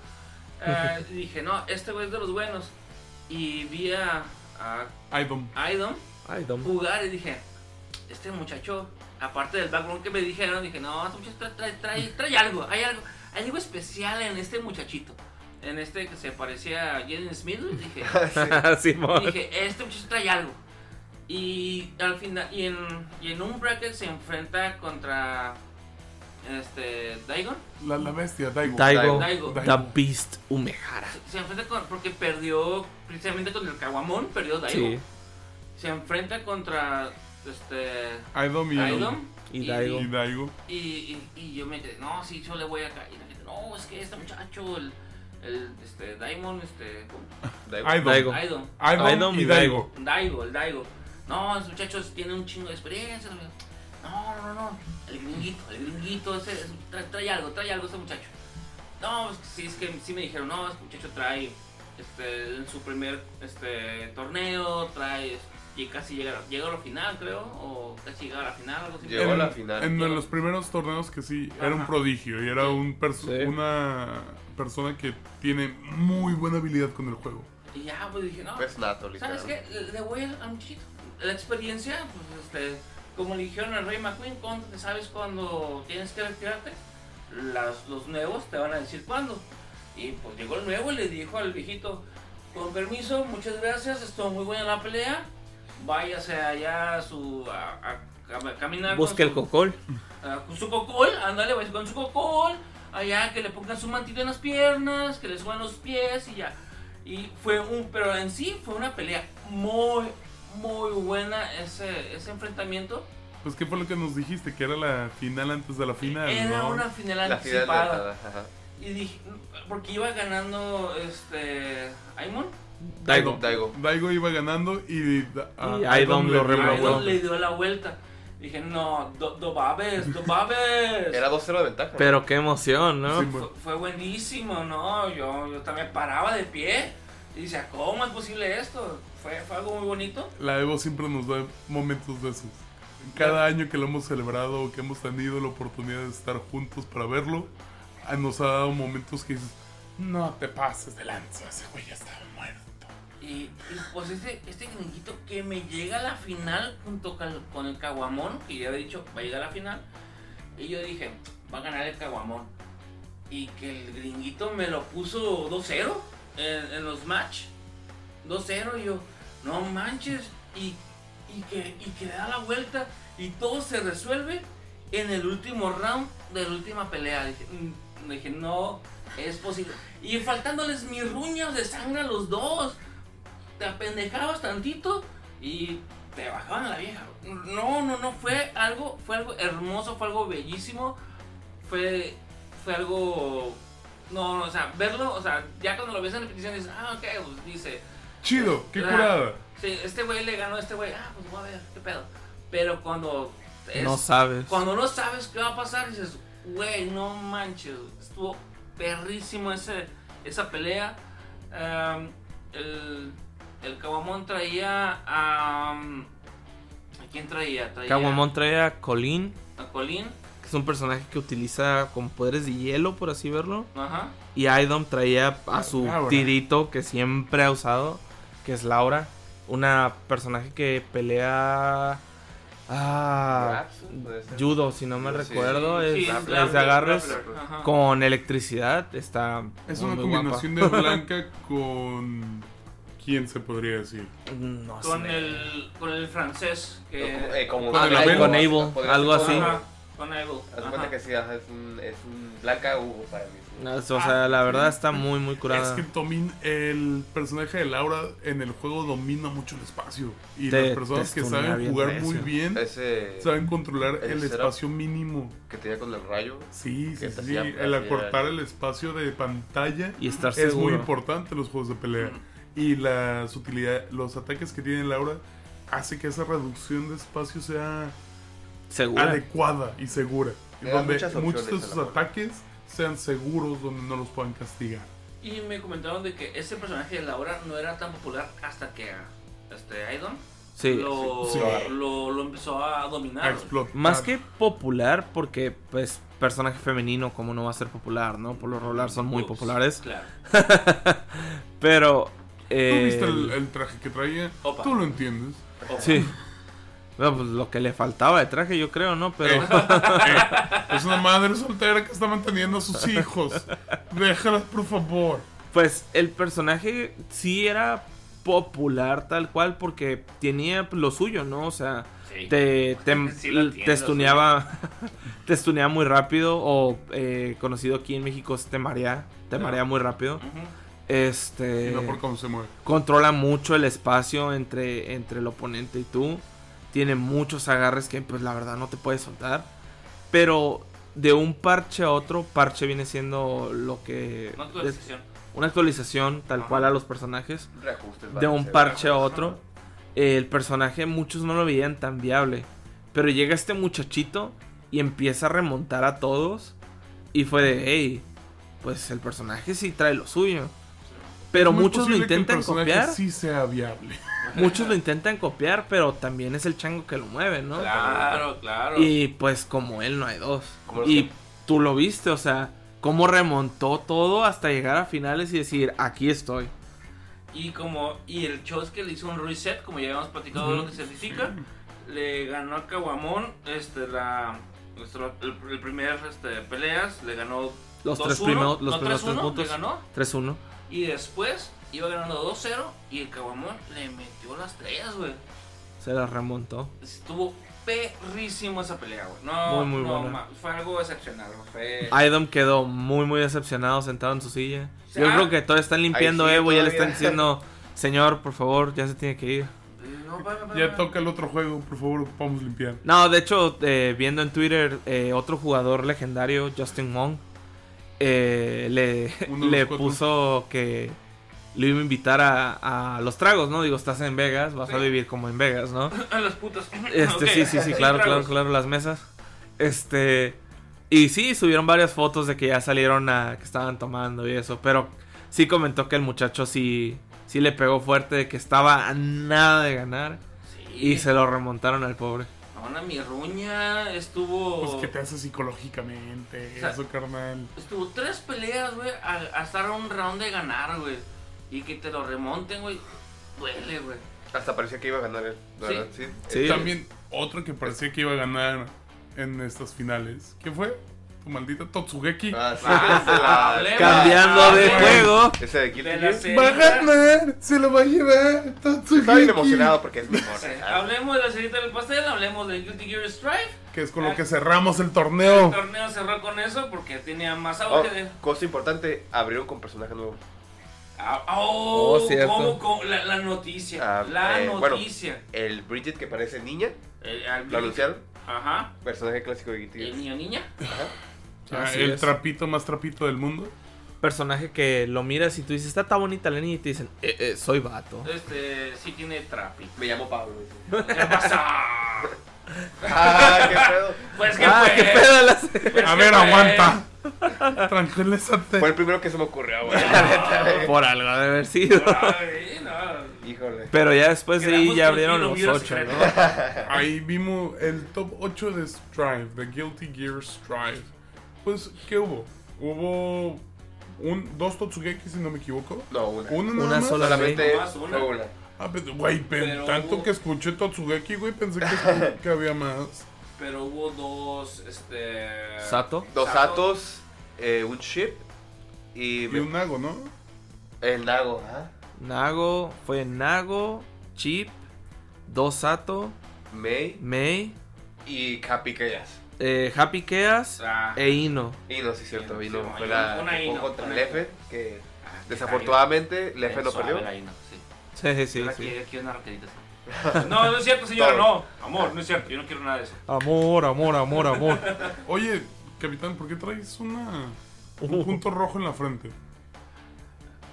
eh, dije, no, este güey es de los buenos. Y vi a, a Idom. jugar y dije, este muchacho, aparte del background que me dijeron, dije, no, este muchacho trae, trae, trae, trae algo, hay algo, hay algo especial en este muchachito. En este que se parecía a Jaden Smith, dije, este muchacho trae algo. Y al final, y en, y en un bracket se enfrenta contra este Daigon. La, la bestia, Daigo. Daigo. Daigo. The Beast Umehara. Se, se enfrenta con, porque perdió precisamente con el Kawamon, perdió Daigo. Sí. Se enfrenta contra este Idom y, Daigon. Y Daigo. y Daigo. Y, y, y yo me quedé, no, sí, yo le voy a caer. Y la gente, no, es que este muchacho, el, el este, Daimon, este. Daigo. Daidon. Idom, Idom y Daigo. Daigo, el Daigo. No, ese muchacho tiene un chingo de experiencia. No, no, no, no. El gringuito, el gringuito, ese, ese trae, trae algo, trae algo ese muchacho. No, es que sí, es que sí me dijeron, no, este muchacho trae este, en su primer este, torneo, trae y casi llega, llega a la final, creo, o casi llega a la final, algo así. Llegó a la final. En los primeros torneos que sí, era un prodigio y era un perso- Sí. una persona que tiene muy buena habilidad con el juego. Y ya, pues dije, no, Es nato, ¿Sabes qué? Le- voy al, al muchachito. La experiencia, pues, este, como le dijeron al Rey McQueen, cuando te sabes cuando tienes que retirarte, Las- los nuevos te van a decir cuándo. Y pues llegó el nuevo y le dijo al viejito, con permiso, muchas gracias, estuvo muy buena la pelea, váyase allá a su, a, a- a caminar. Busca el su- cocol. Ah, con su cocol, ándale, váyase con su cocol, allá que le pongan su mantito en las piernas, que le suban los pies y ya. Y fue un, pero en sí fue una pelea muy, muy buena ese, ese enfrentamiento. Pues, ¿qué fue lo que nos dijiste? Que era la final antes de la final, Era ¿no? una final La final de anticipada. Y dije, porque iba ganando este Aimon. Daigo. Daigo. Daigo iba ganando y, a- Y Aidon Aidon le lo dio la remontó. Aidon vuelta. le dio la vuelta. Dije, no, do, do babes, do babes. Era 2-0 de ventaja. Pero qué emoción, ¿no? Sí, fue, fue buenísimo, ¿no? Yo, yo también paraba de pie y decía, ¿cómo es posible esto? Fue, fue algo muy bonito. La Evo siempre nos da momentos de esos. Cada año que lo hemos celebrado o que hemos tenido la oportunidad de estar juntos para verlo, ah, nos ha dado momentos que dices, no te pases de lanza, ese güey ya estaba muerto. Y, pues este, este gringuito que me llega a la final junto con, el Caguamón, que ya había dicho, va a llegar a la final. Y yo dije, va a ganar el Caguamón. Y que el gringuito me lo puso 2-0 en, en los match 2-0 y yo, no manches, y, y, que, y que le da la vuelta y todo se resuelve en el último round de la última pelea. Dije, mm, dije, no es posible. Y faltándoles mis ruñas de sangre a los dos, te apendejabas tantito y te bajaban a la vieja. No, no, no, fue algo, fue algo hermoso, fue algo bellísimo, fue, fue algo... No, no, o sea, verlo, o sea, ya cuando lo ves en repetición dices, ah, ok, pues dice, Chido, qué Ah, curada. Sí, este güey le ganó a este güey. Ah, pues voy a ver, qué pedo. Pero cuando. es- no sabes. Cuando no sabes qué va a pasar, dices, güey, no manches. Estuvo perrísimo ese, esa pelea. El, el Kawamon traía a. ¿A quién traía? Traía Kawamon trae a Colin, a Colin. que es un personaje que utiliza como poderes de hielo, por así verlo. Ajá. Y Idom traía a su Laura. tirito que siempre ha usado, que es Laura. Una personaje que pelea. Ah, judo, si no me Sí. recuerdo. Sí, es, sí, es grappler, de agarres ajá. con electricidad. Está. Es muy, una muy guapa. combinación de Blanca con. ¿Quién se podría decir? No Con sé. el, con el francés. Que, Eh, como- Con el ah, Abel. Con Abel, podría algo así. Ajá, con Abel. Haz cuenta que sí, es un, es un blanca Hugo para mí. No, o sea, la verdad está muy, muy Es curada. que Tomin, el personaje de Laura en el juego domina mucho el espacio. Y Te- las personas que saben jugar muy bien Ese saben controlar el espacio mínimo. que tenía con el rayo. Sí, sí, El acortar el espacio de pantalla Y estar es seguro. muy importante en los juegos de pelea. Y la sutilidad, los ataques que tiene Laura hace que esa reducción de espacio sea Segura. adecuada y segura. Da donde muchos de a sus ataques sean seguros, donde no los puedan castigar. Y me comentaron de que ese personaje de Laura no era tan popular hasta que este Aidon Sí. lo, sí. Lo, lo empezó a A dominar. explotar. Más que popular, porque pues personaje femenino, como no va a ser popular, ¿no? Por lo regular son muy Ups, populares. Claro. Pero... ¿Tú eh, viste el, el traje que traía? Opa. Tú lo entiendes. Opa. Sí. Bueno, pues lo que le faltaba de traje, yo creo, ¿no? Pero... Eh, es una madre soltera que está manteniendo a sus hijos. Déjalas, por favor. Pues el personaje sí era popular tal cual porque tenía lo suyo, ¿no? O sea, Sí. te, te, Sí te stuneaba, te stuneaba muy rápido o eh, conocido aquí en México es te marea, te marea muy rápido. Ujú. Este Y no por cómo se mueve. controla mucho el espacio entre, entre el oponente y tú. Tiene muchos agarres que pues la verdad no te puedes soltar. Pero de un parche a otro, parche viene siendo lo que... Una actualización. una actualización tal Ajá. cual a los personajes. Reajustes. De un parche a otro. El personaje muchos no lo veían tan viable. Pero llega este muchachito y empieza a remontar a todos. Y fue de, hey, pues el personaje sí trae lo suyo. Pero muchos lo posible que el intentan copiar. Sí sea viable. Muchos lo intentan copiar, pero también es el chango que lo mueve, ¿no? Claro, claro. Y pues como él no hay dos. Los Y que- tú lo viste, o sea, cómo remontó todo hasta llegar a finales y decir, aquí estoy. Y como y el show es que le hizo un reset, como ya habíamos platicado de lo que significa, le ganó a Kawamon este la nuestro- el, el primer este, peleas, le ganó Los 2-1, tres primeros, los no, primeros tres 3-1, puntos. le ganó 3-1. Y después iba ganando 2-0 y el Kawamon le metió las estrellas, güey. Se la remontó. Estuvo perrísimo esa pelea, güey. No, Muy, muy no, buena. fue algo excepcional, güey. Fue Idom quedó muy, muy decepcionado sentado en su silla. Yo creo que todavía están limpiando sí, Evo y ya le están diciendo, señor, por favor, ya se tiene que ir. No, Ya toca el otro juego, por favor, ocupamos limpiar. No, de hecho, eh, viendo en Twitter, eh, otro jugador legendario, Justin Wong, eh, le, le puso que le iba a invitar a, a los tragos, ¿no? Digo, estás en Vegas, vas a vivir como en Vegas, ¿no? A los putos. Este, sí, sí, sí, claro, claro, claro, las mesas. Este, y sí, subieron varias fotos de que ya salieron a, que estaban tomando y eso, pero sí comentó que el muchacho sí, sí le pegó fuerte, de que estaba a nada de ganar Sí. y se lo remontaron al pobre. Ahora mi ruña estuvo. Pues que te hace psicológicamente, O sea, eso, carnal. Estuvo tres peleas, güey, a, a estar a un round de ganar, güey. Y que te lo remonten, güey. Duele, güey. Hasta parecía que iba a ganar él. La Sí. verdad, sí. Sí. También otro que parecía que iba a ganar en estas finales. ¿Quién fue? Tu maldita Totsugeki. Ah, sí, Ah, la- hablemos. Cambiando de Ah, juego. Ese de ganar, se lo va a llevar Totsugeki. Bien emocionado porque es mejor. Sí, Ah, Hablemos de la cerita del pastel, hablemos de Guilty Gear Strive. Que es con lo que cerramos el El torneo. torneo cerró con eso porque tenía más Oh, auge de. cosa importante, abrieron con personaje nuevo. Ah, oh, Oh, cierto. ¿cómo, cómo? La, la noticia. Ah, la eh, bueno. noticia. El Bridget que parece niña, El- lo anunciaron. Ajá. Personaje clásico de Guilty El Gear. niño niña. Ah, Así el es. trapito más trapito del mundo. Personaje que lo miras y tú dices, está tan bonita la niña y te dicen, eh, eh, soy vato. Este sí tiene trapi. Me llamo Pablo. ¿Qué pasa? ah, qué pedo. Pues que Ah, fue. qué pedo las... Pues A ver, fue. aguanta. Tranquilízate. Fue el primero que se me ocurrió, güey. Por algo de haber sido. Ay, no. Híjole. Pero ya después de ahí ya abrieron los hubiera ocho, secreto. ¿no? Ahí vimos el top 8 de Strive, de Guilty Gear Strive. Pues, ¿qué hubo? Hubo un, dos Totsugeki, si no me equivoco. No, una. Una nada Una más. Solamente una. Ah, pero, güey, pero tanto hubo- que escuché Totsugeki, güey, pensé que, que había más. Pero hubo dos, este... Sato. Dos Sato. Atos, eh, un Ship y, Y un Nago, ¿no? el Nago. ¿ah? Nago, fue Nago, Chip, Dos Sato, May Mei, y Capi Chaos. Eh, Happy Chaos Ah. e Ino. Y no, sí, cierto. Sí, Y no, sí, fue una- la una que Ino, contra una- Leffen, que Ah, desafortunadamente no Suave perdió. Ino, sí. Sí, sí, la sí. quiero, quiero una. No, no es cierto, señora, no. Amor, no es cierto, yo no quiero nada de eso. Amor, amor, amor, amor. Oye, capitán, ¿por qué traes una, un punto rojo en la frente?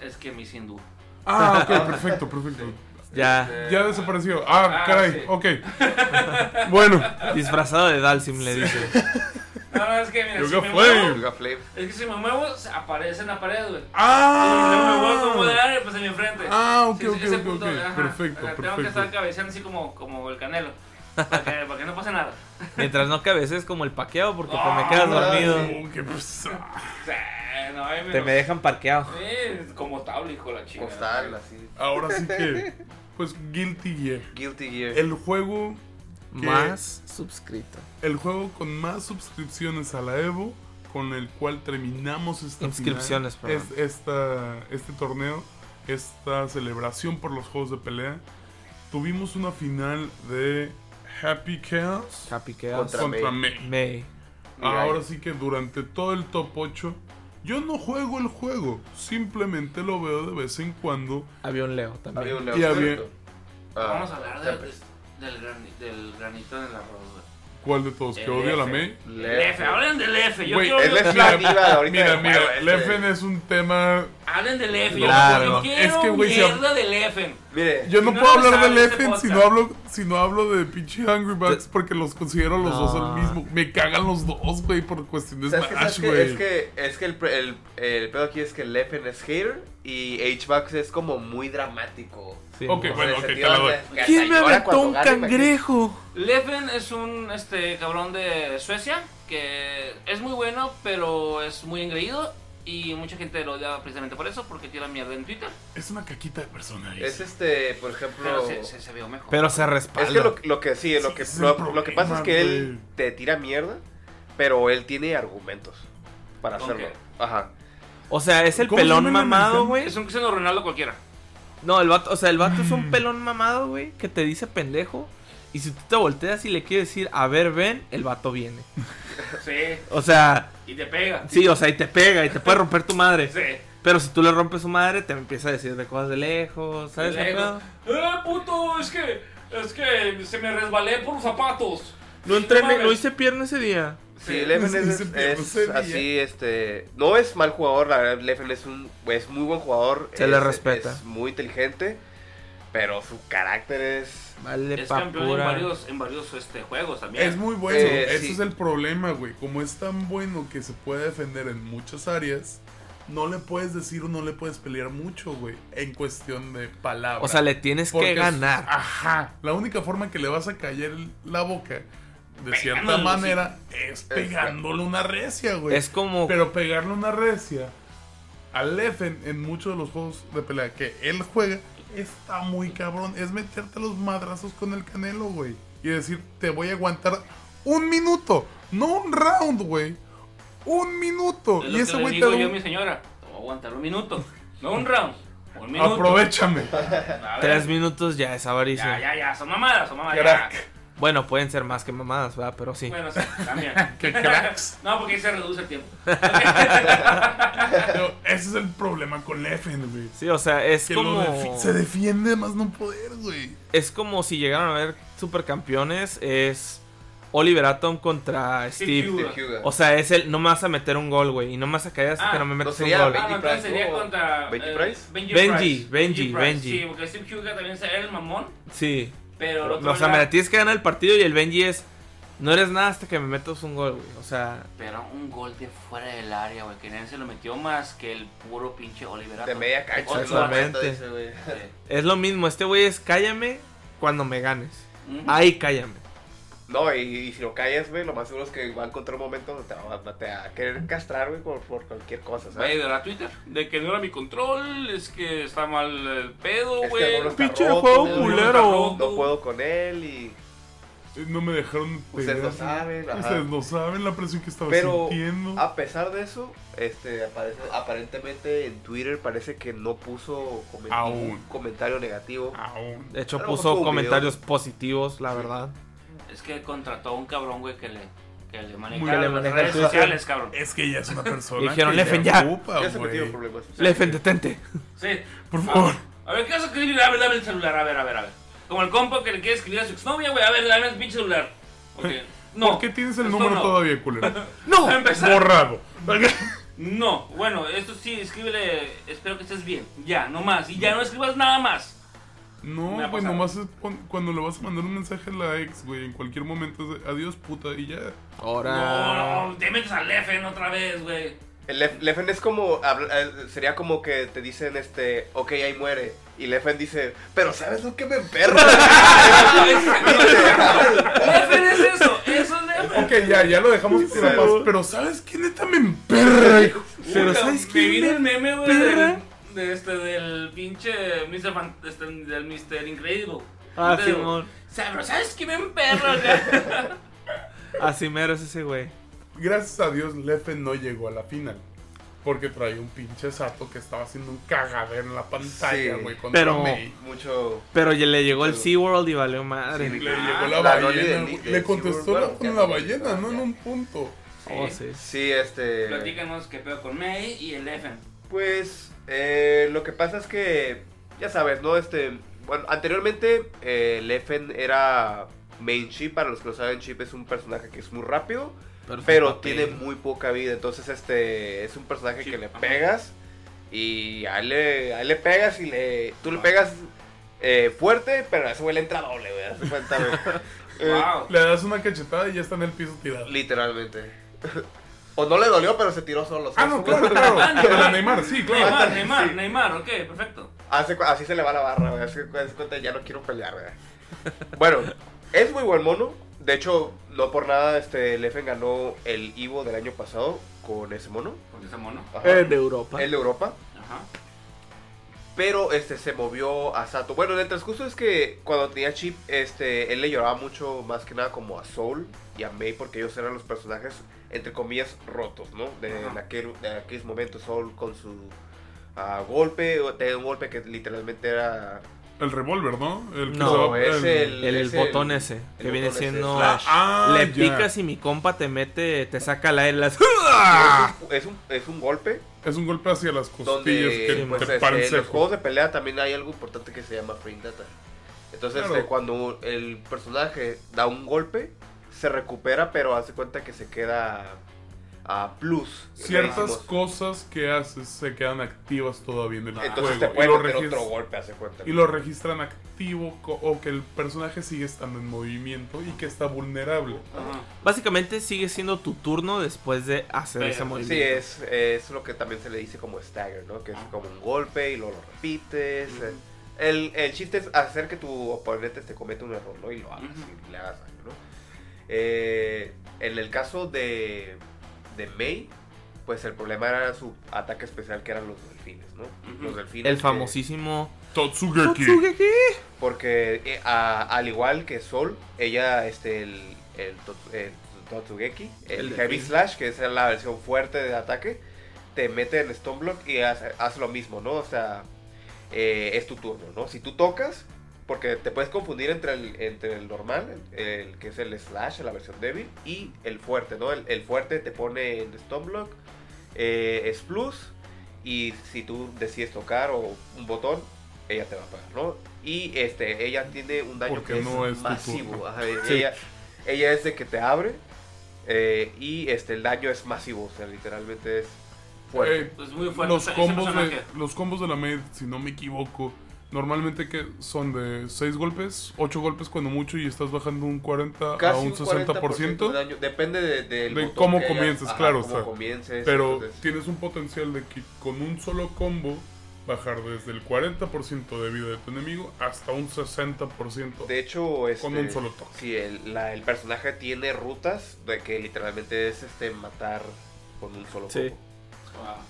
Es que me hice hindú. Ah, ok, perfecto, perfecto. Ya, Ya desapareció. Ah, Ah, caray, sí. ok. Bueno, disfrazado de Dalsim le dice. No, no, es que mira, si Yoga me Flame. muevo, es que si me muevo, aparece en la pared, güey. Ah. Pues en mi frente. Ah, ok, Sí, ok, sí, ese ok, punto, ok. ajá. Perfecto, O sea, Tengo que perfecto. estar cabeceando así como, como el canelo. Para que, para que no pase nada. Mientras no cabeces como el paqueado porque pues me quedas Ah, dormido. sí. Oh, qué no, Te me dejan parqueado. Sí, como tabla, hijo la chica. Postal, así. Ahora sí que, pues Guilty Gear. Guilty Gear. El juego. Más suscrito. el juego con más suscripciones a la Evo, con el cual terminamos esta Inscripciones, final, es- esta, este torneo, esta celebración por los juegos de pelea. Tuvimos una final de Happy Chaos Happy Chaos. Contra contra May. May. Ahora sí que durante todo el top 8, yo no juego el juego, simplemente lo veo de vez en cuando. Había un Leo Había también. un Y había- Leoncito. Ah, Vamos a hablar de- del, grani- del granito en el arroz, güey. ¿Cuál de todos? ¿Que El odia la F. May? El F, hablen del F. Yo Güey, quiero la diva ahorita Mira, del mira, juego, este. Leffen es un tema. Hablen del F. Yo, Claro. yo quiero Es que, hab- mierda del F. Mire, Yo no puedo hablar de Leffen si no hablo, si no hablo de pinche Hungry Bucks porque los considero los No. dos el mismo. Me cagan los dos, güey, por cuestión de. Smash, güey. Es que, es que el, pre- el, el pedo aquí es que Leffen es hater y H-Bucks es como muy dramático. Sí, Ok, no. bueno, En el ok, te la doy. ¿Quién me aventó un cangrejo? Leven es un este cabrón de Suecia que es muy bueno, pero es muy engreído y mucha gente lo odia precisamente por eso, porque tira mierda en Twitter. Es una caquita de persona. Es este, por ejemplo... Pero se, se, se veo mejor. Pero se respalda. Es que lo, lo que sí, lo Sí, que, lo, lo que pasa es que él te tira mierda, pero él tiene argumentos para ¿Con hacerlo. qué? Ajá. O sea, es el ¿Cómo se pelón mamado, güey. es un Cristiano Ronaldo cualquiera. No, el vato, o sea, el vato es Mm. un pelón mamado, güey, que te dice pendejo. Y si tú te volteas y le quieres decir, a ver, ven, el vato viene. Sí, O sea, y te pega. sí, o sea, y te pega y te puede romper tu madre. Sí. Pero si tú le rompes su madre, te empieza a decir de cosas de lejos, ¿sabes? De lejos. ¡Eh, puto! Es que, es que se me resbalé por los zapatos. No entrené, no hice pierna ese día. Sí, Sí, Leffen sí, es, así, este... No es mal jugador, la verdad, Leffen es un es muy buen jugador. Se es, le respeta. Es muy inteligente, pero su carácter es... Vale, Es campeón en varios, en varios este, juegos también. Es muy bueno, Eh, ese sí. es el problema, güey. Como es tan bueno que se puede defender en muchas áreas, no le puedes decir o no le puedes pelear mucho, güey, en cuestión de palabras. O sea, le tienes Porque que es- ganar. Ajá. La única forma que le vas a callar la boca, de cierta Pegándole, manera, es pegándole una recia, güey. Es como. Pero pegarle una recia al Leffen en muchos de los juegos de pelea que él juega está muy cabrón. Es meterte los madrazos con el canelo, güey. Y decir, te voy a aguantar un minuto, no un round, güey. Un minuto. Es Y lo ese güey te digo yo un- mi señora. Te voy a aguantar un minuto. No un round. Un minuto. Aprovechame. Tres minutos ya es avaricia. Ya, ya, ya. Son mamadas, son mamadas. Crack. ya. Bueno, pueden ser más que mamadas, ¿verdad? Pero sí. Bueno, sí, también. Que cracks. No, porque ahí se reduce el tiempo. Pero ese es el problema con Leffen, güey. Sí, o sea, es Que como. defi- se defiende más no poder, güey. Es como si llegaron a ver supercampeones. Es Oliver Atom contra Steve Steve. O sea, es el. No me vas a meter un gol, güey. Y no me vas a caer hasta Ah, que no me no metas un gol. Benji Ah, no, sería contra. Benji eh, Price. Benji, Benji. Benji, Price, Benji. Sí, porque Steve Huga también era el mamón, Sí. Pero O sea, me la tienes que ganar el partido y el Benji es. No eres nada hasta que me metas un gol, güey. O sea, Pero un gol de fuera del área, güey, que nadie se lo metió más que el puro pinche Oliver De media cancha. Exactamente. güey. Sí. es lo mismo. Este güey es cállame cuando me ganes. Ahí cállame. No, y, y si lo callas, güey, lo más seguro es que va a encontrar un momento donde te va, te va a querer castrar, güey, por, por cualquier cosa, ¿sabes? de la Twitter, de que no era mi control, es que está mal el pedo, Es que güey. algunos está Pinche roto, juego güey, culero. No puedo con él y... Eh, No me dejaron. Ustedes no saben, ajá. Ustedes no saben la presión que estaba Pero sintiendo. a pesar de eso, este, aparece, aparentemente en Twitter parece que no puso Aún. comentario negativo. Aún. De hecho, puso comentarios positivos, la Sí. verdad. Es que contrató a un cabrón, güey, que le, que le las redes sociales, cabrón. Es que ya es una persona. Dijeron, que "Leffen, ya". ocupa, ya se metió. Lefen, detente. Sí. Por favor. A ver, ¿qué vas a escribir? A ver, dame el celular, a ver, a ver, a ver. Como el compa que le quiere escribir a su exnovia, güey, a ver, dame el pinche celular. Ok. No. ¿Por qué tienes el número no. todavía, culero? ¡No! A empezar. Borrado. No, bueno, esto sí, escríbele, espero que estés bien. Ya, no más. Y ya no escribas nada más. No, güey, nomás es cuando le vas a mandar un mensaje a la ex, güey, en cualquier momento es de, adiós puta y ya. Ahora. No, no, te metes al Lefen otra vez, güey. El Lef- Leffen es como, eh, sería como que te dicen, este, ok, ahí muere. Y Leffen dice, pero ¿sabes lo que me emperra? Lefen es eso, eso es Lefen. Ok, ya, ya lo dejamos Sí. paz. Pero ¿sabes quién neta me emperra, hijo? Pero ¿sabes me quién me el meme, güey, de este, del pinche Mr. Fan- este, del Mr. Incredible. Ah, digo, Simón. "Sa- pero ¿sabes qué me emperra, güey? Así mero es ese güey. Gracias a Dios, Leffen no llegó a la final. Porque traía un pinche sato que estaba haciendo un cagadero en la pantalla, Sí. güey, contra Pero- May. Mucho... Pero ya le llegó el Pero- SeaWorld y valió madre. Sí, Le Ah, llegó la, la ballena, Le contestó con la ballena, no en un punto. Oh, Sí. sí. Sí, este... Platícanos qué pedo con May y el Lefen. Pues eh, lo que pasa es que, ya sabes, ¿no? Este, bueno, anteriormente eh, Leffen era main chip, para los que no saben, chip es un personaje que es muy rápido, pero tiene muy poca vida, entonces este es un personaje Chip, que le ajá. pegas y a él le, a él le pegas y le, tú le pegas eh, fuerte, pero a ese güey le entra doble, güey, cuenta, güey. Eh, Wow. Le das una cachetada y ya está en el piso tirado. Literalmente. O no le dolió, pero se tiró solo. Ah, ¿sabes? no, claro, claro. Ah, Neymar. Neymar, sí, claro. Neymar, Neymar, Sí. Neymar, ok, perfecto. Así se le va la barra, güey. Hace cuenta, ya no quiero pelear, güey. Bueno, es muy buen mono. De hecho, no por nada, este, Leffen ganó el Ivo del año pasado con ese mono. Con ese mono. Ajá. En Europa. El de Europa. Ajá. Pero este se movió a Sato. Bueno, en el transcurso es que cuando tenía Chip, este, él le lloraba mucho más que nada como a Soul y a May porque ellos eran los personajes, entre comillas, rotos, ¿no? De, Ajá. en aquel, de aquellos momentos Soul con su ah, golpe, o tenía un golpe que literalmente era... El revólver, ¿no? El que No, va- es el- El, botón ese, el que viene siendo... Ah, le ya. picas y mi compa te mete, te saca la las... Es un, es un golpe Es un golpe hacia las costillas donde que pues, te este, en los juegos de pelea también hay algo importante que se llama frame data. Entonces, Claro. este, cuando el personaje da un golpe, se recupera, pero hace cuenta que se queda a plus. Ciertas cosas que haces se quedan activas todavía en el Entonces juego. te y, lo meter regis- otro golpe, hace cuenta. y lo registran activo o que el personaje sigue estando en movimiento y que está vulnerable. Ajá. Básicamente sigue siendo tu turno después de hacer Pero, ese movimiento. Sí, es, es lo que también se le dice como stagger, ¿no? Que es como un golpe y luego lo repites. El, el chiste es hacer que tu oponente te cometa un error, ¿no? Y lo hagas, y le hagas daño, ¿no? Eh, en el caso de, de May, pues el problema era su ataque especial que eran los delfines, ¿no? Los delfines. El que- famosísimo... Totsugeki. Totsugeki. Porque eh, a- al igual que Sol, ella, este, el, el, el Totsugeki, El Heavy. Slash, que es la versión fuerte de ataque, te mete en Stone Block y hace, hace lo mismo, ¿no? O sea, eh, es tu turno, ¿no? Si tú tocas, porque te puedes confundir entre el, entre el normal, el, el que es el Slash, la versión débil, y el fuerte, ¿no? El, el fuerte te pone en Stone Block, eh, es plus, y si tú decides tocar o un botón, ella te va a pagar, ¿no? Y este, ella tiene un daño Porque que no es, es masivo. turno. ajá, Sí. ella, ella es de que te abre eh, y este, el daño es masivo, o sea, literalmente es fuerte. Eh, Es muy fuerte. los combos de los combos de la maid, si no me equivoco, normalmente que son de 6 golpes, 8 golpes cuando mucho y estás bajando un 40 a Casi un 60%, de daño, depende de, del De botón cómo comiences, ajá, claro, cómo o sea, comiences, pero entonces- tienes un potencial de que con un solo combo bajar desde el 40% de vida de tu enemigo hasta un 60%. De hecho, este, Con un solo toque. Sí, el, la- el personaje tiene rutas de que literalmente es este matar con un solo Sí. combo. Wow.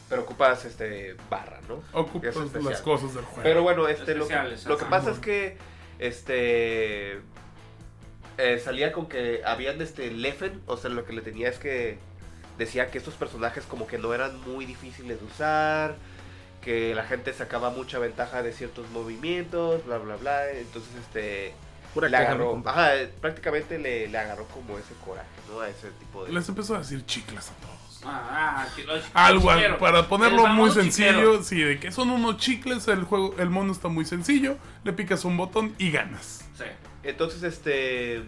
Pero ocupas este barra, ¿no? Ocupas Es las cosas del juego. Pero bueno, este lo lo que pasa es que este eh, salía con que habían este Leffen, o sea, lo que le tenía es que decía que estos personajes como que no eran muy difíciles de usar, que la gente sacaba mucha ventaja de ciertos movimientos, bla bla bla, entonces este Pura le agarró, ajá, prácticamente le, le agarró como ese coraje, ¿no? A ese tipo de Les empezó a decir chicles a todos. Ah, ah, que lo- Algo, para ponerlo muy sencillo, chiquero. sí, de que son unos chicles, el juego, el mono está muy sencillo, le picas un botón y ganas. Sí. Entonces, este.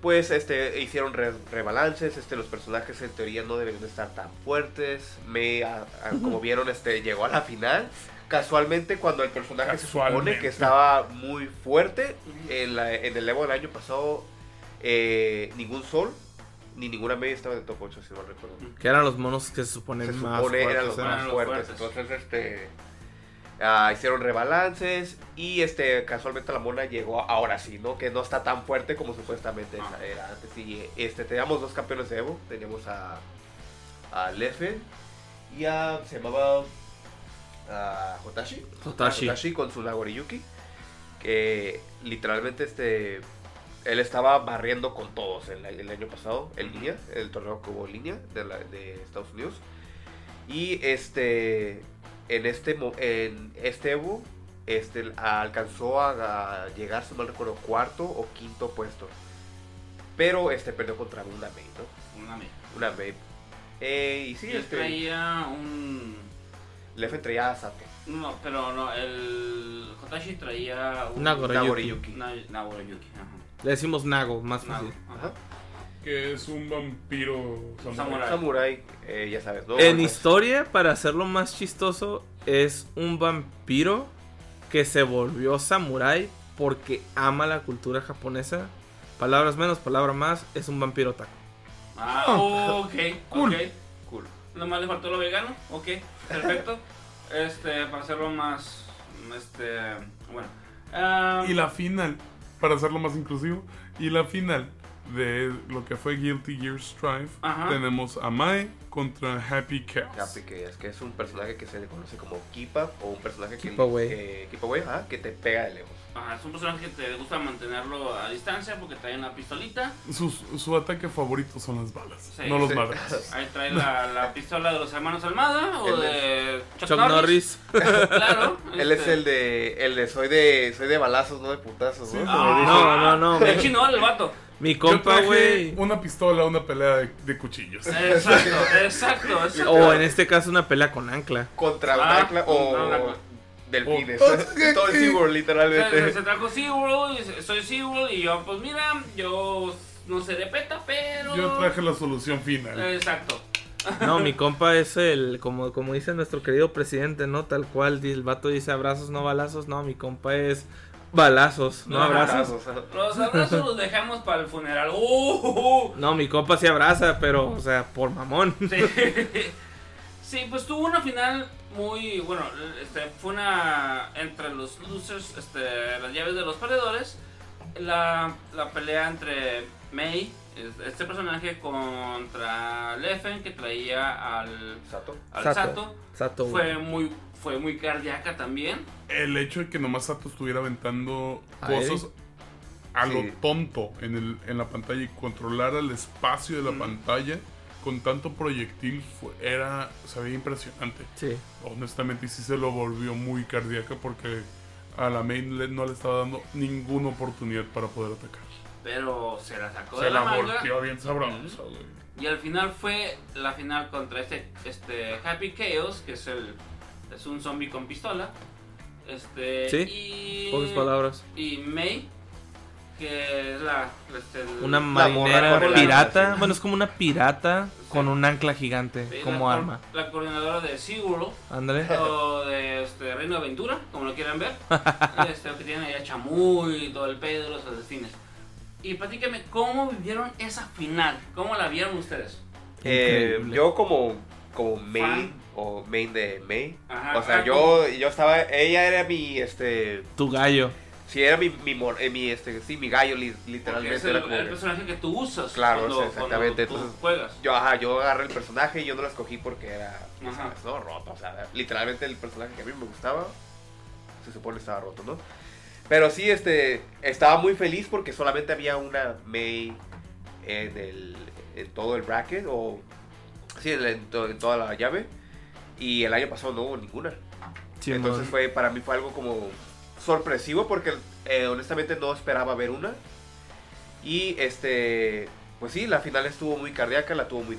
Pues este hicieron re- rebalances, este los personajes en teoría no deberían de estar tan fuertes. Me a- a- como vieron este llegó a la final. Casualmente cuando el personaje se supone que estaba muy fuerte en, la- en el Evo del año pasado eh, ningún sol ni ninguna media estaba en el top 8 si no recuerdo. Que eran los monos que se suponen Se más supone fuertes. eran los más fuertes. fuertes. Entonces, este. ah, hicieron rebalances y este casualmente la mona llegó ahora sí, ¿no? Que no está tan fuerte como supuestamente Ah. era antes. Y este, teníamos dos campeones de Evo. Teníamos a, a Leffen y a. Se llamaba. a Hotashi. Hotashi. Hotashi con su Nagoriyuki. Que literalmente este. Él estaba barriendo con todos el, el año pasado en línea, el torneo que hubo en línea de, la- de Estados Unidos. Y este. En este, mo- en este Evo. Este, alcanzó a, a llegar, si mal recuerdo, cuarto o quinto puesto. Pero este perdió contra una May, ¿no? Una amiga. Una May. Eh, y sí, Yo este. traía un. Leffen traía a Sato. No, pero no, el Hotashi traía un. Nagoriyuki. Nagoriyuki. Na- Nagoriyuki, ajá. Le decimos Nago, más Nago, fácil. ajá. Ajá. Que es un vampiro samurai. Samurai. Samurai, eh, ya sabes. En historia, para hacerlo más chistoso, es un vampiro que se volvió samurái porque ama la cultura japonesa. Palabras menos, palabra más, es un vampiro taco. Ah, ok, Cool. ok. Cool. Nomás le faltó lo vegano, ok, perfecto. este, para hacerlo más. Este. Bueno. ah, Y la final, para hacerlo más inclusivo, y la final de lo que fue Guilty Gear Strive, Ajá. tenemos a Mai contra Happy Chaos. Happy que es que es un personaje que se le conoce como Kipa o un personaje que Keep away. que, keep away, ajá, que te pega de lejos. Ajá, es un personaje que te gusta mantenerlo a distancia porque trae una pistolita. Su, su ataque favorito son las balas, Sí. no los Sí. madrazos. Ahí trae la, la pistola de los hermanos Almada o de Chuck, Chuck Norris. Norris. Claro. Él es este, el de el de soy de soy de balazos, no de putazos, Sí, ¿no? no. Ah, No, no, no, De me- chino el vato. Mi compa, güey. una pistola, una pelea de, de cuchillos. Exacto, exacto, exacto. O en este caso, una pelea con ancla. Contra Ah, un ancla o contra un ancla. Delfines. O- Todo el SeaWorld, Se, literalmente. se trajo SeaWorld, y se- soy SeaWorld y yo, pues mira, yo no sé de peta, pero... Yo traje la solución final. Exacto. No, mi compa es el, como, como dice nuestro querido presidente, ¿no? Tal cual, el vato dice abrazos, no balazos. No, mi compa es balazos, no No, abrazos. Los abrazos los dejamos para el funeral. ¡Uh! uh, uh! No, mi compa sí abraza, pero, o sea, por mamón. Sí. Sí, pues tuvo una final muy, bueno, este, fue una entre los losers, este, las llaves de los perdedores, la, la pelea entre Mei, es- este personaje, contra Leffen, que traía al, Sato. al Sato. Sato, Sato, fue muy, fue muy cardíaca también. El hecho de que nomás Sato estuviera aventando ¿A cosas. a lo Sí. tonto en, el, en la pantalla y controlar el espacio de la Mm. pantalla con tanto proyectil fue- era, se veía impresionante. Sí. Honestamente, y sí se lo volvió muy cardíaca porque a la main le- no le estaba dando ninguna oportunidad para poder atacar. Pero se la sacó Se de la, la manga. volteó bien sabroso, güey. Y al final fue la final contra este, este Happy Chaos, que es el es un zombie con pistola. Este Sí, y Pocas palabras. y May que es la este, Una marinera el pirata. arma, sí. Bueno, es como una pirata Sí. con un ancla gigante sí, como la, arma. La coordinadora de Siguro Ándale. o de este, Reino de Aventura, como lo quieran ver. este, que tienen allá Chamuy y todo el pedo, los asesinos. Y platícame, ¿cómo vivieron esa final? ¿Cómo la vieron ustedes? Eh, yo como, como main Fan. o main de May. Ajá, o sea, ah, yo, yo estaba, ella era mi, este, Tu gallo. Sí, era mi, eh, mi, este, sí, mi gallo, li- literalmente. es el, era como el que- personaje que tú usas Claro, cuando, sí, exactamente, cuando tú entonces- juegas. yo, ajá, yo agarré el personaje y yo no lo escogí porque era, Ajá. ¿sabes? no, roto, o sea, literalmente el personaje que a mí me gustaba, se supone estaba roto, ¿no? Pero sí, este, estaba muy feliz porque solamente había una May en el, en todo el bracket, o, sí, en, en to- en toda la llave, y el año pasado no hubo ninguna. Sí, Entonces no. fue, para mí fue algo como sorpresivo porque eh, honestamente no esperaba ver una. Y este, pues sí, la final estuvo muy cardíaca, la tuvo muy